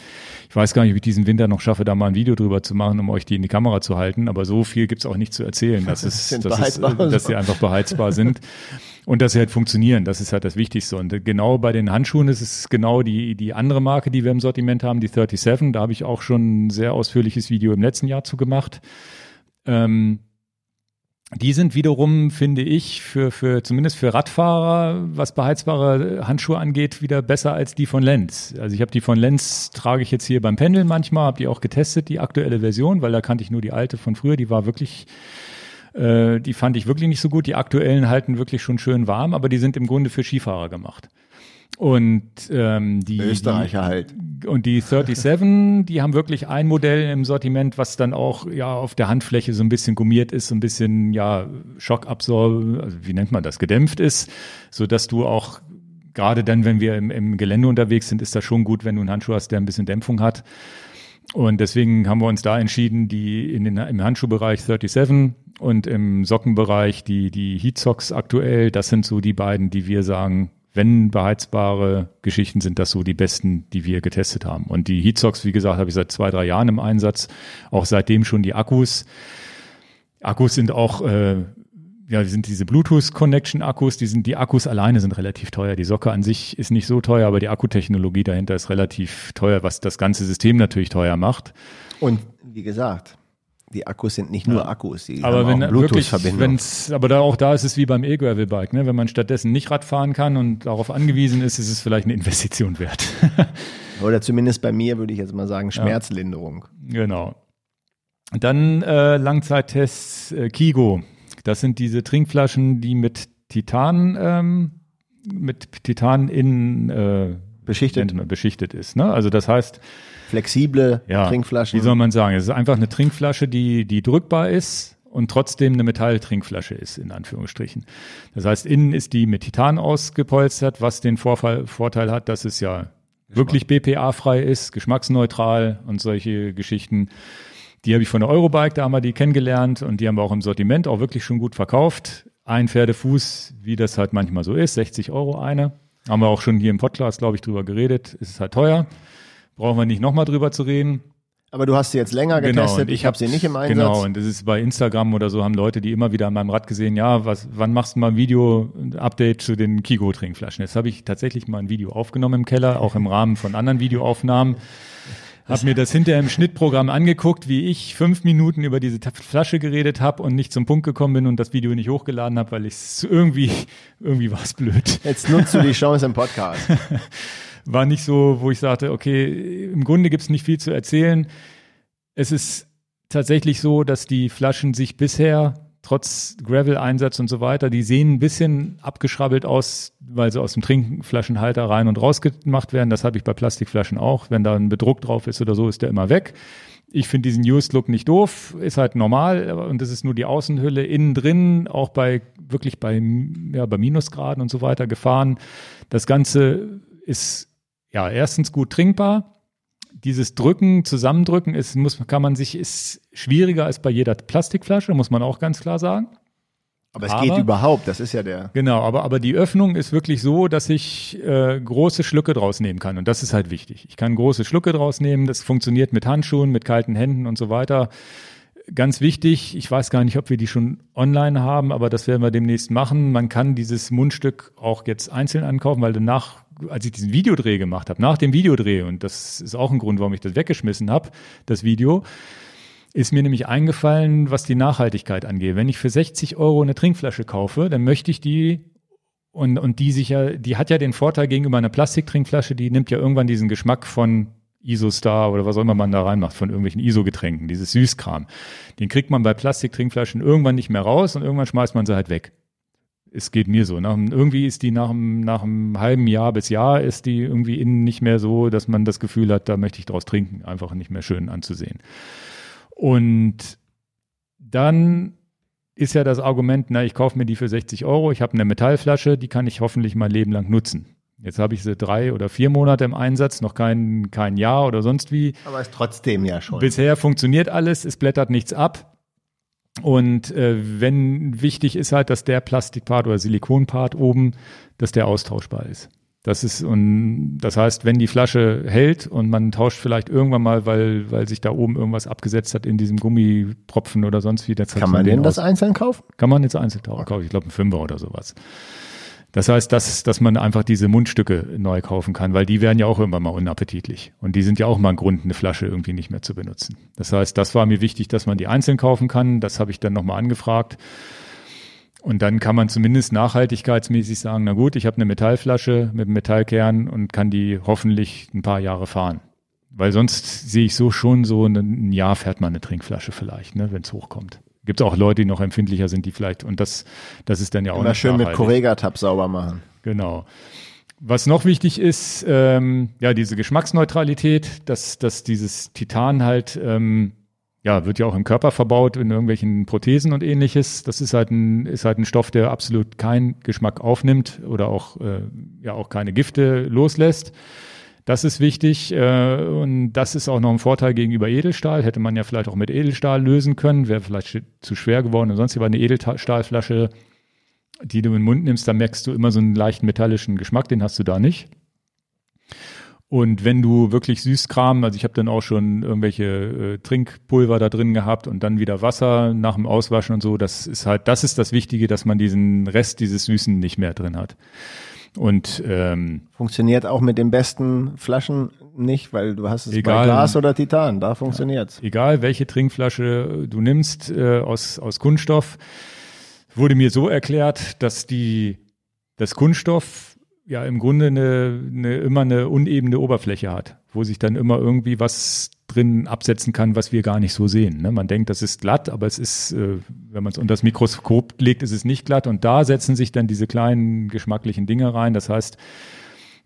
ich weiß gar nicht, ob ich diesen Winter noch schaffe, da mal ein Video drüber zu machen, um euch die in die Kamera zu halten, aber so viel gibt's auch nicht zu erzählen. Das *laughs* ist, Sind das ist, beheizbare äh, dass sie einfach beheizbar sind. Und dass sie halt funktionieren, das ist halt das Wichtigste. Und genau bei den Handschuhen ist es genau die, die andere Marke, die wir im Sortiment haben, die 37. Da habe ich auch schon ein sehr ausführliches Video im letzten Jahr zu gemacht. Ähm, die sind wiederum, finde ich, für, für zumindest für Radfahrer, was beheizbare Handschuhe angeht, wieder besser als die von Lenz. Also ich habe die von Lenz, trage ich jetzt hier beim Pendeln manchmal, habe die auch getestet, die aktuelle Version, weil da kannte ich nur die alte von früher, die war wirklich, äh, die fand ich wirklich nicht so gut. Die aktuellen halten wirklich schon schön warm, aber die sind im Grunde für Skifahrer gemacht. Und ähm, die, Österreicher halt. und die 37, die haben wirklich ein Modell im Sortiment, was dann auch ja auf der Handfläche so ein bisschen gummiert ist, so ein bisschen ja Schockabsorb, also wie nennt man das, gedämpft ist, so dass du auch gerade dann, wenn wir im, im Gelände unterwegs sind, ist das schon gut, wenn du einen Handschuh hast, der ein bisschen Dämpfung hat. Und deswegen haben wir uns da entschieden, die in den, im Handschuhbereich 37 und im Sockenbereich die, die Heat Socks aktuell, das sind so die beiden, die wir sagen, wenn beheizbare Geschichten sind das so die besten, die wir getestet haben. Und die Heat Socks, wie gesagt, habe ich seit zwei, drei Jahren im Einsatz. Auch seitdem schon die Akkus. Akkus sind auch, äh, ja, sind diese Bluetooth-Connection-Akkus, die sind, die Akkus alleine sind relativ teuer. Die Socke an sich ist nicht so teuer, aber die Akkutechnologie dahinter ist relativ teuer, was das ganze System natürlich teuer macht. Und wie gesagt, die Akkus sind nicht nur Akkus, die Aber haben wenn auch Bluetooth-Verbindung. wenn's, aber da auch da ist es wie beim E-Gravel-Bike, ne? Wenn man stattdessen nicht Rad fahren kann und darauf angewiesen ist, ist es vielleicht eine Investition wert. *laughs* Oder zumindest bei mir würde ich jetzt mal sagen, Schmerzlinderung. Genau. Dann äh, Langzeittests äh, Kigo. Das sind diese Trinkflaschen, die mit Titan ähm, mit Titan in äh, Beschichtet. beschichtet ist. Ne? Also das heißt, Flexible ja, Trinkflaschen. Wie soll man sagen? Es ist einfach eine Trinkflasche, die, die drückbar ist und trotzdem eine Metalltrinkflasche ist, in Anführungsstrichen. Das heißt, innen ist die mit Titan ausgepolstert, was den Vorfall, Vorteil hat, dass es ja wirklich BPA-frei ist, geschmacksneutral und solche Geschichten. Die habe ich von der Eurobike, da haben wir die kennengelernt und die haben wir auch im Sortiment auch wirklich schon gut verkauft. Ein Pferdefuß, wie das halt manchmal so ist, 60 Euro eine. Haben wir auch schon hier im Podcast, glaube ich, drüber geredet. Ist halt teuer. Brauchen wir nicht nochmal drüber zu reden. Aber du hast sie jetzt länger getestet, und ich habe sie nicht im Einsatz. Genau, und das ist bei Instagram oder so, haben Leute, die immer wieder an meinem Rad gesehen, ja, was, wann machst du mal ein Video, ein Update zu den Kigo-Trinkflaschen? Jetzt habe ich tatsächlich mal ein Video aufgenommen im Keller, auch im Rahmen von anderen Videoaufnahmen. Hab mir das hinterher im Schnittprogramm angeguckt, wie ich fünf Minuten über diese Flasche geredet habe und nicht zum Punkt gekommen bin und das Video nicht hochgeladen habe, weil ich irgendwie, irgendwie war es blöd. Jetzt nutzt du die Chance im Podcast. *laughs* War nicht so, wo ich sagte, okay, im Grunde gibt's nicht viel zu erzählen. Es ist tatsächlich so, dass die Flaschen sich bisher trotz Gravel-Einsatz und so weiter, die sehen ein bisschen abgeschrabbelt aus, weil sie aus dem Trinkflaschenhalter rein und raus gemacht werden. Das habe ich bei Plastikflaschen auch. Wenn da ein Bedruck drauf ist oder so, ist der immer weg. Ich finde diesen Used Look nicht doof, ist halt normal und das ist nur die Außenhülle. Innen drin, auch bei wirklich bei, ja, bei Minusgraden und so weiter gefahren. Das Ganze ist ja erstens gut trinkbar. Dieses Drücken, Zusammendrücken ist, muss, kann man sich, ist schwieriger als bei jeder Plastikflasche, muss man auch ganz klar sagen. Aber es Aber- geht überhaupt, das ist ja der. Genau, aber, aber die Öffnung ist wirklich so, dass ich äh, große Schlücke draus nehmen kann. Und das ist halt wichtig. Ich kann große Schlücke draus nehmen. Das funktioniert mit Handschuhen, mit kalten Händen und so weiter. Ganz wichtig, ich weiß gar nicht, ob wir die schon online haben, aber das werden wir demnächst machen. Man kann dieses Mundstück auch jetzt einzeln ankaufen, weil danach, als ich diesen Videodreh gemacht habe, nach dem Videodreh, und das ist auch ein Grund, warum ich das weggeschmissen habe, das Video, ist mir nämlich eingefallen, was die Nachhaltigkeit angeht. Wenn ich für 60 Euro eine Trinkflasche kaufe, dann möchte ich die und, und die sich die hat ja den Vorteil gegenüber einer Plastiktrinkflasche, die nimmt ja irgendwann diesen Geschmack von Isostar oder was auch immer man da reinmacht, von irgendwelchen ISO-Getränken, dieses Süßkram. Den kriegt man bei Plastiktrinkflaschen irgendwann nicht mehr raus und irgendwann schmeißt man sie halt weg. Es geht mir so. Nach, irgendwie ist die nach einem, nach einem halben Jahr bis Jahr ist die irgendwie innen nicht mehr so, dass man das Gefühl hat, da möchte ich draus trinken. Einfach nicht mehr schön anzusehen. Und dann ist ja das Argument, na, ich kaufe mir die für 60 Euro, ich habe eine Metallflasche, die kann ich hoffentlich mein Leben lang nutzen. Jetzt habe ich sie drei oder vier Monate im Einsatz, noch kein, kein Jahr oder sonst wie. Aber ist trotzdem ja schon. Bisher funktioniert alles, es blättert nichts ab. Und äh, wenn wichtig ist halt, dass der Plastikpart oder Silikonpart oben, dass der austauschbar ist. Das ist und das heißt, wenn die Flasche hält und man tauscht vielleicht irgendwann mal, weil weil sich da oben irgendwas abgesetzt hat in diesem Gummipropfen oder sonst wie, Kann man den das einzeln kaufen? kann man jetzt einzeln kaufen. Ich glaube, ein Fünfer oder sowas. Das heißt, dass, dass man einfach diese Mundstücke neu kaufen kann, weil die werden ja auch irgendwann mal unappetitlich. Und die sind ja auch mal ein Grund, eine Flasche irgendwie nicht mehr zu benutzen. Das heißt, das war mir wichtig, dass man die einzeln kaufen kann. Das habe ich dann nochmal angefragt. Und dann kann man zumindest nachhaltigkeitsmäßig sagen, na gut, ich habe eine Metallflasche mit einem Metallkern und kann die hoffentlich ein paar Jahre fahren. Weil sonst sehe ich so schon so, ein Jahr fährt man eine Trinkflasche vielleicht, ne, wenn es hochkommt. Gibt es auch Leute, die noch empfindlicher sind, die vielleicht, und das, das ist dann ja auch Immer schön mit. Correga-Tab sauber machen. Genau. Was noch wichtig ist, ähm, ja, diese Geschmacksneutralität, dass, dass dieses Titan halt, ähm, ja, wird ja auch im Körper verbaut in irgendwelchen Prothesen und ähnliches. Das ist halt ein, ist halt ein Stoff, der absolut keinen Geschmack aufnimmt oder auch, äh, ja, auch keine Gifte loslässt. Das ist wichtig äh, und das ist auch noch ein Vorteil gegenüber Edelstahl. Hätte man ja vielleicht auch mit Edelstahl lösen können, wäre vielleicht zu schwer geworden und sonst aber eine Edelstahlflasche, die du in den Mund nimmst, da merkst du immer so einen leichten metallischen Geschmack, den hast du da nicht. Und wenn du wirklich Süßkram, also ich habe dann auch schon irgendwelche äh, Trinkpulver da drin gehabt und dann wieder Wasser nach dem Auswaschen und so, das ist halt, das ist das Wichtige, dass man diesen Rest dieses Süßen nicht mehr drin hat. Und ähm, Funktioniert auch mit den besten Flaschen nicht, weil du hast es Egal. bei Glas oder Titan, da funktioniert's. egal welche Trinkflasche du nimmst äh, aus, aus Kunststoff, wurde mir so erklärt, dass die, das Kunststoff ja im Grunde eine, eine, immer eine unebene Oberfläche hat, wo sich dann immer irgendwie was drin absetzen kann, was wir gar nicht so sehen. Ne? Man denkt, das ist glatt, aber es ist, äh, wenn man es unter das Mikroskop legt, ist es nicht glatt. Und da setzen sich dann diese kleinen geschmacklichen Dinge rein. Das heißt,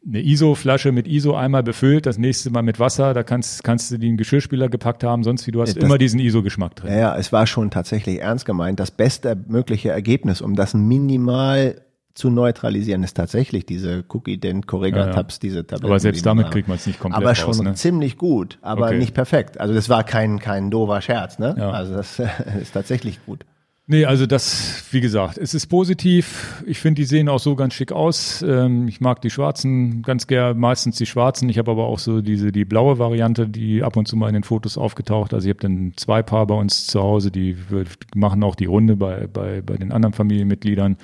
eine ISO-Flasche mit ISO einmal befüllt, das nächste Mal mit Wasser, da kannst, kannst du den Geschirrspüler gepackt haben, sonst wie du hast das, immer diesen ISO-Geschmack drin. Ja, ja, es war schon tatsächlich ernst gemeint. Das beste mögliche Ergebnis, um das minimal zu neutralisieren, ist tatsächlich diese Cookie-Dent Correga-Tabs, ja, ja. diese Tabletten. Aber selbst damit kriegt man es nicht komplett Aber schon raus, ne? ziemlich gut, aber okay. nicht perfekt. Also das war kein, kein dover Scherz, ne? Ja. Also das *laughs* ist tatsächlich gut. Nee, also das, wie gesagt, es ist positiv. Ich finde, die sehen auch so ganz schick aus. Ähm, ich mag die schwarzen ganz gern, meistens die schwarzen. Ich habe aber auch so diese, die blaue Variante, die ab und zu mal in den Fotos aufgetaucht. Also ich habe dann zwei Paar bei uns zu Hause, die machen auch die Runde bei, bei, bei den anderen Familienmitgliedern.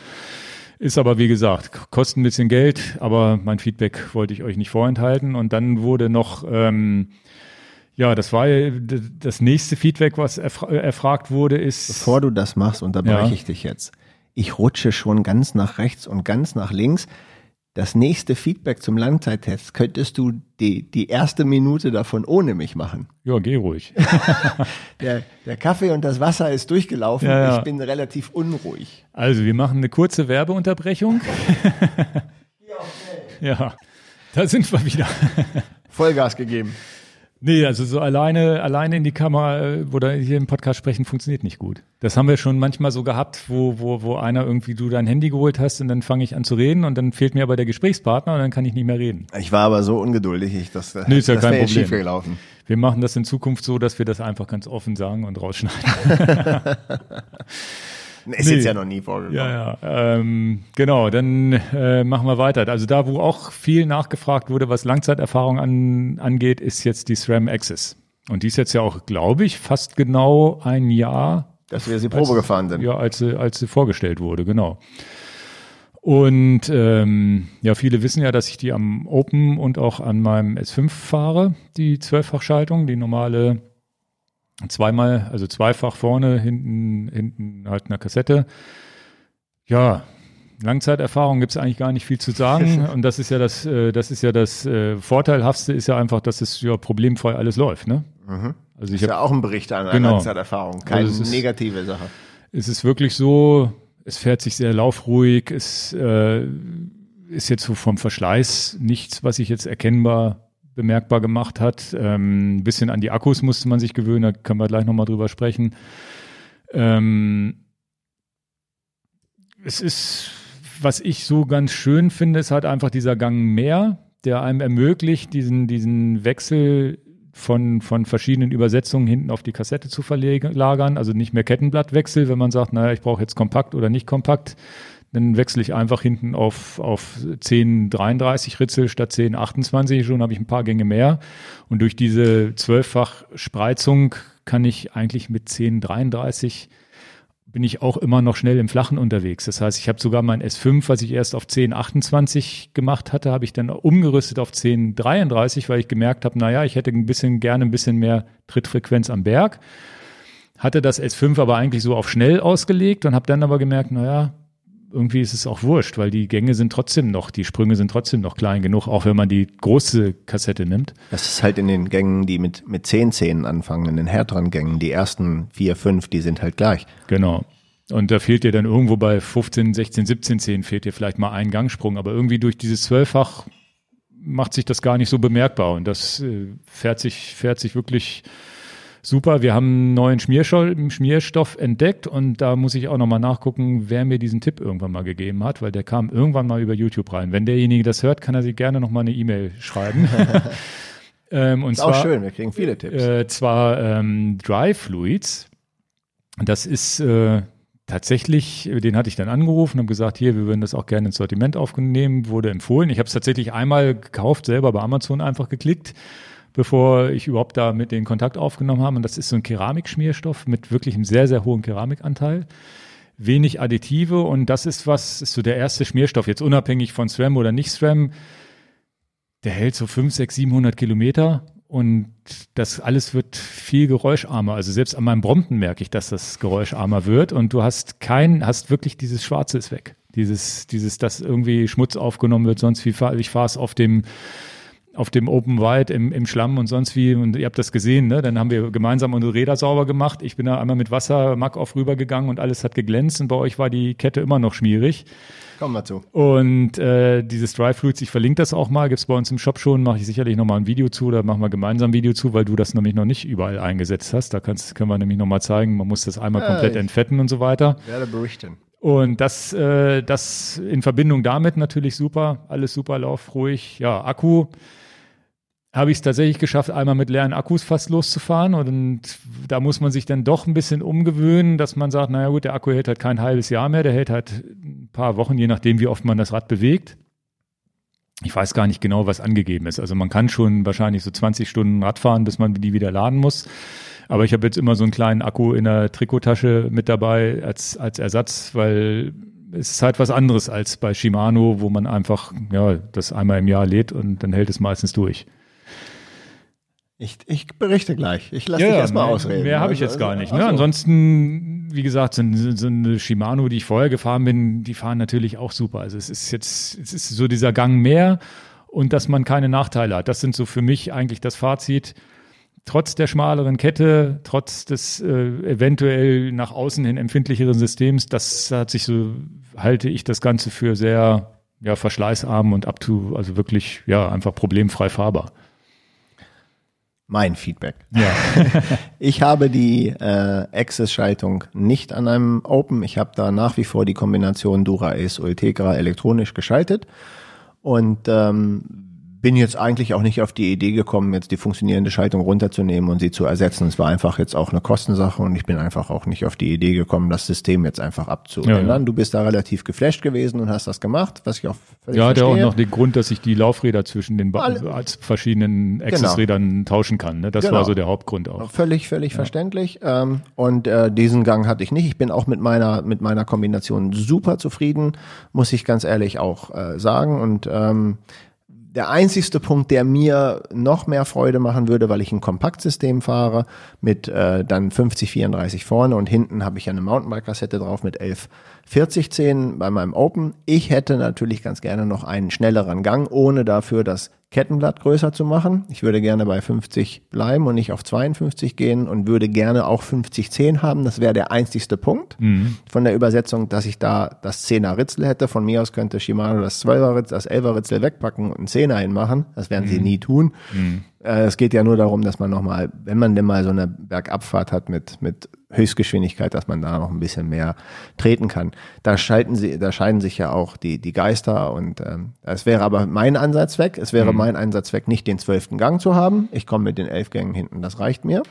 Ist aber, wie gesagt, kostet ein bisschen Geld, aber mein Feedback wollte ich euch nicht vorenthalten. Und dann wurde noch, ähm, ja, das war das nächste Feedback, was erfra erfragt wurde, ist. Bevor du das machst, unterbreche ja. ich dich jetzt. Ich rutsche schon ganz nach rechts und ganz nach links. Das nächste Feedback zum Langzeittest könntest du die, die erste Minute davon ohne mich machen. Ja, geh ruhig. *laughs* der, der Kaffee und das Wasser ist durchgelaufen. Ja, ja. Ich bin relativ unruhig. Also, wir machen eine kurze Werbeunterbrechung. *laughs* ja, da sind wir wieder. Vollgas gegeben. Nee, also so alleine, alleine in die Kamera äh, oder hier im Podcast sprechen funktioniert nicht gut. Das haben wir schon manchmal so gehabt, wo, wo, wo einer irgendwie du dein Handy geholt hast und dann fange ich an zu reden und dann fehlt mir aber der Gesprächspartner und dann kann ich nicht mehr reden. Ich war aber so ungeduldig, ich, das, nee, ist ja das kein Problem. schief gelaufen. Wir machen das in Zukunft so, dass wir das einfach ganz offen sagen und rausschneiden. *laughs* *laughs* Ist nee. jetzt ja noch nie vorgekommen. Ja, ja. Ähm, genau, dann äh, machen wir weiter. Also da, wo auch viel nachgefragt wurde, was Langzeiterfahrung an, angeht, ist jetzt die SRAM Access. Und die ist jetzt ja auch, glaube ich, fast genau ein Jahr. Dass wir sie Probe als, gefahren sind. Ja, als sie, als sie vorgestellt wurde, genau. Und ähm, ja, viele wissen ja, dass ich die am Open und auch an meinem S5 fahre, die Zwölffachschaltung, die normale zweimal, also zweifach vorne, hinten, hinten halt eine Kassette. Ja, Langzeiterfahrung gibt es eigentlich gar nicht viel zu sagen. *laughs* Und das ist ja das, äh, das ist ja das äh, Vorteilhaftste ist ja einfach, dass es ja problemfrei alles läuft. Ne? Mhm. Also ich ist hab, ja auch ein Bericht an genau. Langzeiterfahrung, keine also negative Sache. Es ist wirklich so, es fährt sich sehr laufruhig, es äh, ist jetzt so vom Verschleiß nichts, was ich jetzt erkennbar bemerkbar gemacht hat. Ähm, ein bisschen an die Akkus musste man sich gewöhnen, da können wir gleich nochmal drüber sprechen. Ähm, es ist, was ich so ganz schön finde, ist halt einfach dieser Gang mehr, der einem ermöglicht, diesen, diesen Wechsel von, von verschiedenen Übersetzungen hinten auf die Kassette zu verlagern. Also nicht mehr Kettenblattwechsel, wenn man sagt, naja, ich brauche jetzt kompakt oder nicht kompakt, dann wechsle ich einfach hinten auf, auf 1033 Ritzel statt 1028. Schon habe ich ein paar Gänge mehr. Und durch diese zwölffach Spreizung kann ich eigentlich mit 1033 bin ich auch immer noch schnell im Flachen unterwegs. Das heißt, ich habe sogar mein S5, was ich erst auf 1028 gemacht hatte, habe ich dann umgerüstet auf 1033, weil ich gemerkt habe, naja, ich hätte ein bisschen gerne ein bisschen mehr Trittfrequenz am Berg. Hatte das S5 aber eigentlich so auf schnell ausgelegt und habe dann aber gemerkt, naja, irgendwie ist es auch wurscht, weil die Gänge sind trotzdem noch, die Sprünge sind trotzdem noch klein genug, auch wenn man die große Kassette nimmt. Das ist halt in den Gängen, die mit, mit zehn Zähnen anfangen, in den härteren Gängen, die ersten vier, fünf, die sind halt gleich. Genau. Und da fehlt dir dann irgendwo bei 15, 16, 17 Zähnen fehlt dir vielleicht mal ein Gangsprung, aber irgendwie durch dieses Zwölffach macht sich das gar nicht so bemerkbar und das äh, fährt sich, fährt sich wirklich super, wir haben einen neuen Schmierstoff entdeckt und da muss ich auch nochmal nachgucken, wer mir diesen Tipp irgendwann mal gegeben hat, weil der kam irgendwann mal über YouTube rein. Wenn derjenige das hört, kann er sich gerne nochmal eine E-Mail schreiben. *laughs* ähm, und ist zwar, auch schön, wir kriegen viele Tipps. Äh, zwar ähm, Dry Fluids, das ist äh, tatsächlich, den hatte ich dann angerufen und gesagt, hier, wir würden das auch gerne ins Sortiment aufnehmen, wurde empfohlen. Ich habe es tatsächlich einmal gekauft, selber bei Amazon einfach geklickt bevor ich überhaupt da mit den Kontakt aufgenommen habe. Und das ist so ein Keramikschmierstoff mit wirklich einem sehr, sehr hohen Keramikanteil. Wenig Additive und das ist was, ist so der erste Schmierstoff, jetzt unabhängig von SRAM oder nicht SRAM. Der hält so 5, 6, 700 Kilometer und das alles wird viel geräuscharmer. Also selbst an meinem Brompton merke ich, dass das geräuscharmer wird und du hast kein, hast wirklich dieses Schwarze ist weg. Dieses, dieses, dass irgendwie Schmutz aufgenommen wird, sonst wie ich fahre es auf dem auf dem Open Wide im, im Schlamm und sonst wie. Und ihr habt das gesehen, ne? Dann haben wir gemeinsam unsere Räder sauber gemacht. Ich bin da einmal mit Wasser Mack auf rübergegangen und alles hat geglänzt. Und bei euch war die Kette immer noch schmierig. Kommen wir zu. Und äh, dieses Dry Fruits, ich verlinke das auch mal, gibt's bei uns im Shop schon, mache ich sicherlich nochmal ein Video zu, da machen wir gemeinsam ein Video zu, weil du das nämlich noch nicht überall eingesetzt hast. Da kannst, können wir nämlich nochmal zeigen, man muss das einmal Ja, komplett entfetten und so weiter. Werde berichten. Und das, äh, das in Verbindung damit natürlich super, alles super laufruhig. Ja, Akku habe ich es tatsächlich geschafft, einmal mit leeren Akkus fast loszufahren. Und da muss man sich dann doch ein bisschen umgewöhnen, dass man sagt, naja gut, der Akku hält halt kein halbes Jahr mehr, der hält halt ein paar Wochen, je nachdem, wie oft man das Rad bewegt. Ich weiß gar nicht genau, was angegeben ist. Also man kann schon wahrscheinlich so 20 Stunden Rad fahren, bis man die wieder laden muss. Aber ich habe jetzt immer so einen kleinen Akku in der Trikottasche mit dabei als, als Ersatz, weil es ist halt was anderes als bei Shimano, wo man einfach ja, das einmal im Jahr lädt und dann hält es meistens durch. Ich, ich berichte gleich. Ich lasse dich erstmal ausreden. Mehr habe ich Also, jetzt gar nicht. Ne? so. Ansonsten, wie gesagt, so, so eine Shimano, die ich vorher gefahren bin, die fahren natürlich auch super. Also es ist jetzt, es ist so dieser Gang mehr und dass man keine Nachteile hat. Das sind so für mich eigentlich das Fazit. Trotz der schmaleren Kette, trotz des äh, eventuell nach außen hin empfindlicheren Systems, das hat sich so, halte ich das Ganze für sehr ja, verschleißarm und up to, also wirklich, ja, einfach problemfrei fahrbar. Mein Feedback. Ja. *laughs* Ich habe die äh, Access-Schaltung nicht an einem Open. Ich habe da nach wie vor die Kombination Dura Ace Ultegra elektronisch geschaltet und ähm, bin jetzt eigentlich auch nicht auf die Idee gekommen, jetzt die funktionierende Schaltung runterzunehmen und sie zu ersetzen. Es war einfach jetzt auch eine Kostensache und ich bin einfach auch nicht auf die Idee gekommen, das System jetzt einfach abzuändern. Ja, ja. Du bist da relativ geflasht gewesen und hast das gemacht, was ich auch völlig Ja, hat ja auch noch den Grund, dass ich die Laufräder zwischen den Alle- als verschiedenen Access-Rädern tauschen kann. Ne? Das Genau. war so der Hauptgrund auch. Völlig, völlig verständlich. Ähm, und äh, diesen Gang hatte ich nicht. Ich bin auch mit meiner mit meiner Kombination super zufrieden, muss ich ganz ehrlich auch äh, sagen. Und ähm, der einzigste Punkt, der mir noch mehr Freude machen würde, weil ich ein Kompaktsystem fahre mit äh, dann 50 34 vorne und hinten habe ich eine Mountainbike-Kassette drauf mit 11 40 10 bei meinem Open. Ich hätte natürlich ganz gerne noch einen schnelleren Gang, ohne dafür das Kettenblatt größer zu machen. Ich würde gerne bei 50 bleiben und nicht auf 52 gehen und würde gerne auch 50 10 haben. Das wäre der einzigste Punkt von der Übersetzung, dass ich da das 10er Ritzel hätte. Von mir aus könnte Shimano das 12er Ritzel, das 11er Ritzel wegpacken und einen 10er hinmachen. Das werden sie nie tun. Äh, Es geht ja nur darum, dass man nochmal, wenn man denn mal so eine Bergabfahrt hat mit, mit Höchstgeschwindigkeit, dass man da noch ein bisschen mehr treten kann. Da schalten sie, da scheiden sich ja auch die, die Geister und ähm, es wäre aber mein Ansatzzweck. Es wäre mein Ansatzzweck, nicht den zwölften Gang zu haben. Ich komme mit den elf Gängen hinten, das reicht mir.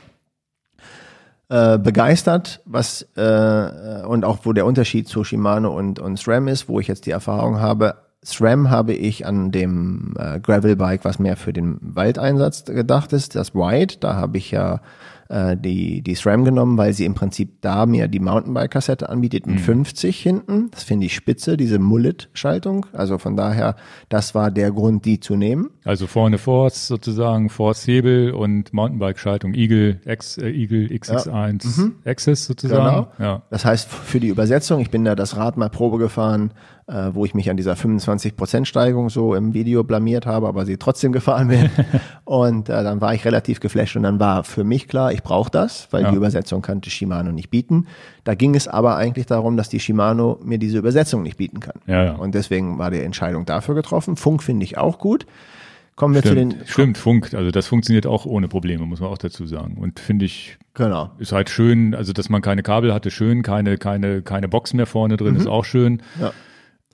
Äh, begeistert, was äh, und auch wo der Unterschied zu Shimano und, und SRAM ist, wo ich jetzt die Erfahrung habe, SRAM habe ich an dem äh, Gravelbike, was mehr für den Waldeinsatz gedacht ist, das White, da habe ich ja äh, die, die SRAM genommen, weil sie im Prinzip da mir die Mountainbike-Kassette anbietet mit 50 hinten. Das finde ich spitze, diese Mullet-Schaltung. Also von daher, das war der Grund, die zu nehmen. Also vorne Force sozusagen, Force Hebel und Mountainbike-Schaltung Eagle X, äh, Eagle XX1 Access sozusagen. Mhm. Genau. Ja. Das heißt, für die Übersetzung, ich bin da das Rad mal Probe gefahren, äh, wo ich mich an dieser 25% Steigung so im Video blamiert habe, aber sie trotzdem gefahren bin. *laughs* und äh, dann war ich relativ geflasht und dann war für mich klar, ich brauche das, weil Ja. die Übersetzung kannte Shimano nicht bieten. Da ging es aber eigentlich darum, dass die Shimano mir diese Übersetzung nicht bieten kann. Ja, ja. Und deswegen war die Entscheidung dafür getroffen. Funk finde ich auch gut. Kommen wir zu Stimmt, den stimmt, Funk, also das funktioniert auch ohne Probleme, muss man auch dazu sagen. Und finde ich, Genau. ist halt schön, also dass man keine Kabel hatte, schön, keine, keine, keine Box mehr vorne drin, ist auch schön. Mhm. Ja.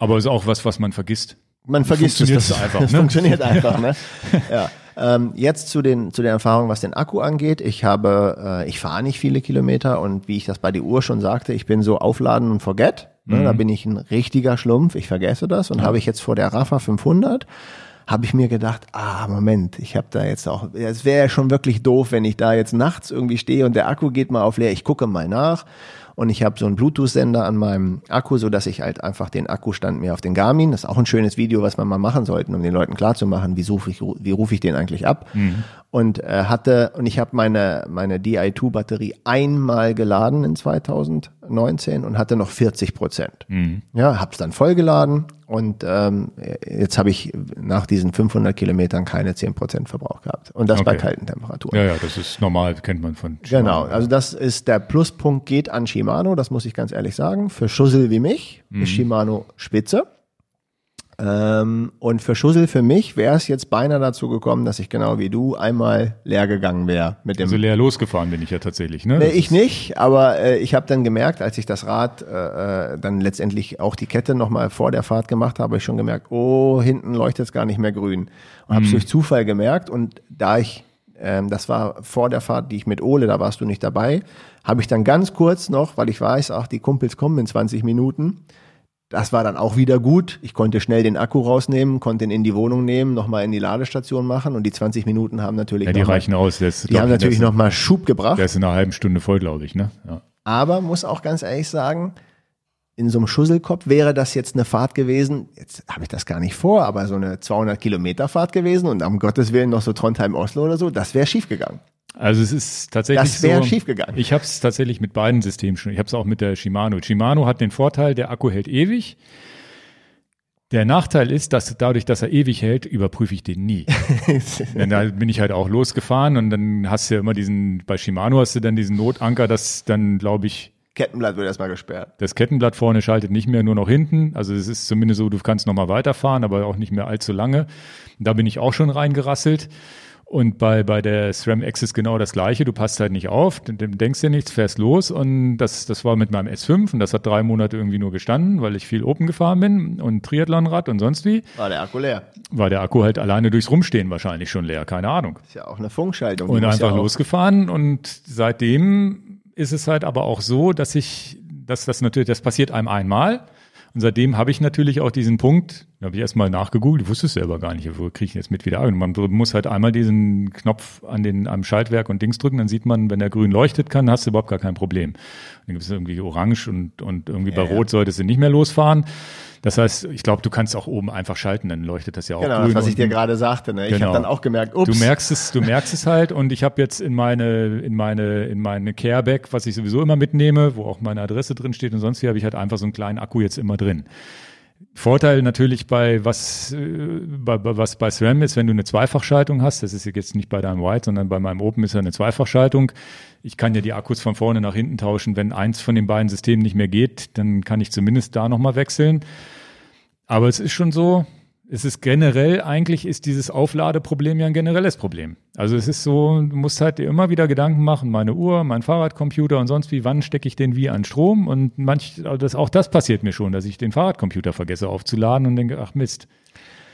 Aber ist auch was, was man vergisst. Man vergisst es, das, einfach, das ne? funktioniert *laughs* einfach, ne? Ja. Ähm, jetzt zu den zu den Erfahrungen, was den Akku angeht. Ich habe, äh, ich fahre nicht viele Kilometer und wie ich das bei der Uhr schon sagte, ich bin so aufladen und forget. Ne? Da bin ich ein richtiger Schlumpf. Ich vergesse das und habe ich jetzt vor der Rafa 500 habe ich mir gedacht, ah, Moment, ich habe da jetzt auch, es wäre ja schon wirklich doof, wenn ich da jetzt nachts irgendwie stehe und der Akku geht mal auf leer, ich gucke mal nach und ich habe so einen Bluetooth-Sender an meinem Akku, so dass ich halt einfach den Akkustand mir auf den Garmin, das ist auch ein schönes Video, was man mal machen sollte, um den Leuten klarzumachen, wie rufe ich, wie rufe ich den eigentlich ab. Mhm. Und äh, hatte und ich habe meine meine Di2-Batterie einmal geladen in 2019 und hatte noch 40 Prozent. Mhm. Ja, hab's dann vollgeladen und ähm, jetzt habe ich nach diesen 500 Kilometern keine 10 Prozent Verbrauch gehabt und das okay. bei kalten Temperaturen. Ja, ja, das ist normal, kennt man von. Shimano. Genau, also das ist der Pluspunkt geht an Shimano, das muss ich ganz ehrlich sagen. Für Schussel wie mich mhm. ist Shimano spitze. Ähm, und für Schussel für mich wäre es jetzt beinahe dazu gekommen, dass ich genau wie du einmal leer gegangen wäre mit dem. Also leer losgefahren bin ich ja tatsächlich, ne? Nee, ich nicht, aber äh, ich habe dann gemerkt, als ich das Rad äh, äh dann letztendlich auch die Kette nochmal vor der Fahrt gemacht habe, ich schon gemerkt, oh, hinten leuchtet es gar nicht mehr grün. Und habe es mhm. durch Zufall gemerkt und da ich ähm, das war vor der Fahrt, die ich mit Ole, da warst du nicht dabei, habe ich dann ganz kurz noch, weil ich weiß, ach, die Kumpels kommen in 20 Minuten, das war dann auch wieder gut. Ich konnte schnell den Akku rausnehmen, konnte ihn in die Wohnung nehmen, nochmal in die Ladestation machen und die 20 Minuten haben natürlich ja, die reichen mal, aus. Das, die haben natürlich nochmal Schub gebracht. Der ist in einer halben Stunde voll, glaube ich. Ne? Ja. Aber muss auch ganz ehrlich sagen, in so einem Schusselkopf wäre das jetzt eine Fahrt gewesen, jetzt habe ich das gar nicht vor, aber so eine 200 Kilometer Fahrt gewesen und um Gottes Willen noch so Trondheim-Oslo oder so, das wäre schief gegangen. Also es ist tatsächlich das wäre so, schiefgegangen. Ich habe es tatsächlich mit beiden Systemen schon. Ich habe es auch mit der Shimano. Shimano hat den Vorteil, der Akku hält ewig. Der Nachteil ist, dass dadurch, dass er ewig hält, überprüfe ich den nie. *laughs* Denn da bin ich halt auch losgefahren und dann hast du ja immer diesen, bei Shimano hast du dann diesen Notanker, das dann, glaube ich, Kettenblatt wird erstmal gesperrt. Das Kettenblatt vorne schaltet nicht mehr, nur noch hinten. Also es ist zumindest so, du kannst nochmal weiterfahren, aber auch nicht mehr allzu lange. Da bin ich auch schon reingerasselt. Und bei, bei der SRAM X ist genau das Gleiche. Du passt halt nicht auf, denkst dir nichts, fährst los. Und das, das war mit meinem S5 und das hat drei Monate irgendwie nur gestanden, weil ich viel Open gefahren bin und Triathlonrad und sonst wie. War der Akku leer? War der Akku halt alleine durchs Rumstehen wahrscheinlich schon leer, keine Ahnung. Ist ja auch eine Funkschaltung. Und einfach ja losgefahren und seitdem ist es halt aber auch so, dass ich, dass das natürlich, das passiert einem einmal. Und seitdem habe ich natürlich auch diesen Punkt, da habe ich erstmal nachgegoogelt, ich wusste es selber gar nicht, wo kriege ich jetzt mit wieder an. Man muss halt einmal diesen Knopf an den, am Schaltwerk und Dings drücken, dann sieht man, wenn der grün leuchtet kann, hast du überhaupt gar kein Problem. Dann gibt es irgendwie orange und, und irgendwie ja, bei Rot solltest du nicht mehr losfahren. Das heißt, ich glaube, du kannst auch oben einfach schalten, dann leuchtet das ja auch genau, grün. Genau, was ich dir gerade sagte. Ne? Ich genau. habe dann auch gemerkt, ups. Du merkst es, du merkst es halt und ich habe jetzt in meine in meine in meine Careback, was ich sowieso immer mitnehme, wo auch meine Adresse drin steht und sonst wie habe ich halt einfach so einen kleinen Akku jetzt immer drin. Vorteil natürlich bei was, äh, bei, bei, was bei SRAM ist, wenn du eine Zweifachschaltung hast, das ist jetzt nicht bei deinem White, sondern bei meinem Open ist ja eine Zweifachschaltung. Ich kann ja die Akkus von vorne nach hinten tauschen. Wenn eins von den beiden Systemen nicht mehr geht, dann kann ich zumindest da nochmal wechseln. Aber es ist schon so, es ist generell, eigentlich ist dieses Aufladeproblem ja ein generelles Problem. Also es ist so, du musst halt dir immer wieder Gedanken machen, meine Uhr, mein Fahrradcomputer und sonst wie, wann stecke ich den wie an Strom? Und manch, das, auch das passiert mir schon, dass ich den Fahrradcomputer vergesse aufzuladen und denke, ach Mist.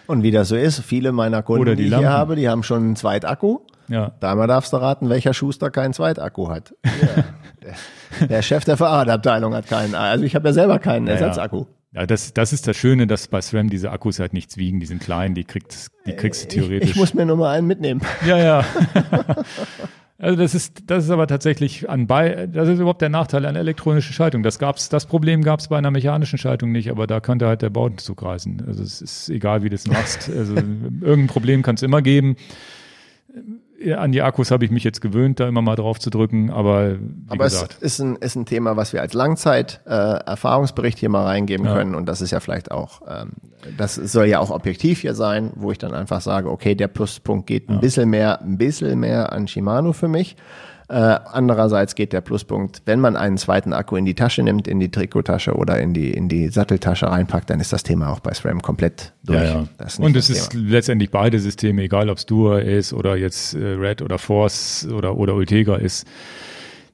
Und wie das so ist, viele meiner Kunden, Oder die, die ich hier habe, die haben schon einen Zweitakku. Ja. Dreimal darfst du raten, welcher Schuster keinen Zweitakku hat. Ja. *laughs* der, der, Chef der Fahrradabteilung hat keinen. Also ich habe ja selber keinen ja, Ersatzakku. Ja, das, das ist das Schöne, dass bei SRAM diese Akkus halt nichts wiegen, die sind klein, die, kriegt, die kriegst du theoretisch. Ich, ich muss mir nur mal einen mitnehmen. Ja, ja. *laughs* also das ist, das ist aber tatsächlich an bei, das ist überhaupt der Nachteil an elektronischer Schaltung. Das gab's, das Problem gab es bei einer mechanischen Schaltung nicht, aber da könnte halt der Bautenzug reißen. Also es ist egal, wie du es machst. Also *laughs* irgendein Problem kann es immer geben an die Akkus habe ich mich jetzt gewöhnt, da immer mal drauf zu drücken, aber wie aber gesagt. es ist ein, ist ein Thema, was wir als Langzeit-Erfahrungsbericht äh, hier mal reingeben ja. können und das ist ja vielleicht auch, ähm, das soll ja auch objektiv hier sein, wo ich dann einfach sage, okay, der Pluspunkt geht ein ja. bisschen mehr, ein bisschen mehr an Shimano für mich. Äh, andererseits geht der Pluspunkt, wenn man einen zweiten Akku in die Tasche nimmt, in die Trikottasche oder in die, in die Satteltasche reinpackt, dann ist das Thema auch bei SRAM komplett durch. Ja, ja. Und es ist letztendlich beide Systeme, egal ob es Dura ist oder jetzt äh, Red oder Force oder, oder Ultegra ist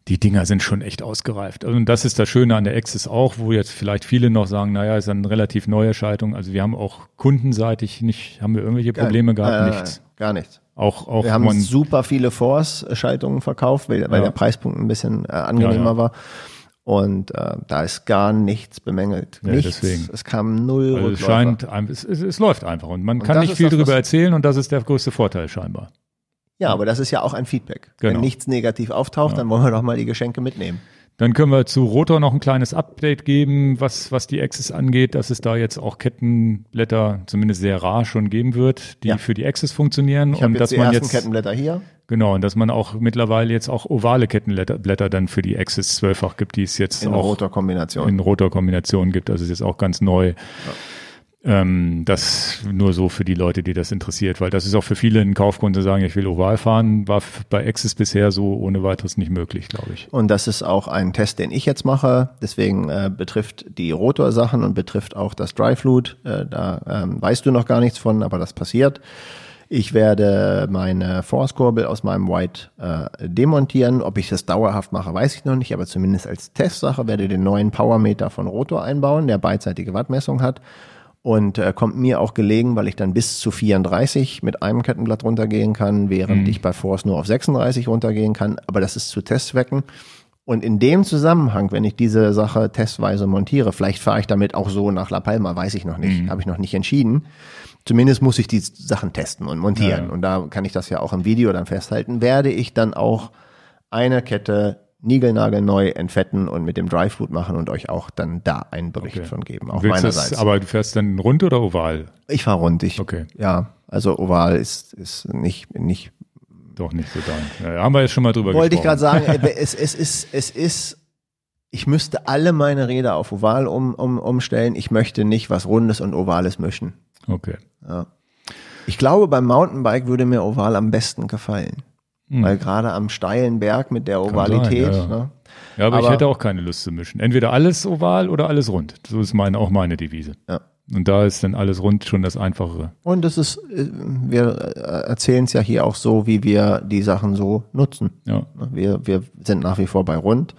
die Dinger sind schon echt ausgereift. Also, und das ist das Schöne an der Axis auch, wo jetzt vielleicht viele noch sagen, naja, ist eine relativ neue Schaltung. Also wir haben auch kundenseitig nicht, haben wir irgendwelche Probleme gar, gehabt? Äh, nichts. Gar nichts. Auch, auch wir haben super viele Force-Schaltungen verkauft, weil, weil ja. der Preispunkt ein bisschen äh, angenehmer ja, war. Und äh, da ist gar nichts bemängelt. Ja, nichts. Deswegen. Es kam null. Also es scheint, es, es, es, läuft einfach und man und kann nicht viel darüber erzählen und das ist der größte Vorteil scheinbar. Ja, aber das ist ja auch ein Feedback. Genau. Wenn nichts negativ auftaucht, ja. dann wollen wir doch mal die Geschenke mitnehmen. Dann können wir zu Rotor noch ein kleines Update geben, was, was die Axis angeht, dass es da jetzt auch Kettenblätter zumindest sehr rar schon geben wird, die Ja. für die Axis funktionieren. Ich und jetzt dass die man ersten jetzt, Kettenblätter hier. genau, und dass man auch mittlerweile jetzt auch ovale Kettenblätter Blätter dann für die Axis 12-fach gibt, die es jetzt In auch Rotorkombination. in Rotor-Kombinationen gibt. Also es ist auch ganz neu. Ähm, das nur so für die Leute, die das interessiert, weil das ist auch für viele ein Kaufgrund zu sagen, ich will oval fahren, war bei Axis bisher so ohne weiteres nicht möglich, glaube ich. Und das ist auch ein Test, den ich jetzt mache. Deswegen äh, betrifft die Rotorsachen und betrifft auch das Dry Fluid. Äh, da ähm, weißt du noch gar nichts von, aber das passiert. Ich werde meine Force-Kurbel aus meinem White äh, demontieren. Ob ich das dauerhaft mache, weiß ich noch nicht, aber zumindest als Testsache werde den neuen Powermeter von Rotor einbauen, der beidseitige Wattmessung hat. Und äh, kommt mir auch gelegen, weil ich dann bis zu 34 mit einem Kettenblatt runtergehen kann, während ich bei Force nur auf 36 runtergehen kann. Aber das ist zu Testzwecken. Und in dem Zusammenhang, wenn ich diese Sache testweise montiere, vielleicht fahre ich damit auch so nach La Palma, weiß ich noch nicht, habe ich noch nicht entschieden. Zumindest muss ich die Sachen testen und montieren. Ja, ja. Und da kann ich das ja auch im Video dann festhalten. Werde ich dann auch eine Kette niegelnagelneu entfetten und mit dem Dry Fluid machen und euch auch dann da einen Bericht Okay. von geben, auch Willst meinerseits. Das, aber du fährst dann rund oder oval? ich fahre rund. Ich, Okay. Ja, also oval ist, ist nicht, nicht Doch nicht so dein. Ja, haben wir jetzt schon mal drüber wollte ich gesprochen. gerade sagen, *laughs* es, es ist, es ist, ich müsste alle meine Räder auf Oval um, um, umstellen. Ich möchte nicht was Rundes und Ovales mischen. Okay. Ja. Ich glaube, beim Mountainbike würde mir Oval am besten gefallen. Hm. Weil gerade am steilen Berg mit der sein, Ovalität, ja, ja. Ne? Ja, aber, ich Aber- hätte auch keine Lust zu mischen. Entweder alles oval oder alles rund. So ist meine, auch meine Devise. Ja. Und da ist dann alles rund schon das Einfachere. Und es ist, äh, wir äh, erzählen es ja hier auch so, wie wir die Sachen so nutzen. Ja. Wir, wir sind nach wie vor bei rund,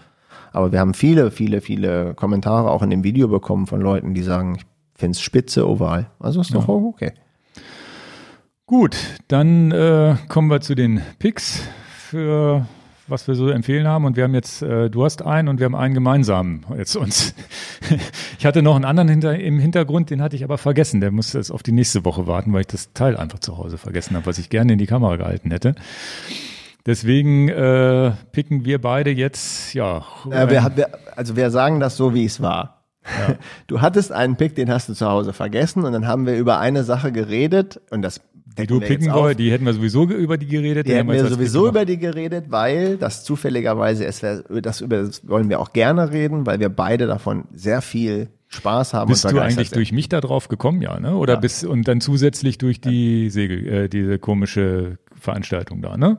aber wir haben viele, viele, viele Kommentare auch in dem Video bekommen von Leuten, die sagen, ich finde es spitze oval. Also ist doch auch okay. Gut, dann äh, kommen wir zu den Picks für was wir so empfehlen haben. Und wir haben jetzt, äh, du hast einen und wir haben einen gemeinsamen jetzt uns. *laughs* ich hatte noch einen anderen hinter, im Hintergrund, den hatte ich aber vergessen. Der muss jetzt auf die nächste Woche warten, weil ich das Teil einfach zu Hause vergessen habe, was ich gerne in die Kamera gehalten hätte. Deswegen äh, picken wir beide jetzt, ja. Äh, wir, wir, also wir sagen das so, wie es war. *laughs* Du hattest einen Pick, den hast du zu Hause vergessen und dann haben wir über eine Sache geredet und das die du picken wolltest, die hätten wir sowieso über die geredet. Die hätten wir sowieso über die geredet, weil das zufälligerweise ist, das über das wollen wir auch gerne reden, weil wir beide davon sehr viel Spaß haben Bist und du eigentlich durch mich da drauf gekommen, ja, ne? Oder Ja. bist und dann zusätzlich durch die Segel, äh, diese komische Veranstaltung da, ne?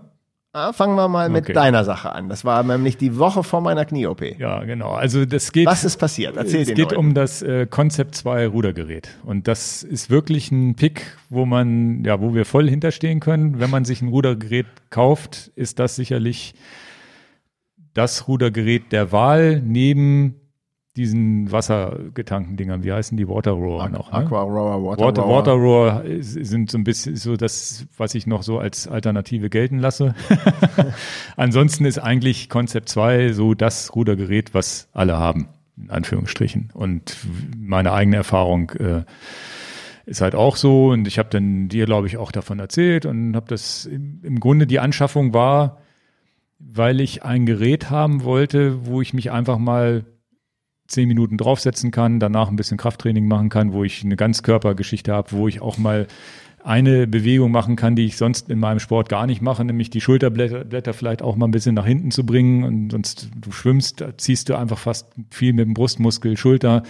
Fangen wir mal mit Okay. deiner Sache an. Das war nämlich die Woche vor meiner Knie-OP. Ja, genau. Also das geht. Was ist passiert? Erzähl es geht Leuten. um das äh, Concept 2 Rudergerät. Und das ist wirklich ein Pick, wo man, ja, wo wir voll hinterstehen können. Wenn man sich ein Rudergerät kauft, ist das sicherlich das Rudergerät der Wahl neben diesen wassergetankten Dingern. Wie heißen die? Water Rower noch. Ne? Aqua Rower, Water, Water, Rower. Water Rower ist- sind so ein bisschen so das, was ich noch so als Alternative gelten lasse. *laughs* Ansonsten ist eigentlich Concept 2 so das Rudergerät, was alle haben, in Anführungsstrichen. Und meine eigene Erfahrung äh, ist halt auch so. Und ich habe dann dir, glaube ich, auch davon erzählt und habe das im Grunde die Anschaffung war, weil ich ein Gerät haben wollte, wo ich mich einfach mal zehn Minuten draufsetzen kann, danach ein bisschen Krafttraining machen kann, wo ich eine Ganzkörpergeschichte habe, wo ich auch mal eine Bewegung machen kann, die ich sonst in meinem Sport gar nicht mache, nämlich die Schulterblätter Blätter vielleicht auch mal ein bisschen nach hinten zu bringen. Und sonst du schwimmst, ziehst du einfach fast viel mit dem Brustmuskel, Schulter,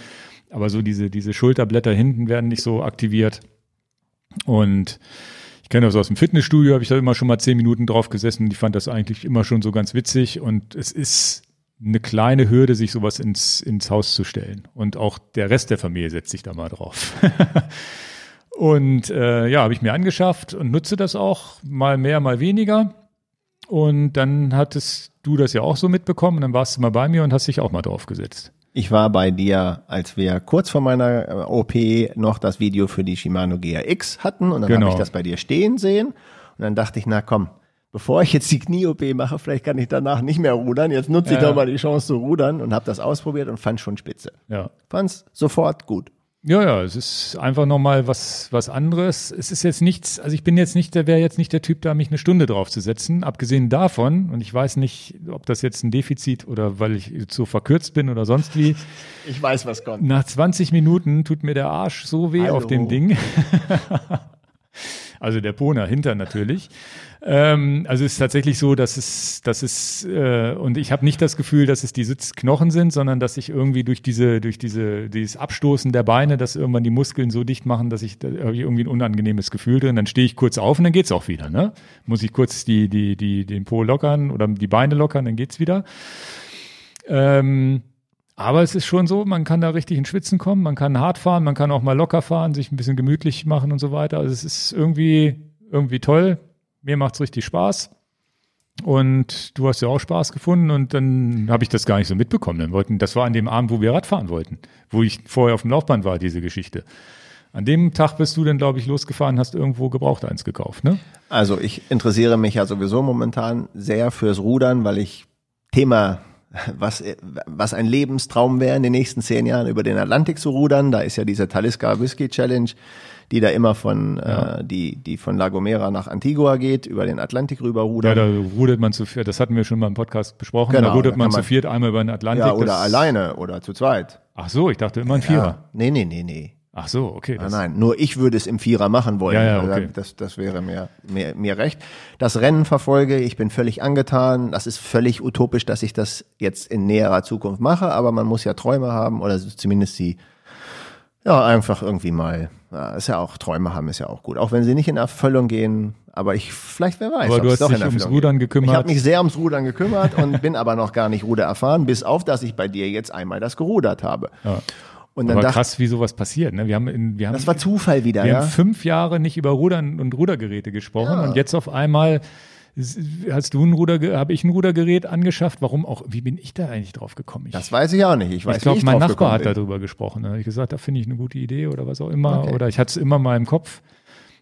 aber so diese, diese Schulterblätter hinten werden nicht so aktiviert. Und ich kenne das aus dem Fitnessstudio, habe ich da immer schon mal zehn Minuten drauf gesessen und ich fand das eigentlich immer schon so ganz witzig. Und es ist eine kleine Hürde, sich sowas ins, ins Haus zu stellen. Und auch der Rest der Familie setzt sich da mal drauf. *laughs* und äh, ja, habe ich mir angeschafft und nutze das auch mal mehr, mal weniger. Und dann hattest du das ja auch so mitbekommen und dann warst du mal bei mir und hast dich auch mal drauf gesetzt. Ich war bei dir, als wir kurz vor meiner äh, OP noch das Video für die Shimano GRX hatten und dann Genau. habe ich das bei dir stehen sehen und dann dachte ich, na komm, bevor ich jetzt die Knie-OP mache, vielleicht kann ich danach nicht mehr rudern. Jetzt nutze ich Ja. doch mal die Chance zu rudern und habe das ausprobiert und fand schon spitze. Ja. Fand's sofort gut. Ja, ja, es ist einfach nochmal was, was anderes. Es ist jetzt nichts, also ich bin jetzt nicht, der wäre jetzt nicht der Typ, da mich eine Stunde draufzusetzen. Abgesehen davon, und ich weiß nicht, ob das jetzt ein Defizit oder weil ich so verkürzt bin oder sonst wie. *laughs* Ich weiß, was kommt. Nach 20 Minuten tut mir der Arsch so weh Hallo. auf dem Ding. *laughs* also der Pona hinter natürlich. Ähm, also es ist tatsächlich so, dass es, dass es äh, und ich habe nicht das Gefühl, dass es die Sitzknochen sind, sondern dass ich irgendwie durch diese, durch diese, dieses Abstoßen der Beine, dass irgendwann die Muskeln so dicht machen, dass ich da irgendwie ein unangenehmes Gefühl drin. Dann stehe ich kurz auf und dann geht's auch wieder. Ne? Muss ich kurz die, die, die, den Po lockern oder die Beine lockern, dann geht's wieder. Ähm, aber es ist schon so, man kann da richtig in Schwitzen kommen, man kann hart fahren, man kann auch mal locker fahren, sich ein bisschen gemütlich machen und so weiter. Also es ist irgendwie, irgendwie toll. Mir macht's richtig Spaß. Und du hast ja auch Spaß gefunden und dann habe ich das gar nicht so mitbekommen. Dann wollten, das war an dem Abend, wo wir Radfahren wollten, wo ich vorher auf dem Laufband war, diese Geschichte. An dem Tag bist du dann, glaube ich, losgefahren, hast irgendwo gebraucht eins gekauft, ne? Also ich interessiere mich ja sowieso momentan sehr fürs Rudern, weil ich Thema, was, was ein Lebenstraum wäre in den nächsten zehn Jahren über den Atlantik zu rudern. Da ist ja diese Taliska Whisky Challenge, die da immer von, Ja. äh, die, die von La Gomera nach Antigua geht, über den Atlantik rüber rudern. Ja, da rudert man zu viert, das hatten wir schon mal im Podcast besprochen. Genau, da rudert da man kann zu man- viert einmal über den Atlantik. Ja, oder alleine oder zu zweit. Ach so, ich dachte immer ein Vierer. Ja. Nee, nee, nee, nee. Ach so, okay. Nein, nein, nur ich würde es im Vierer machen wollen. Ja, ja, Also okay. Das, das wäre mir, mir, mir recht. Das Rennen verfolge, ich bin völlig angetan. Das ist völlig utopisch, dass ich das jetzt in näherer Zukunft mache, aber man muss ja Träume haben oder zumindest die, ja, einfach irgendwie mal, ja, ist ja auch, Träume haben ist ja auch gut. Auch wenn sie nicht in Erfüllung gehen, aber ich, vielleicht, wer weiß. Aber du hast dich ums Rudern geht. gekümmert. Ich habe mich sehr ums Rudern gekümmert und bin aber noch gar nicht Ruder erfahren, bis auf, dass ich bei dir jetzt einmal das gerudert habe. Ja. Und dann aber dachte krass, wie sowas passiert. Ne? Wir haben, in, wir haben, das war Zufall wieder, wir ja. haben fünf Jahre nicht über Rudern und Rudergeräte gesprochen und jetzt auf einmal hast du ein Ruder, habe ich ein Rudergerät angeschafft. Warum auch? Wie bin ich da eigentlich drauf gekommen? Ich, Das weiß ich auch nicht. Ich weiß, ich glaube, mein Nachbar hat darüber gesprochen. Da habe ich gesagt, da finde ich eine gute Idee oder was auch immer. Okay. Oder ich hatte es immer mal im Kopf.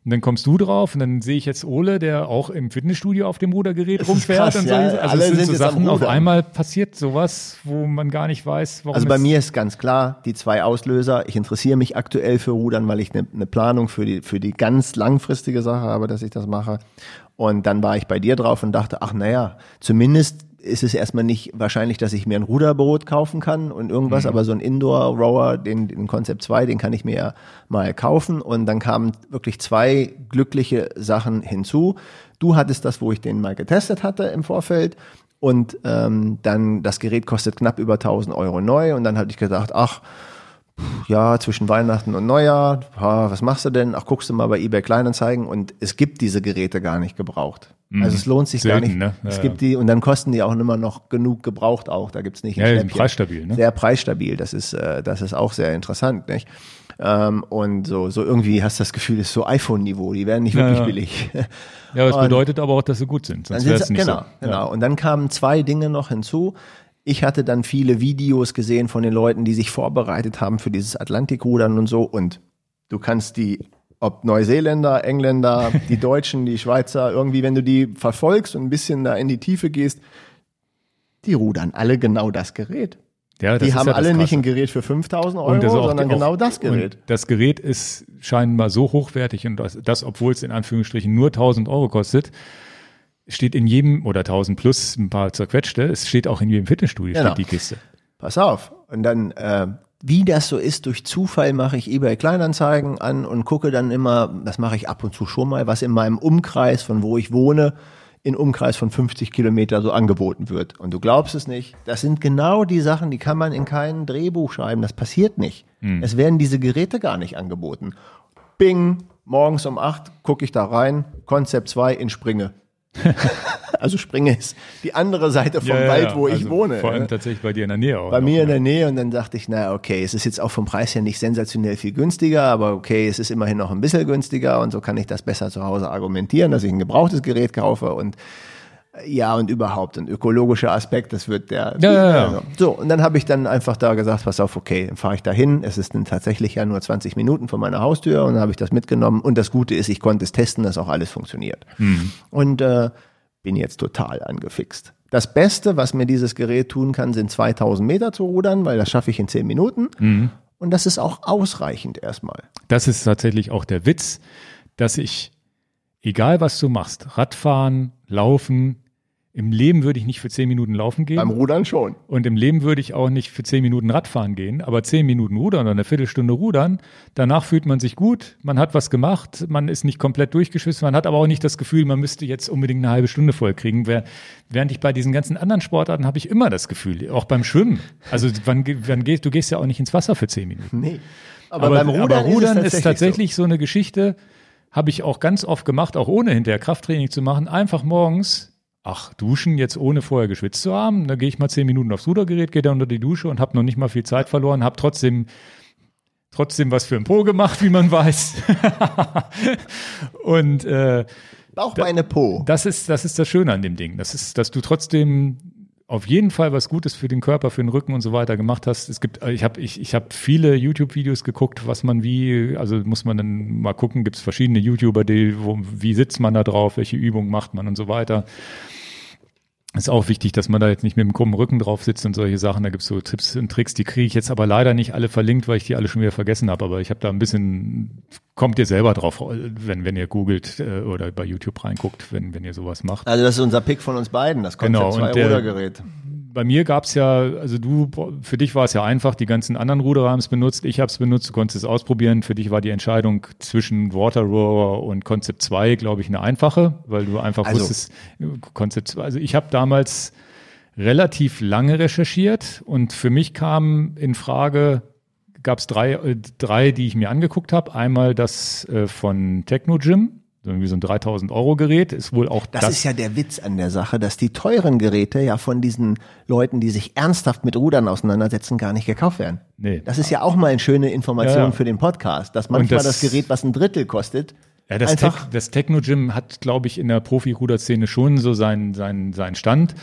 Und dann kommst du drauf und dann sehe ich jetzt Ole, der auch im Fitnessstudio auf dem Rudergerät Das rumfährt krass, und so. ja. Also Alle es sind so Sachen, auf einmal passiert sowas, wo man gar nicht weiß, warum Also bei mir ist ganz klar, die zwei Auslöser. Ich interessiere mich aktuell für Rudern, weil ich eine eine Planung für die, für die ganz langfristige Sache habe, dass ich das mache. Und dann war ich bei dir drauf und dachte, ach naja, zumindest ist es erstmal nicht wahrscheinlich, dass ich mir ein Ruderboot kaufen kann und irgendwas, Mhm. aber so ein Indoor-Rower, den, den Concept 2, den kann ich mir ja mal kaufen. Und dann kamen wirklich zwei glückliche Sachen hinzu. Du hattest das, wo ich den mal getestet hatte im Vorfeld. Und ähm, dann das Gerät kostet knapp über 1000 Euro neu. Und dann hatte ich gedacht, ach, ja, zwischen Weihnachten und Neujahr, ha, was machst du denn? Ach, guckst du mal bei eBay Kleinanzeigen und es gibt diese Geräte gar nicht gebraucht. Also es lohnt sich gar Selten, nicht. ne? Ja, es gibt die und dann kosten die auch immer noch genug gebraucht auch. Da gibt's nicht Ja, die sind preisstabil, ne? Sehr preisstabil. Das ist, äh, das ist auch sehr interessant, nicht? Ähm, und so, so irgendwie hast du das Gefühl, das ist so iPhone-Niveau. Die werden nicht Ja, wirklich ja. billig. Ja, das *laughs* bedeutet aber auch, dass sie gut sind. Dann Sonst es sie, nicht genau, so. genau. Und dann kamen zwei Dinge noch hinzu. Ich hatte dann viele Videos gesehen von den Leuten, die sich vorbereitet haben für dieses Atlantikrudern und so. Und du kannst die, ob Neuseeländer, Engländer, *laughs* die Deutschen, die Schweizer, irgendwie, wenn du die verfolgst und ein bisschen da in die Tiefe gehst, die rudern alle genau das Gerät. Ja, das Die ist haben ja das alle nicht ein Gerät für 5000 Euro, sondern auch- genau das Gerät. Das Gerät ist scheinbar so hochwertig und das, das obwohl es in Anführungsstrichen nur 1000 Euro kostet, steht in jedem, oder 1000 plus ein paar zerquetschte, es steht auch in jedem Fitnessstudio, Genau. steht die Kiste. Pass auf. Und dann, äh, wie das so ist, durch Zufall mache ich eBay Kleinanzeigen an und gucke dann immer, das mache ich ab und zu schon mal, was in meinem Umkreis, von wo ich wohne, in Umkreis von 50 Kilometer so angeboten wird. Und du glaubst es nicht, das sind genau die Sachen, die kann man in kein Drehbuch schreiben. Das passiert nicht. Es werden diese Geräte gar nicht angeboten. Bing, morgens um acht gucke ich da rein, Konzept 2 in Springe. *laughs* also Springe ist die andere Seite vom Ja, ja, Wald, ja. wo ich Also wohne. Vor allem ne? tatsächlich bei dir in der Nähe auch. bei mir in ja. der Nähe und dann dachte ich, na okay, es ist jetzt auch vom Preis her nicht sensationell viel günstiger, aber okay, es ist immerhin noch ein bisschen günstiger und so kann ich das besser zu Hause argumentieren, dass ich ein gebrauchtes Gerät kaufe und ja und überhaupt ein ökologischer Aspekt, das wird der Ja, ja, ja. So und dann habe ich dann einfach da gesagt, pass auf, okay, dann fahre ich da hin, es ist dann tatsächlich ja nur 20 Minuten von meiner Haustür und dann habe ich das mitgenommen und das Gute ist, ich konnte es testen, dass auch alles funktioniert Hm. und äh, bin jetzt total angefixt. Das Beste, was mir dieses Gerät tun kann, sind 2000 Meter zu rudern, weil das schaffe ich in 10 Minuten. Mhm. Und das ist auch ausreichend erstmal. Das ist tatsächlich auch der Witz, dass ich, egal was du machst, Radfahren, Laufen, im Leben würde ich nicht für zehn Minuten laufen gehen. Beim Rudern schon. Und im Leben würde ich auch nicht für zehn Minuten Radfahren gehen, aber zehn Minuten rudern oder eine Viertelstunde rudern. Danach fühlt man sich gut, man hat was gemacht, man ist nicht komplett durchgeschwissen, man hat aber auch nicht das Gefühl, man müsste jetzt unbedingt eine halbe Stunde voll kriegen. Während ich bei diesen ganzen anderen Sportarten habe ich immer das Gefühl, auch beim Schwimmen. Also wann, wann gehst, du gehst ja auch nicht ins Wasser für zehn Minuten. Nee. Aber, aber beim Rudern, aber Rudern ist, tatsächlich, ist tatsächlich so. so eine Geschichte, habe ich auch ganz oft gemacht, auch ohne hinterher Krafttraining zu machen, einfach morgens ach, duschen jetzt ohne vorher geschwitzt zu haben, da gehe ich mal zehn Minuten aufs Rudergerät, gehe da unter die Dusche und habe noch nicht mal viel Zeit verloren, habe trotzdem trotzdem was für ein Po gemacht, wie man weiß. *laughs* und äh, Bauchbeine Po. Das ist das ist das Schöne an dem Ding. Das ist, dass du trotzdem auf jeden Fall was Gutes für den Körper, für den Rücken und so weiter gemacht hast. Es gibt, ich habe ich, ich hab viele YouTube-Videos geguckt, was man wie, also muss man dann mal gucken, gibt es verschiedene YouTuber, die, wo, wie sitzt man da drauf, welche Übung macht man und so weiter. Ist auch wichtig, dass man da jetzt nicht mit dem krummen Rücken drauf sitzt und solche Sachen. Da gibt's so Tipps und Tricks, die kriege ich jetzt aber leider nicht alle verlinkt, weil ich die alle schon wieder vergessen habe. Aber ich habe da ein bisschen, kommt ihr selber drauf, wenn, wenn ihr googelt äh, oder bei YouTube reinguckt, wenn, wenn ihr sowas macht. Also das ist unser Pick von uns beiden, das Konzept genau, 2 Rudergerät bei mir gab's ja, also du, für dich war es ja einfach, die ganzen anderen Ruderer haben es benutzt, ich habe es benutzt, du konntest es ausprobieren. Für dich war die Entscheidung zwischen Water Rower und Concept 2, glaube ich, eine einfache, weil du einfach also, wusstest, Concept 2, also ich habe damals relativ lange recherchiert und für mich kam in Frage, gab es drei, äh, drei, die ich mir angeguckt habe. Einmal das äh, von Techno Gym, irgendwie so ein 3000 Euro Gerät ist wohl auch das. Das ist ja der Witz an der Sache, dass die teuren Geräte ja von diesen Leuten, die sich ernsthaft mit Rudern auseinandersetzen, gar nicht gekauft werden. Nee. Das ist ja auch mal eine schöne Information ja, ja. für den Podcast, dass manchmal das, das, Gerät, was ein Drittel kostet, ja, das, Tech, das Techno Gym hat, glaube ich, in der Profi-Ruder-Szene schon so seinen, seinen, seinen Stand.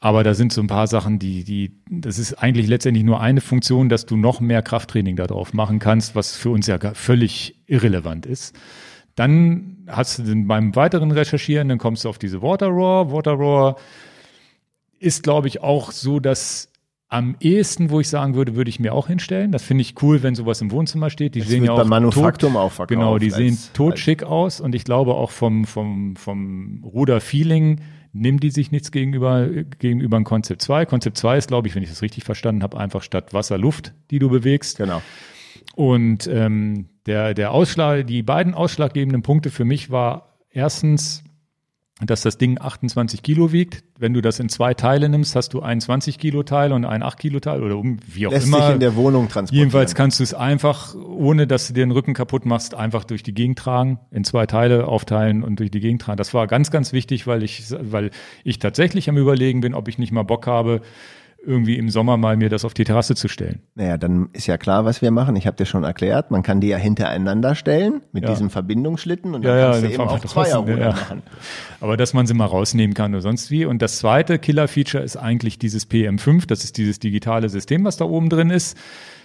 Aber da sind so ein paar Sachen, die, die, das ist eigentlich letztendlich nur eine Funktion, dass du noch mehr Krafttraining darauf machen kannst, was für uns ja völlig irrelevant ist. Dann hast du beim weiteren Recherchieren, dann kommst du auf diese Water Raw. Water Raw ist, glaube ich, auch so, dass am ehesten, wo ich sagen würde, würde ich mir auch hinstellen. Das finde ich cool, wenn sowas im Wohnzimmer steht. Die das sehen ja auch Manufaktum tot, auch verkauft. Genau, die als, sehen totschick aus und ich glaube auch vom vom vom Ruder-Feeling nimmt die sich nichts gegenüber gegenüber ein Konzept 2. Konzept 2 ist, glaube ich, wenn ich das richtig verstanden habe, einfach statt Wasser Luft, die du bewegst. Genau. Und ähm, der, der Ausschlag, die beiden ausschlaggebenden Punkte für mich war erstens, dass das Ding 28 Kilo wiegt. Wenn du das in zwei Teile nimmst, hast du einen 20 Kilo Teil und einen 8 Kilo Teil oder um, wie auch Lässt immer. Sich in der Wohnung transportieren. Jedenfalls kannst du es einfach, ohne dass du dir den Rücken kaputt machst, einfach durch die Gegend tragen, in zwei Teile aufteilen und durch die Gegend tragen. Das war ganz, ganz wichtig, weil ich, weil ich tatsächlich am überlegen bin, ob ich nicht mal Bock habe, irgendwie im Sommer mal mir das auf die Terrasse zu stellen. Naja, dann ist ja klar, was wir machen. Ich habe dir schon erklärt, man kann die ja hintereinander stellen mit ja. diesem Verbindungsschlitten und dann ja, kannst ja, du eben auch Zweierruder ja. machen. Aber dass man sie mal rausnehmen kann oder sonst wie. Und das zweite Killer-Feature ist eigentlich dieses PM5, das ist dieses digitale System, was da oben drin ist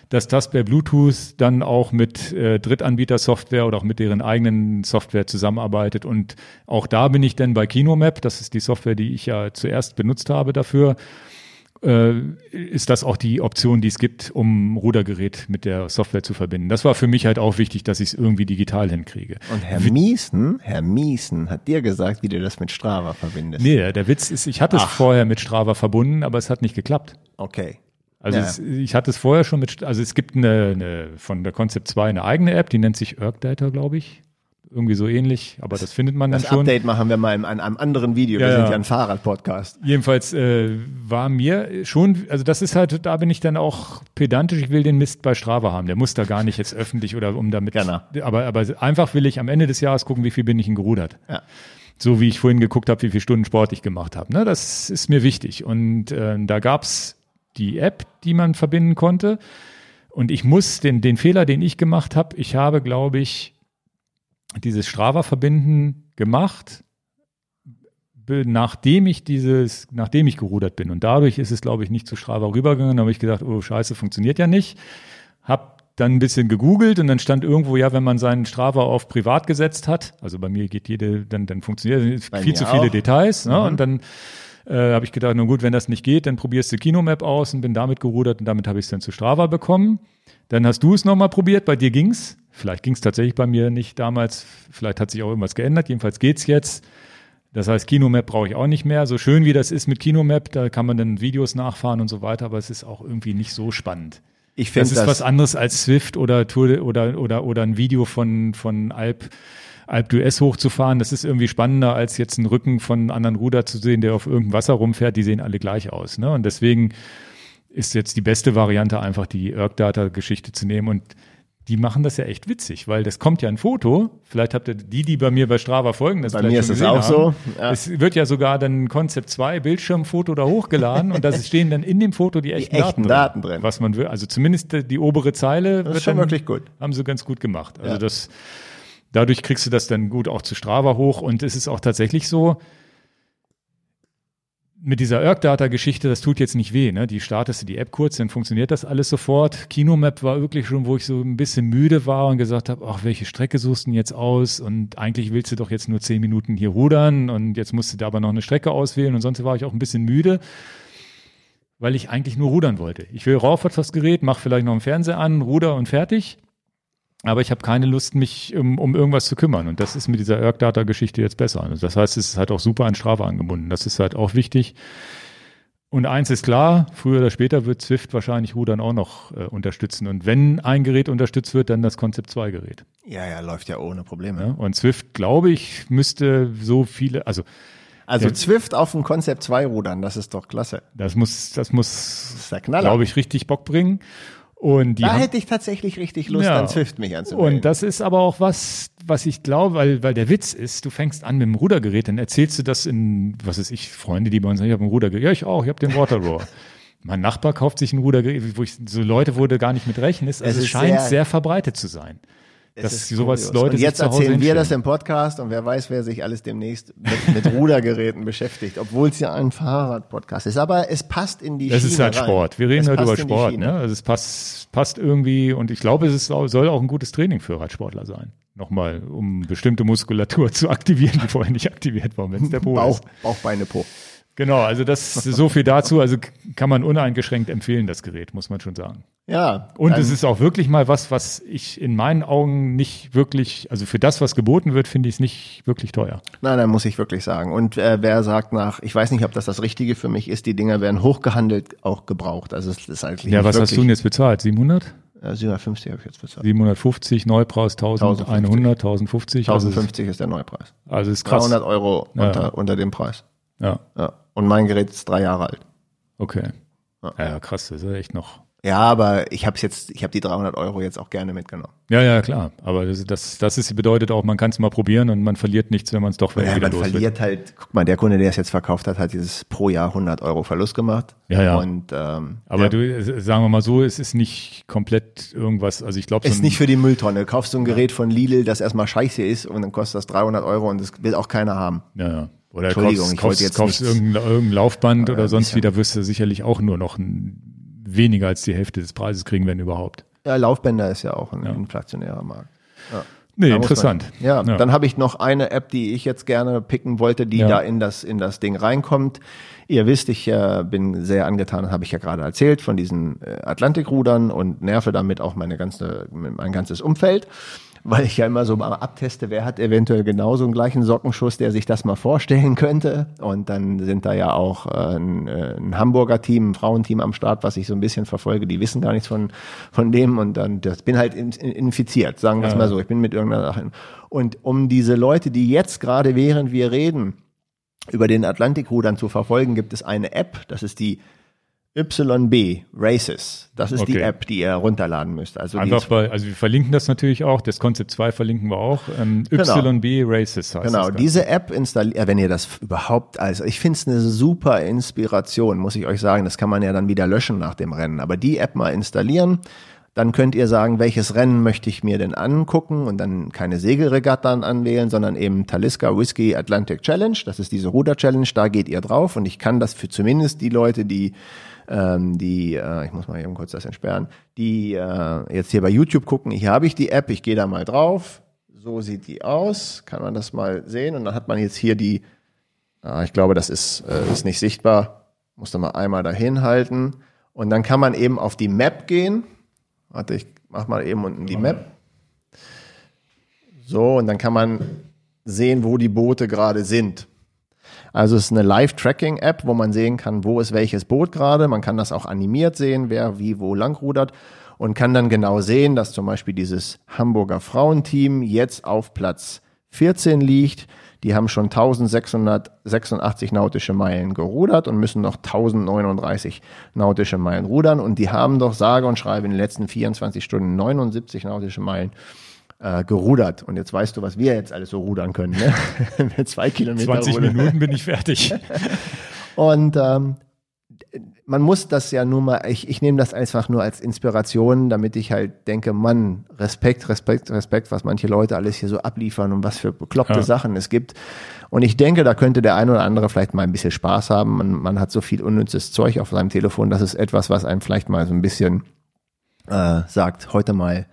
dass das per Bluetooth dann auch mit äh, Drittanbieter-Software oder auch mit deren eigenen Software zusammenarbeitet. Und auch da bin ich dann bei Kinomap, das ist die Software, die ich ja zuerst benutzt habe dafür ist das auch die Option, die es gibt, um Rudergerät mit der Software zu verbinden. Das war für mich halt auch wichtig, dass ich es irgendwie digital hinkriege. Und Herr Miesen, Herr Miesen hat dir gesagt, wie du das mit Strava verbindest. Nee, der Witz ist, ich hatte Ach. es vorher mit Strava verbunden, aber es hat nicht geklappt. Okay. Also ja. es, ich hatte es vorher schon mit, also es gibt eine, eine von der Concept 2 eine eigene App, die nennt sich ErgData, glaube ich irgendwie so ähnlich, aber das findet man dann das schon. Das Update machen wir mal in, in einem anderen Video. Ja, wir sind ja ein Fahrrad-Podcast. Jedenfalls äh, war mir schon, also das ist halt, da bin ich dann auch pedantisch. Ich will den Mist bei Strava haben. Der muss da gar nicht jetzt öffentlich oder um damit. Genau. Aber, aber einfach will ich am Ende des Jahres gucken, wie viel bin ich denn gerudert. Ja. So wie ich vorhin geguckt habe, wie viele Stunden Sport ich gemacht habe. Ne, das ist mir wichtig. Und äh, da gab's die App, die man verbinden konnte. Und ich muss den, den Fehler, den ich gemacht habe, ich habe, glaube ich, dieses Strava-Verbinden gemacht, nachdem ich dieses, nachdem ich gerudert bin. Und dadurch ist es, glaube ich, nicht zu Strava rübergegangen. Da habe ich gedacht, oh Scheiße, funktioniert ja nicht. Hab dann ein bisschen gegoogelt und dann stand irgendwo, ja, wenn man seinen Strava auf privat gesetzt hat, also bei mir geht jede, dann, dann funktioniert viel zu viele auch. Details. Ne? Mhm. Und dann Äh, habe ich gedacht, na gut, wenn das nicht geht, dann probierst du Kinomap aus und bin damit gerudert und damit habe ich es dann zu Strava bekommen. Dann hast du es nochmal probiert, bei dir ging's. Vielleicht ging's tatsächlich bei mir nicht damals, vielleicht hat sich auch irgendwas geändert, jedenfalls geht's jetzt. Das heißt, Kinomap brauche ich auch nicht mehr. So schön wie das ist mit Kinomap, da kann man dann Videos nachfahren und so weiter, aber es ist auch irgendwie nicht so spannend. Ich finde Das ist was anderes als Swift oder Tour oder oder oder ein Video von von Alp Alp d'Huez hochzufahren. Das ist irgendwie spannender als jetzt einen Rücken von einem anderen Ruder zu sehen, der auf irgendeinem Wasser rumfährt. Die sehen alle gleich aus. Ne? Und deswegen ist jetzt die beste Variante einfach die Erg-Data-Geschichte zu nehmen und die machen das ja echt witzig, weil das kommt ja ein Foto. Vielleicht habt ihr die, die bei mir bei Strava folgen, das Bei mir ist es auch haben. so, ja. Es wird ja sogar dann Concept 2 Bildschirmfoto da hochgeladen und da *laughs* stehen dann in dem Foto die echten, echten Daten drin. Was man will. Also zumindest die obere Zeile Das ist schon dann, wirklich gut. haben sie ganz gut gemacht. Also Ja. das, dadurch kriegst du das dann gut auch zu Strava hoch und es ist auch tatsächlich so, mit dieser Erg-Data-Geschichte, das tut jetzt nicht weh, ne? Die startest du die App kurz, dann funktioniert das alles sofort. Kinomap war wirklich schon, wo ich so ein bisschen müde war und gesagt habe, ach, welche Strecke suchst du denn jetzt aus? Und eigentlich willst du doch jetzt nur zehn Minuten hier rudern und jetzt musst du da aber noch eine Strecke auswählen und sonst war ich auch ein bisschen müde, weil ich eigentlich nur rudern wollte. Ich will rauf auf das Gerät, mach vielleicht noch einen Fernseher an, ruder und fertig. Aber ich habe keine Lust, mich um, um irgendwas zu kümmern. Und das ist mit dieser Erg-Data-Geschichte jetzt besser. Also das heißt, es ist halt auch super an Strava angebunden. Das ist halt auch wichtig. Und eins ist klar, früher oder später wird Swift wahrscheinlich Rudern auch noch äh, unterstützen. Und wenn ein Gerät unterstützt wird, dann das Concept 2 Gerät. Ja, ja, läuft ja ohne Probleme. Ja? Und Swift, glaube ich, müsste so viele, also Also Ja. Zwift auf dem Concept 2 rudern, das ist doch klasse. das muss, das muss, glaube ich, richtig Bock bringen. Und da hätte ich tatsächlich richtig Lust, Ja. an Zwift mich anzumelden. Und das ist aber auch was, was ich glaube, weil, weil der Witz ist, du fängst an mit dem Rudergerät, dann erzählst du das in, was ist ich, Freunde, die bei uns sagen, ich habe ein Rudergerät. Ja, ich auch, ich habe den Waterrower. *laughs* mein Nachbar kauft sich ein Rudergerät, wo ich so Leute, wo du gar nicht mit rechnest. Also Es es, scheint sehr- sehr, verbreitet zu sein. Dass ist sowas kurios. Leute und jetzt erzählen wir das im Podcast und wer weiß, wer sich alles demnächst mit, mit Rudergeräten beschäftigt, obwohl es ja ein Fahrrad-Podcast ist. Aber es passt in die Das Schiene ist halt rein. Sport. Wir reden Es halt über Sport. Ne? Also es passt, passt irgendwie und ich glaube, es ist, soll auch ein gutes Training für Radsportler sein. Nochmal, um bestimmte Muskulatur *laughs* zu aktivieren, die vorher nicht aktiviert war, wenn es der Po Bauch, ist. Bauch, Beine, Po. Genau, also das so viel dazu. Also kann man uneingeschränkt empfehlen, das Gerät, muss man schon sagen. Ja. Und dann- es ist auch wirklich mal was, was ich in meinen Augen nicht wirklich, also für das, was geboten wird, finde ich es nicht wirklich teuer. Nein, nein, muss ich wirklich sagen. Und äh, wer sagt nach, ich weiß nicht, ob das das Richtige für mich ist, die Dinger werden hochgehandelt, auch gebraucht. Also es ist eigentlich Ja, nicht was hast du denn jetzt bezahlt? 700? Äh, 750 habe ich jetzt bezahlt. 750, Neupreis 1100, 1050. Also, es- 1050 ist der Neupreis. also ist krass. 300 Euro Ja. unter, unter dem Preis. Ja, Ja. Und mein Gerät ist drei Jahre alt. okay. Ja. Ja, krass, das ist echt noch. Ja, aber ich habe jetzt, ich habe die 300 Euro jetzt auch gerne mitgenommen. Ja, ja, klar. Aber das, das, das ist, bedeutet auch, man kann es mal probieren und man verliert nichts, wenn man es doch Ja, wieder man los wird. verliert halt, guck mal, der Kunde, der es jetzt verkauft hat, hat dieses pro Jahr 100 Euro Verlust gemacht. Ja, ja. Und ähm, Aber ja, du, äh, sagen wir mal so, es ist nicht komplett irgendwas, also ich glaube, so ist nicht für die Mülltonne. Du kaufst so ein Gerät von Lidl, das erstmal scheiße ist und dann kostet das 300 Euro und das will auch keiner haben. Ja, ja. Oder Entschuldigung, kaufst, ich kaufst, jetzt kaufst irgendein, irgendein Laufband oder ein sonst bisschen- wieder, wirst du sicherlich auch nur noch ein, weniger als die Hälfte des Preises kriegen, wenn überhaupt. Ja, Laufbänder ist ja auch ein inflationärer Markt. Nee, Da interessant. Man, ja, dann habe ich noch eine App, die ich jetzt gerne picken wollte, die Ja. da in das, in das Ding reinkommt. Ihr wisst, ich äh, bin sehr angetan, habe ich ja gerade erzählt, von diesen äh, Atlantikrudern und nerve damit auch meine ganze, mein ganzes Umfeld, weil ich ja immer so mal abteste, wer hat eventuell genauso einen gleichen Sockenschuss, der sich das mal vorstellen könnte. Und dann sind da ja auch äh, ein, äh, ein Hamburger Team, ein Frauenteam am Start, was ich so ein bisschen verfolge, die wissen gar nichts von, von dem und dann, das bin halt in, in, infiziert, sagen wir es Ja. mal so. Ich bin mit irgendeiner Sache. Und um diese Leute, die jetzt gerade während wir reden, über den Atlantikrudern zu verfolgen, gibt es eine App, das ist die YB Races. Das ist die Okay. App, die ihr runterladen müsst. Also die Einfach bei, also wir verlinken das natürlich auch, das Concept 2 verlinken wir auch. Ähm, Genau. YB Races heißt Genau, diese App installiert, wenn ihr das überhaupt, also ich finde es eine super Inspiration, muss ich euch sagen. Das kann man ja dann wieder löschen nach dem Rennen. Aber die App mal installieren, dann könnt ihr sagen, welches Rennen möchte ich mir denn angucken und dann keine Segelregatten anwählen, sondern eben Talisker Whiskey Atlantic Challenge. Das ist diese Ruder-Challenge, da geht ihr drauf und ich kann das für zumindest die Leute, die ähm, die, äh, ich muss mal eben kurz das entsperren, die äh, jetzt hier bei YouTube gucken, hier habe ich die App, ich gehe da mal drauf, so sieht die aus, kann man das mal sehen und dann hat man jetzt hier die Ja, ich glaube, das ist, äh, ist nicht sichtbar. Muss da mal einmal dahin halten. Und dann kann man eben auf die Map gehen. Warte, ich mach mal eben unten die Map. So, und dann kann man sehen, wo die Boote gerade sind. Also es ist eine Live-Tracking-App, wo man sehen kann, wo ist welches Boot gerade. Man kann das auch animiert sehen, wer wie wo langrudert und kann dann genau sehen, dass zum Beispiel dieses Hamburger Frauenteam jetzt auf Platz 14 liegt. Die haben schon 1686 nautische Meilen gerudert und müssen noch 1039 nautische Meilen rudern. Und die haben doch sage und schreibe in den letzten 24 Stunden 79 nautische Meilen äh, gerudert. Und jetzt weißt du, was wir jetzt alles so rudern können. Ne? *laughs* Wenn zwei Kilometer 20 rudern. Minuten bin ich fertig. *laughs* und ähm, man muss das ja nur mal, ich, ich nehme das einfach nur als Inspiration, damit ich halt denke, Mann, Respekt, Respekt, Respekt, was manche Leute alles hier so abliefern und was für bekloppte ja. Sachen es gibt. Und ich denke, da könnte der ein oder andere vielleicht mal ein bisschen Spaß haben. Man, man hat so viel unnützes Zeug auf seinem Telefon, das ist etwas, was einem vielleicht mal so ein bisschen äh, sagt, heute mal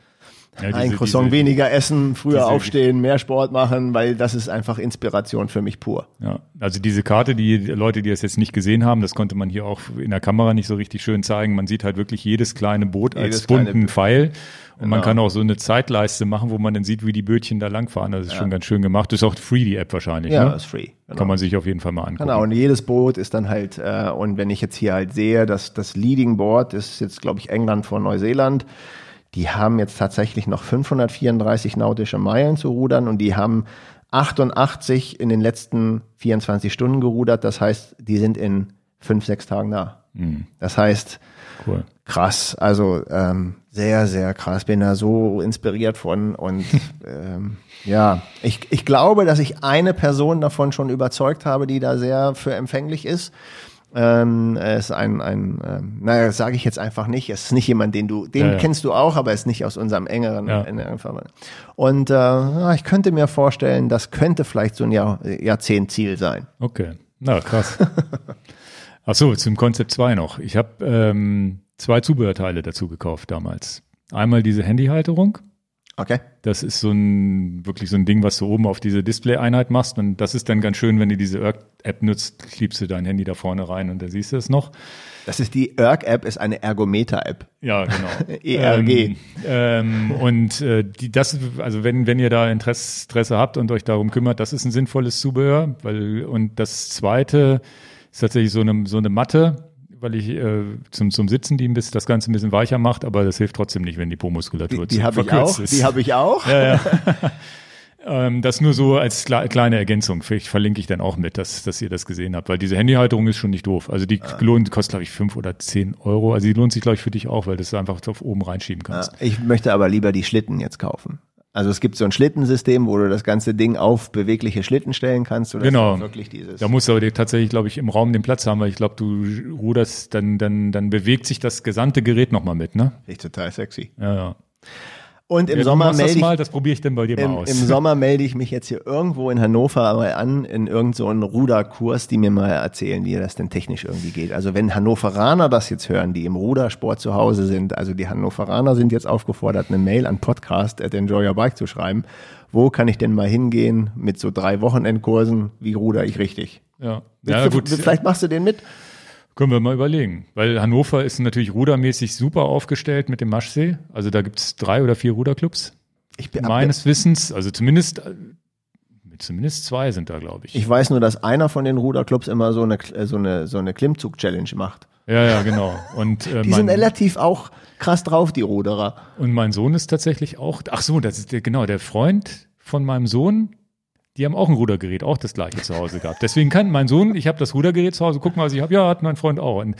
ja, diese, ein Croissant diese, weniger essen, früher diese, aufstehen, mehr Sport machen, weil das ist einfach Inspiration für mich pur. Ja, also diese Karte, die Leute, die es jetzt nicht gesehen haben, das konnte man hier auch in der Kamera nicht so richtig schön zeigen. Man sieht halt wirklich jedes kleine Boot jedes als bunten Pfeil. Und genau. man kann auch so eine Zeitleiste machen, wo man dann sieht, wie die Bötchen da langfahren. Das ist ja. schon ganz schön gemacht. Das ist auch free, die App wahrscheinlich. Ja, ne? ist free. Genau. Kann man sich auf jeden Fall mal angucken. Genau, und jedes Boot ist dann halt, äh, und wenn ich jetzt hier halt sehe, dass das Leading Board ist jetzt, glaube ich, England vor Neuseeland die haben jetzt tatsächlich noch 534 nautische Meilen zu rudern und die haben 88 in den letzten 24 Stunden gerudert. Das heißt, die sind in fünf, sechs Tagen da. Mhm. Das heißt, cool. krass, also ähm, sehr, sehr krass. Bin da so inspiriert von und *laughs* ähm, ja, ich, ich glaube, dass ich eine Person davon schon überzeugt habe, die da sehr für empfänglich ist. Ähm, er ist ein, ein ähm, naja, sage ich jetzt einfach nicht. Es ist nicht jemand, den du, den ja, ja. kennst du auch, aber er ist nicht aus unserem engeren, ja. engeren Verband. Und äh, ich könnte mir vorstellen, das könnte vielleicht so ein Jahr, Jahrzehntsiel sein. Okay, na krass. *laughs* Ach so, zum Konzept 2 noch. Ich habe ähm, zwei Zubehörteile dazu gekauft damals. Einmal diese Handyhalterung Okay. Das ist so ein, wirklich so ein Ding, was du oben auf diese Display-Einheit machst. Und das ist dann ganz schön, wenn du diese Erg-App nutzt, kliebst du dein Handy da vorne rein und da siehst du es noch. Das ist die Erg-App, ist eine Ergometer-App. Ja, genau. *laughs* ERG. Ähm, ähm, und äh, die, das, also wenn, wenn ihr da Interesse, Interesse habt und euch darum kümmert, das ist ein sinnvolles Zubehör. Weil, und das zweite ist tatsächlich so eine, so eine Matte, weil ich äh, zum, zum Sitzen die ein bisschen, das Ganze ein bisschen weicher macht, aber das hilft trotzdem nicht, wenn die Po-Muskulatur die, die habe ich auch, ist. Die habe ich auch. Ja, ja. *laughs* ähm, das nur so als kleine Ergänzung. Vielleicht verlinke ich dann auch mit, dass, dass ihr das gesehen habt, weil diese Handyhalterung ist schon nicht doof. Also die ah. lohnt, kostet, glaube ich, fünf oder zehn Euro. Also die lohnt sich, glaube ich, für dich auch, weil du es einfach auf oben reinschieben kannst. Ja, ich möchte aber lieber die Schlitten jetzt kaufen. Also es gibt so ein Schlittensystem, wo du das ganze Ding auf bewegliche Schlitten stellen kannst. genau. Wirklich dieses da musst du aber tatsächlich, glaube ich, im Raum den Platz haben, weil ich glaube, du ruderst, dann, dann, dann bewegt sich das gesamte Gerät nochmal mit, ne? Echt total sexy. Ja, ja. Und im ja, Sommer melde ich, mal, das probiere ich dann bei dir im, mal aus. Im Sommer melde ich mich jetzt hier irgendwo in Hannover mal an, in irgendeinen so Ruderkurs, die mir mal erzählen, wie das denn technisch irgendwie geht. Also wenn Hannoveraner das jetzt hören, die im Rudersport zu Hause sind, also die Hannoveraner sind jetzt aufgefordert, eine Mail an podcast at enjoy your bike zu schreiben. Wo kann ich denn mal hingehen mit so drei Wochenendkursen? Wie ruder ich richtig? Ja. ja du, gut. Vielleicht machst du den mit. Können wir mal überlegen. Weil Hannover ist natürlich rudermäßig super aufgestellt mit dem Maschsee. Also da gibt es drei oder vier Ruderclubs. Ich bin, meines Wissens, also zumindest, zumindest zwei sind da, glaube ich. Ich weiß nur, dass einer von den Ruderclubs immer so eine, so eine, so eine Klimmzug-Challenge macht. Ja, ja, genau. Und, äh, *laughs* die mein, sind relativ auch krass drauf, die Ruderer. Und mein Sohn ist tatsächlich auch, ach so, das ist der, genau, der Freund von meinem Sohn, die haben auch ein Rudergerät, auch das gleiche zu Hause gehabt. Deswegen kann mein Sohn, ich habe das Rudergerät zu Hause, guck mal, was ich habe. Ja, hat mein Freund auch. Und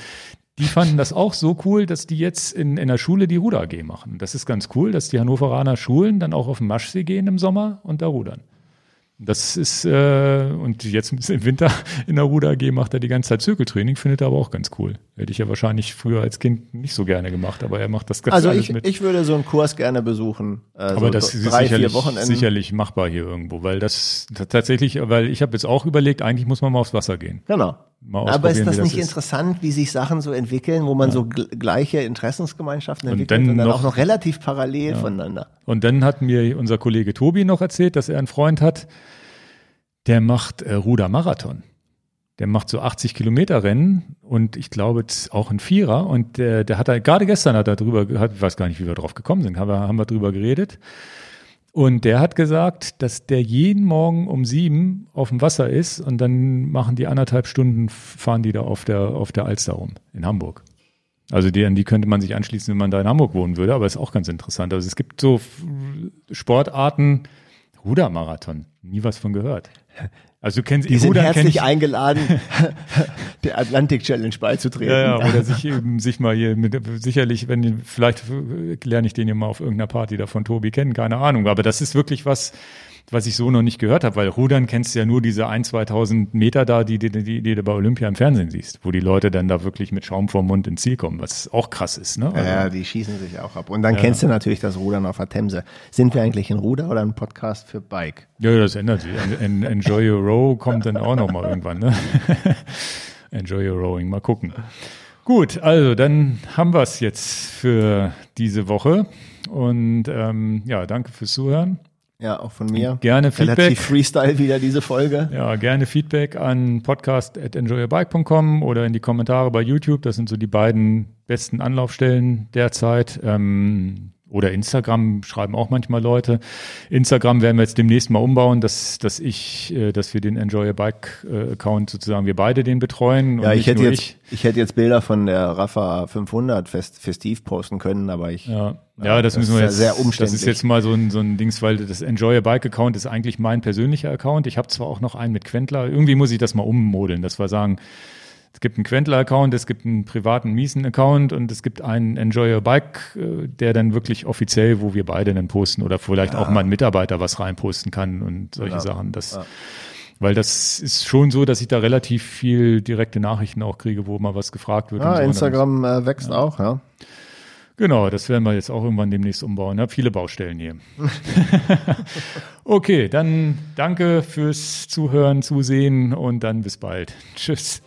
die fanden das auch so cool, dass die jetzt in, in der Schule die Ruder AG machen. Das ist ganz cool, dass die Hannoveraner Schulen dann auch auf den Maschsee gehen im Sommer und da rudern. Das ist, äh, und jetzt im Winter *laughs* in der Ruder AG macht er die ganze Zeit Zirkeltraining, findet er aber auch ganz cool. Hätte ich ja wahrscheinlich früher als Kind nicht so gerne gemacht, aber er macht das ganz Also ich, mit. ich würde so einen Kurs gerne besuchen. Äh, aber so das ist drei, sicherlich, sicherlich machbar hier irgendwo, weil das tatsächlich, weil ich habe jetzt auch überlegt, eigentlich muss man mal aufs Wasser gehen. Genau. Aber ist das nicht das interessant, wie sich Sachen so entwickeln, wo man ja. so gleiche Interessensgemeinschaften entwickelt und dann, und dann noch, auch noch relativ parallel ja. voneinander? Und dann hat mir unser Kollege Tobi noch erzählt, dass er einen Freund hat, der macht äh, Rudermarathon. Der macht so 80 Kilometer Rennen und ich glaube auch ein Vierer. Und der, der hat da, gerade gestern hat er drüber, hat, ich weiß gar nicht, wie wir drauf gekommen sind, haben wir, haben wir drüber geredet. Und der hat gesagt, dass der jeden Morgen um sieben auf dem Wasser ist und dann machen die anderthalb Stunden, fahren die da auf der, auf der Alster rum in Hamburg. Also die, an die könnte man sich anschließen, wenn man da in Hamburg wohnen würde, aber ist auch ganz interessant. Also es gibt so Sportarten, Rudermarathon, nie was von gehört. *laughs* Also du kennst Die sind herzlich ich- eingeladen, *laughs* der Atlantic Challenge beizutreten. Ja, ja, oder *laughs* sich eben sich mal hier mit, sicherlich, wenn vielleicht lerne ich den ja mal auf irgendeiner Party da von Tobi kennen, keine Ahnung. Aber das ist wirklich was, was ich so noch nicht gehört habe, weil Rudern kennst du ja nur diese ein, 2000 Meter da, die, die, die, die du bei Olympia im Fernsehen siehst, wo die Leute dann da wirklich mit Schaum vorm Mund ins Ziel kommen, was auch krass ist, ne? Ja, Also, ja, die schießen sich auch ab. Und dann kennst du natürlich das Rudern auf der Themse. Sind wir eigentlich ein Ruder oder ein Podcast für Bike? ja, das ändert sich. En, en, Enjoy Your Row kommt dann auch noch mal irgendwann, ne? *laughs* Enjoy Your Rowing, mal gucken. Gut, also dann haben wir es jetzt für diese Woche. Und ähm, ja, danke fürs Zuhören. Ja, auch von mir. Gerne Feedback. Relativ Freestyle wieder diese Folge. Ja, gerne Feedback an podcast.enjoyyourbike.com oder in die Kommentare bei YouTube. Das sind so die beiden besten Anlaufstellen derzeit. Ähm, oder Instagram schreiben auch manchmal Leute. Instagram werden wir jetzt demnächst mal umbauen, dass, dass ich, äh, dass wir den Enjoy Your Bike äh, Account sozusagen, wir beide den betreuen. Ja, ich hätte jetzt, ich. hätte jetzt Bilder von der Rafa 500 fest, festiv posten können, aber ich, Ja, ja, das, das müssen wir ist jetzt. sehr umständlich. Das ist jetzt mal so ein, so ein Dings, weil das Enjoy a Bike Account ist eigentlich mein persönlicher Account. Ich habe zwar auch noch einen mit Quentler. Irgendwie muss ich das mal ummodeln, dass wir sagen, es gibt einen Quentler-Account, es gibt einen privaten Miesen-Account und es gibt einen Enjoy a Bike, äh, der dann wirklich offiziell, wo wir beide dann posten oder vielleicht auch mal ein Mitarbeiter was reinposten kann und solche Sachen. Das, Weil das ist schon so, dass ich da relativ viel direkte Nachrichten auch kriege, wo mal was gefragt wird. und ah, so. Instagram äh, wächst auch, ja. Genau, das werden wir jetzt auch irgendwann demnächst umbauen. Ne? Viele Baustellen hier. *laughs* okay, dann danke fürs Zuhören, Zusehen und dann bis bald. Tschüss.